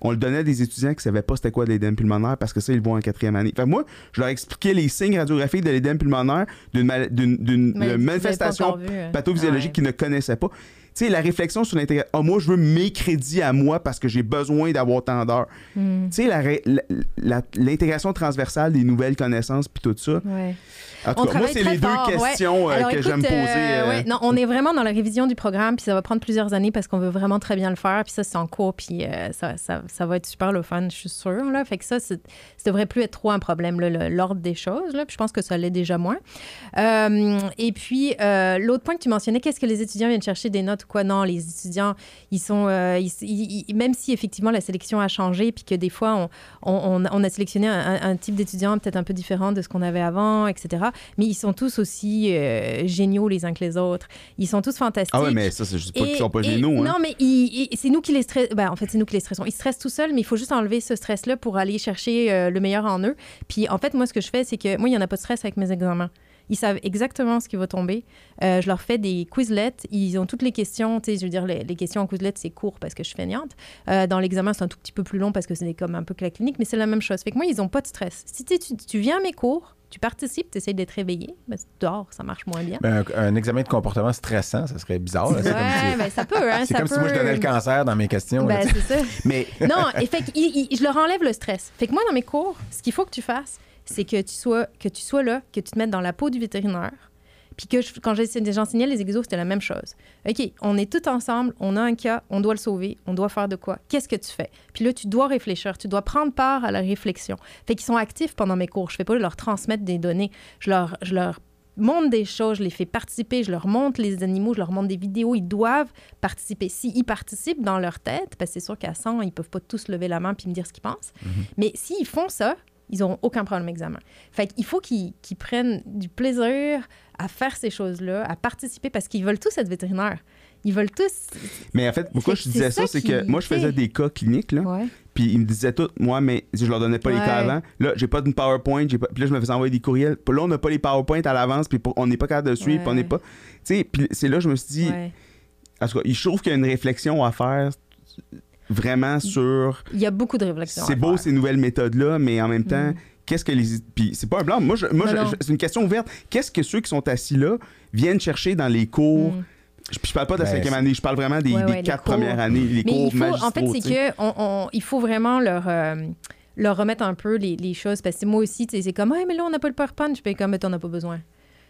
on le donnait à des étudiants qui savaient pas c'était quoi de l'édème pulmonaire parce que ça, ils le voient en quatrième année. Fait que moi, je leur expliquais les signes radiographiques de l'édème pulmonaire d'une manifestation euh. pathophysiologique Ouais. qu'ils ne connaissaient pas. Tu sais, la réflexion sur l'intégration. Ah, moi, je veux mes crédits à moi parce que j'ai besoin d'avoir tant d'heures. Hmm. Tu sais, l'intégration transversale des nouvelles connaissances puis tout ça. Ouais. En tout On cas, moi, c'est les deux fort, questions euh, Alors, que j'aime poser. euh, euh, ouais, non, on est vraiment dans la révision du programme, puis ça va prendre plusieurs années parce qu'on veut vraiment très bien le faire. Puis ça, c'est en cours, puis euh, ça, ça, ça va être super le fun, je suis sûre. Là. Fait que ça, ça devrait plus être trop un problème, l'ordre des choses. Là. Puis je pense que ça l'est déjà moins. Euh, et puis, l'autre point que tu mentionnais, qu'est-ce que les étudiants viennent chercher des notes ou quoi? Non, les étudiants, ils sont... euh, ils- ils- ils- même si effectivement la sélection a changé, puis que des fois, on, on, on- on a sélectionné un, type d'étudiant peut-être un peu différent de ce qu'on avait avant, etc. Mais ils sont tous aussi euh, géniaux les uns que les autres. Ils sont tous fantastiques. Ah ouais, mais ça, c'est juste pas qu'ils sont pas géniaux. Hein. Non, mais c'est nous qui les stressons. Ben, en fait, c'est nous qui les stressons. Ils stressent tout seuls, mais il faut juste enlever ce stress-là pour aller chercher euh, le meilleur en eux. Puis, en fait, moi, ce que je fais, c'est que moi, il n'y en a pas de stress avec mes examens. Ils savent exactement ce qui va tomber. Euh, je leur fais des quizlets. Ils ont toutes les questions. Tu sais, je veux dire, les, les questions en quizlet, c'est court parce que je suis feignante. Euh, dans l'examen, c'est un tout petit peu plus long parce que c'est comme un peu que la clinique, mais c'est la même chose. Fait que moi, ils n'ont pas de stress. Si tu, viens à mes cours, tu participes, tu essaies d'être réveillé. Ben, si tu dors, ça marche moins bien. Ben, un, un examen de comportement stressant, ça serait bizarre. là. C'est comme si- Ouais, ben, ça peut, hein, C'est comme si moi je donnais le cancer dans mes questions. là, Ben, ça. Mais Non, et fait que, il- il- je leur enlève le stress. Fait que moi, dans mes cours, ce qu'il faut que tu fasses, c'est que tu sois que tu sois là, que tu te mettes dans la peau du vétérinaire. Puis que je- quand j'enseignais les exos, c'était la même chose. OK, on est tous ensemble, on a un cas, on doit le sauver, on doit faire de quoi? Qu'est-ce que tu fais? Puis là, tu dois réfléchir, tu dois prendre part à la réflexion. Fait qu'ils sont actifs pendant mes cours. Je fais pas leur transmettre des données. Je leur, je leur montre des choses, je les fais participer, je leur montre les animaux, je leur montre des vidéos. Ils doivent participer. S'ils participent dans leur tête, parce que c'est sûr qu'à 100, ils peuvent pas tous lever la main puis me dire ce qu'ils pensent. Mais s'ils font ça, ils n'auront aucun problème examen. Fait qu'il faut qu'ils prennent du plaisir à faire ces choses-là, à participer, parce qu'ils veulent tous être vétérinaires. Ils veulent tous... Mais en fait, pourquoi Fait je disais ça, ça c'est que moi, je faisais des cas cliniques, là, Ouais. puis ils me disaient tout, moi, mais je leur donnais pas les cas avant. Là, j'ai pas d'une PowerPoint, j'ai pas... puis là, je me faisais envoyer des courriels. Puis là, on n'a pas les PowerPoint à l'avance, puis on n'est pas capable de suivre, puis on n'est pas. Tu sais, puis c'est là, je me suis dit, en tout cas, je trouve qu'il y a une réflexion à faire vraiment sur. Il y a beaucoup de réflexions. C'est beau faire. ces nouvelles méthodes-là, mais en même temps, Mm. qu'est-ce que les. Puis c'est pas un blanc. Moi, je- moi je- c'est une question ouverte. Qu'est-ce que ceux qui sont assis là viennent chercher dans les cours? Mm. Je, puis je parle pas de la Ben, cinquième année, je parle vraiment des, Ouais, ouais, quatre cours. premières années, les Mais cours il faut, en fait, c'est que on, on- il faut vraiment leur, euh, leur remettre un peu les, les choses. Parce que moi aussi, c'est comme, ah, mais là, on n'a pas le PowerPoint. Je fais comme, mais t'en as pas besoin.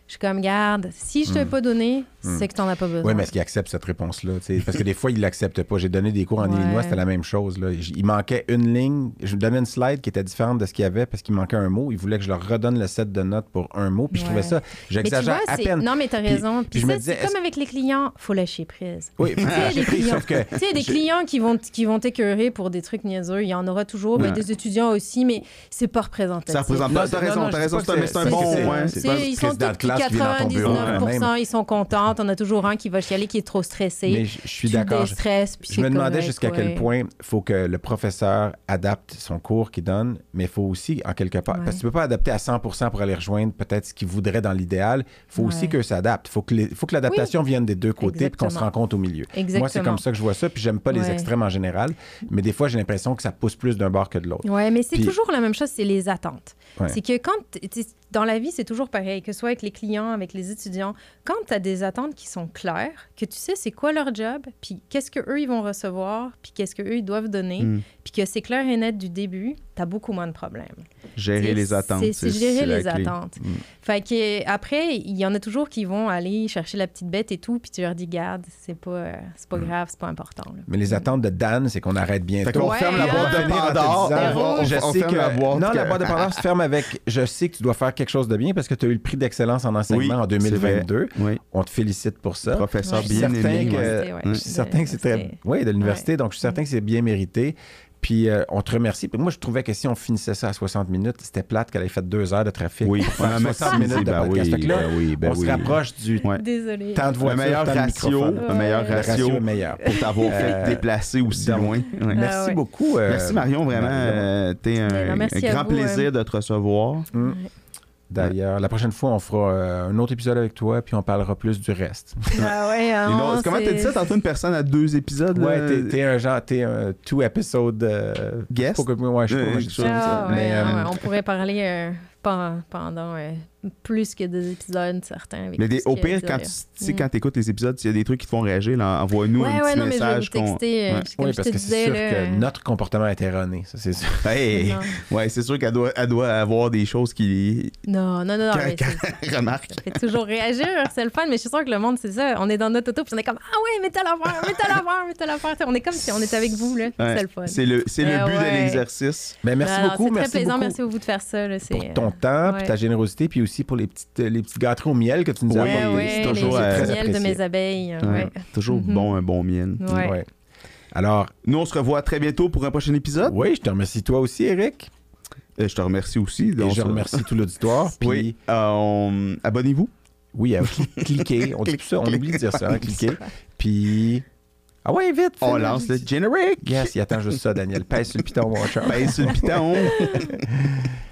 Je suis comme, garde, si je te l'ai Mm. pas donné, Mm. c'est que t'en as pas besoin. Oui, mais est-ce qu'il accepte cette réponse-là? tu? Parce que des fois, il l'accepte pas. J'ai donné des cours en Ouais. Illinois, c'était la même chose. Là. Il manquait une ligne. Je lui donnais une slide qui était différente de ce qu'il y avait parce qu'il manquait un mot. Il voulait que je leur redonne le set de notes pour un mot. Puis je trouvais ça, tu j'exagère à peine. Non, mais t'as Puis- raison. puis Puis je me ça, disais, c'est comme avec les clients, faut lâcher prise. Oui, Tu sais, j'ai des pris, clients- sauf que Tu sais, des je- clients qui vont, qui vont t'écœurer pour des trucs niaiseux, il y en aura toujours, des étudiants aussi, mais c'est pas représentatif. Ça représente pas. c'est- T'as raison, t'as raison. C'est pas un, bon. c'est- classe qui vient dans ton bureau, 99 quand ils sont contents. On a toujours un qui va chialer, qui est trop stressé. Mais je je suis d'accord. Je- me demandais jusqu'à ouais. quel point il faut que le professeur adapte son cours qu'il donne, mais il faut aussi, en quelque part, Ouais. parce que tu peux pas adapter à 100 pour aller rejoindre peut-être ce qu'il voudrait dans l'idéal. Il faut aussi que ça adapte. Il faut que, les- faut que l'adaptation vienne des deux côtés et qu'on se rencontre au milieu. Exactement. Moi, c'est comme ça que je vois ça, puis j'aime pas les extrêmes en général, mais des fois, j'ai l'impression que ça pousse plus d'un bord que de l'autre. Ouais, mais c'est toujours la même chose, c'est les attentes. C'est que quand, dans la vie, c'est toujours pareil, que ce soit avec les clients, avec les étudiants, quand tu as des attentes qui sont claires, que tu sais c'est quoi leur job, puis qu'est-ce qu'eux, ils vont recevoir, puis qu'est-ce qu'eux, ils doivent donner, Mm. puis que c'est clair et net du début, tu as beaucoup moins de problèmes. Gérer les attentes. C'est c'est gérer les clé. attentes. Mm. Fait que après, il y en a toujours qui vont aller chercher la petite bête et tout, puis tu leur dis, garde, c'est pas, euh, c'est pas grave, c'est pas important. là. Mais les attentes de Dan, c'est qu'on arrête bientôt. Fait qu'on Ouais, ferme la boîte de Pandore. on- je on sais ferme que la boîte non, que- la boîte de Pandore se ferme avec. Je sais que tu dois faire quelque chose de bien parce que tu as eu le prix d'excellence en enseignement Oui, en c'est 2022. Oui. On te félicite pour ça. Professeur Ouais, Je suis bien certain aimé. que- ouais. Je suis certain que c'est très. Oui, de l'université. Donc, je suis certain que c'est bien mérité. Puis, euh, on te remercie. Puis moi, je trouvais que si on finissait ça à 60 minutes, c'était plate qu'elle ait fait deux heures de trafic. Oui, pour faire Ah, merci. 60 minutes de Ben podcast. oui, là, ben oui, ben on se rapproche du Ouais. Désolée. temps de Un voiture, meilleur temps de ratio, un meilleur Ouais. Le ratio ratio est meilleur. pour t'avoir fait Euh, déplacer aussi donc, loin. Ouais. Merci Ah ouais. beaucoup. euh, Merci Marion, vraiment, euh, t'es un, Ben, merci un grand vous, plaisir euh. de te recevoir. Mm. Ouais. D'ailleurs, la prochaine fois, on fera euh, un autre épisode avec toi, puis on parlera plus du reste. Ah ouais, hein, comment t'as dit ça tantôt, une personne à deux épisodes? Ouais, t'es- t'es un genre, t'es un two episode euh, Guest? pas que- ouais, je Euh, quelque ça. Ah, ça. ouais, Mais, euh, ouais, on pourrait parler euh, pen- pendant euh, plus que deux épisodes, certains. avec Mais des- au pire, quand tu quand t'écoutes les épisodes, s'il y a des trucs qui te font réagir, envoie-nous Ouais, un ouais, petit non, mais je vais message. euh, Oui, je parce te que c'est sûr que notre comportement est erroné. Ça, c'est sûr. Ouais, c'est sûr qu'elle doit, elle doit avoir des choses qui Non, non, non, remarque. ça fait toujours réagir, c'est le fun, mais je suis sûre que le monde, c'est ça. On est dans notre auto, puis on est comme Ah ouais, mais t'as l'affaire, mais t'as l'affaire, mais t'as l'affaire. On est comme si on était avec vous, là. Ouais. C'est le fun. C'est le, but de l'exercice. Merci beaucoup. C'est très plaisant, merci à vous de faire ça. Pour ton euh, temps, puis ta générosité, puis aussi pour les petites, les petites gâteries au miel que tu nous as Oui, Ouais, apportées. ouais, c'est les toujours, euh, très miel de mes abeilles. Ouais. Ouais. Toujours bon, un bon miel. Ouais. Ouais. Alors, Nous, on se revoit très bientôt pour un prochain épisode. oui, je te remercie toi aussi, Eric. Euh, je te remercie aussi. Et je remercie tout l'auditoire. Puis, Oui. Euh, on- Abonnez-vous. oui, euh, cli- cliquez. On dit plus ça, on oublie de dire ça, hein, cliquez. Puis, ah ouais, vite. On lance le générique. Yes, il attend juste ça, Daniel. Pèse sur le piton, mon cher. Pèse sur le piton.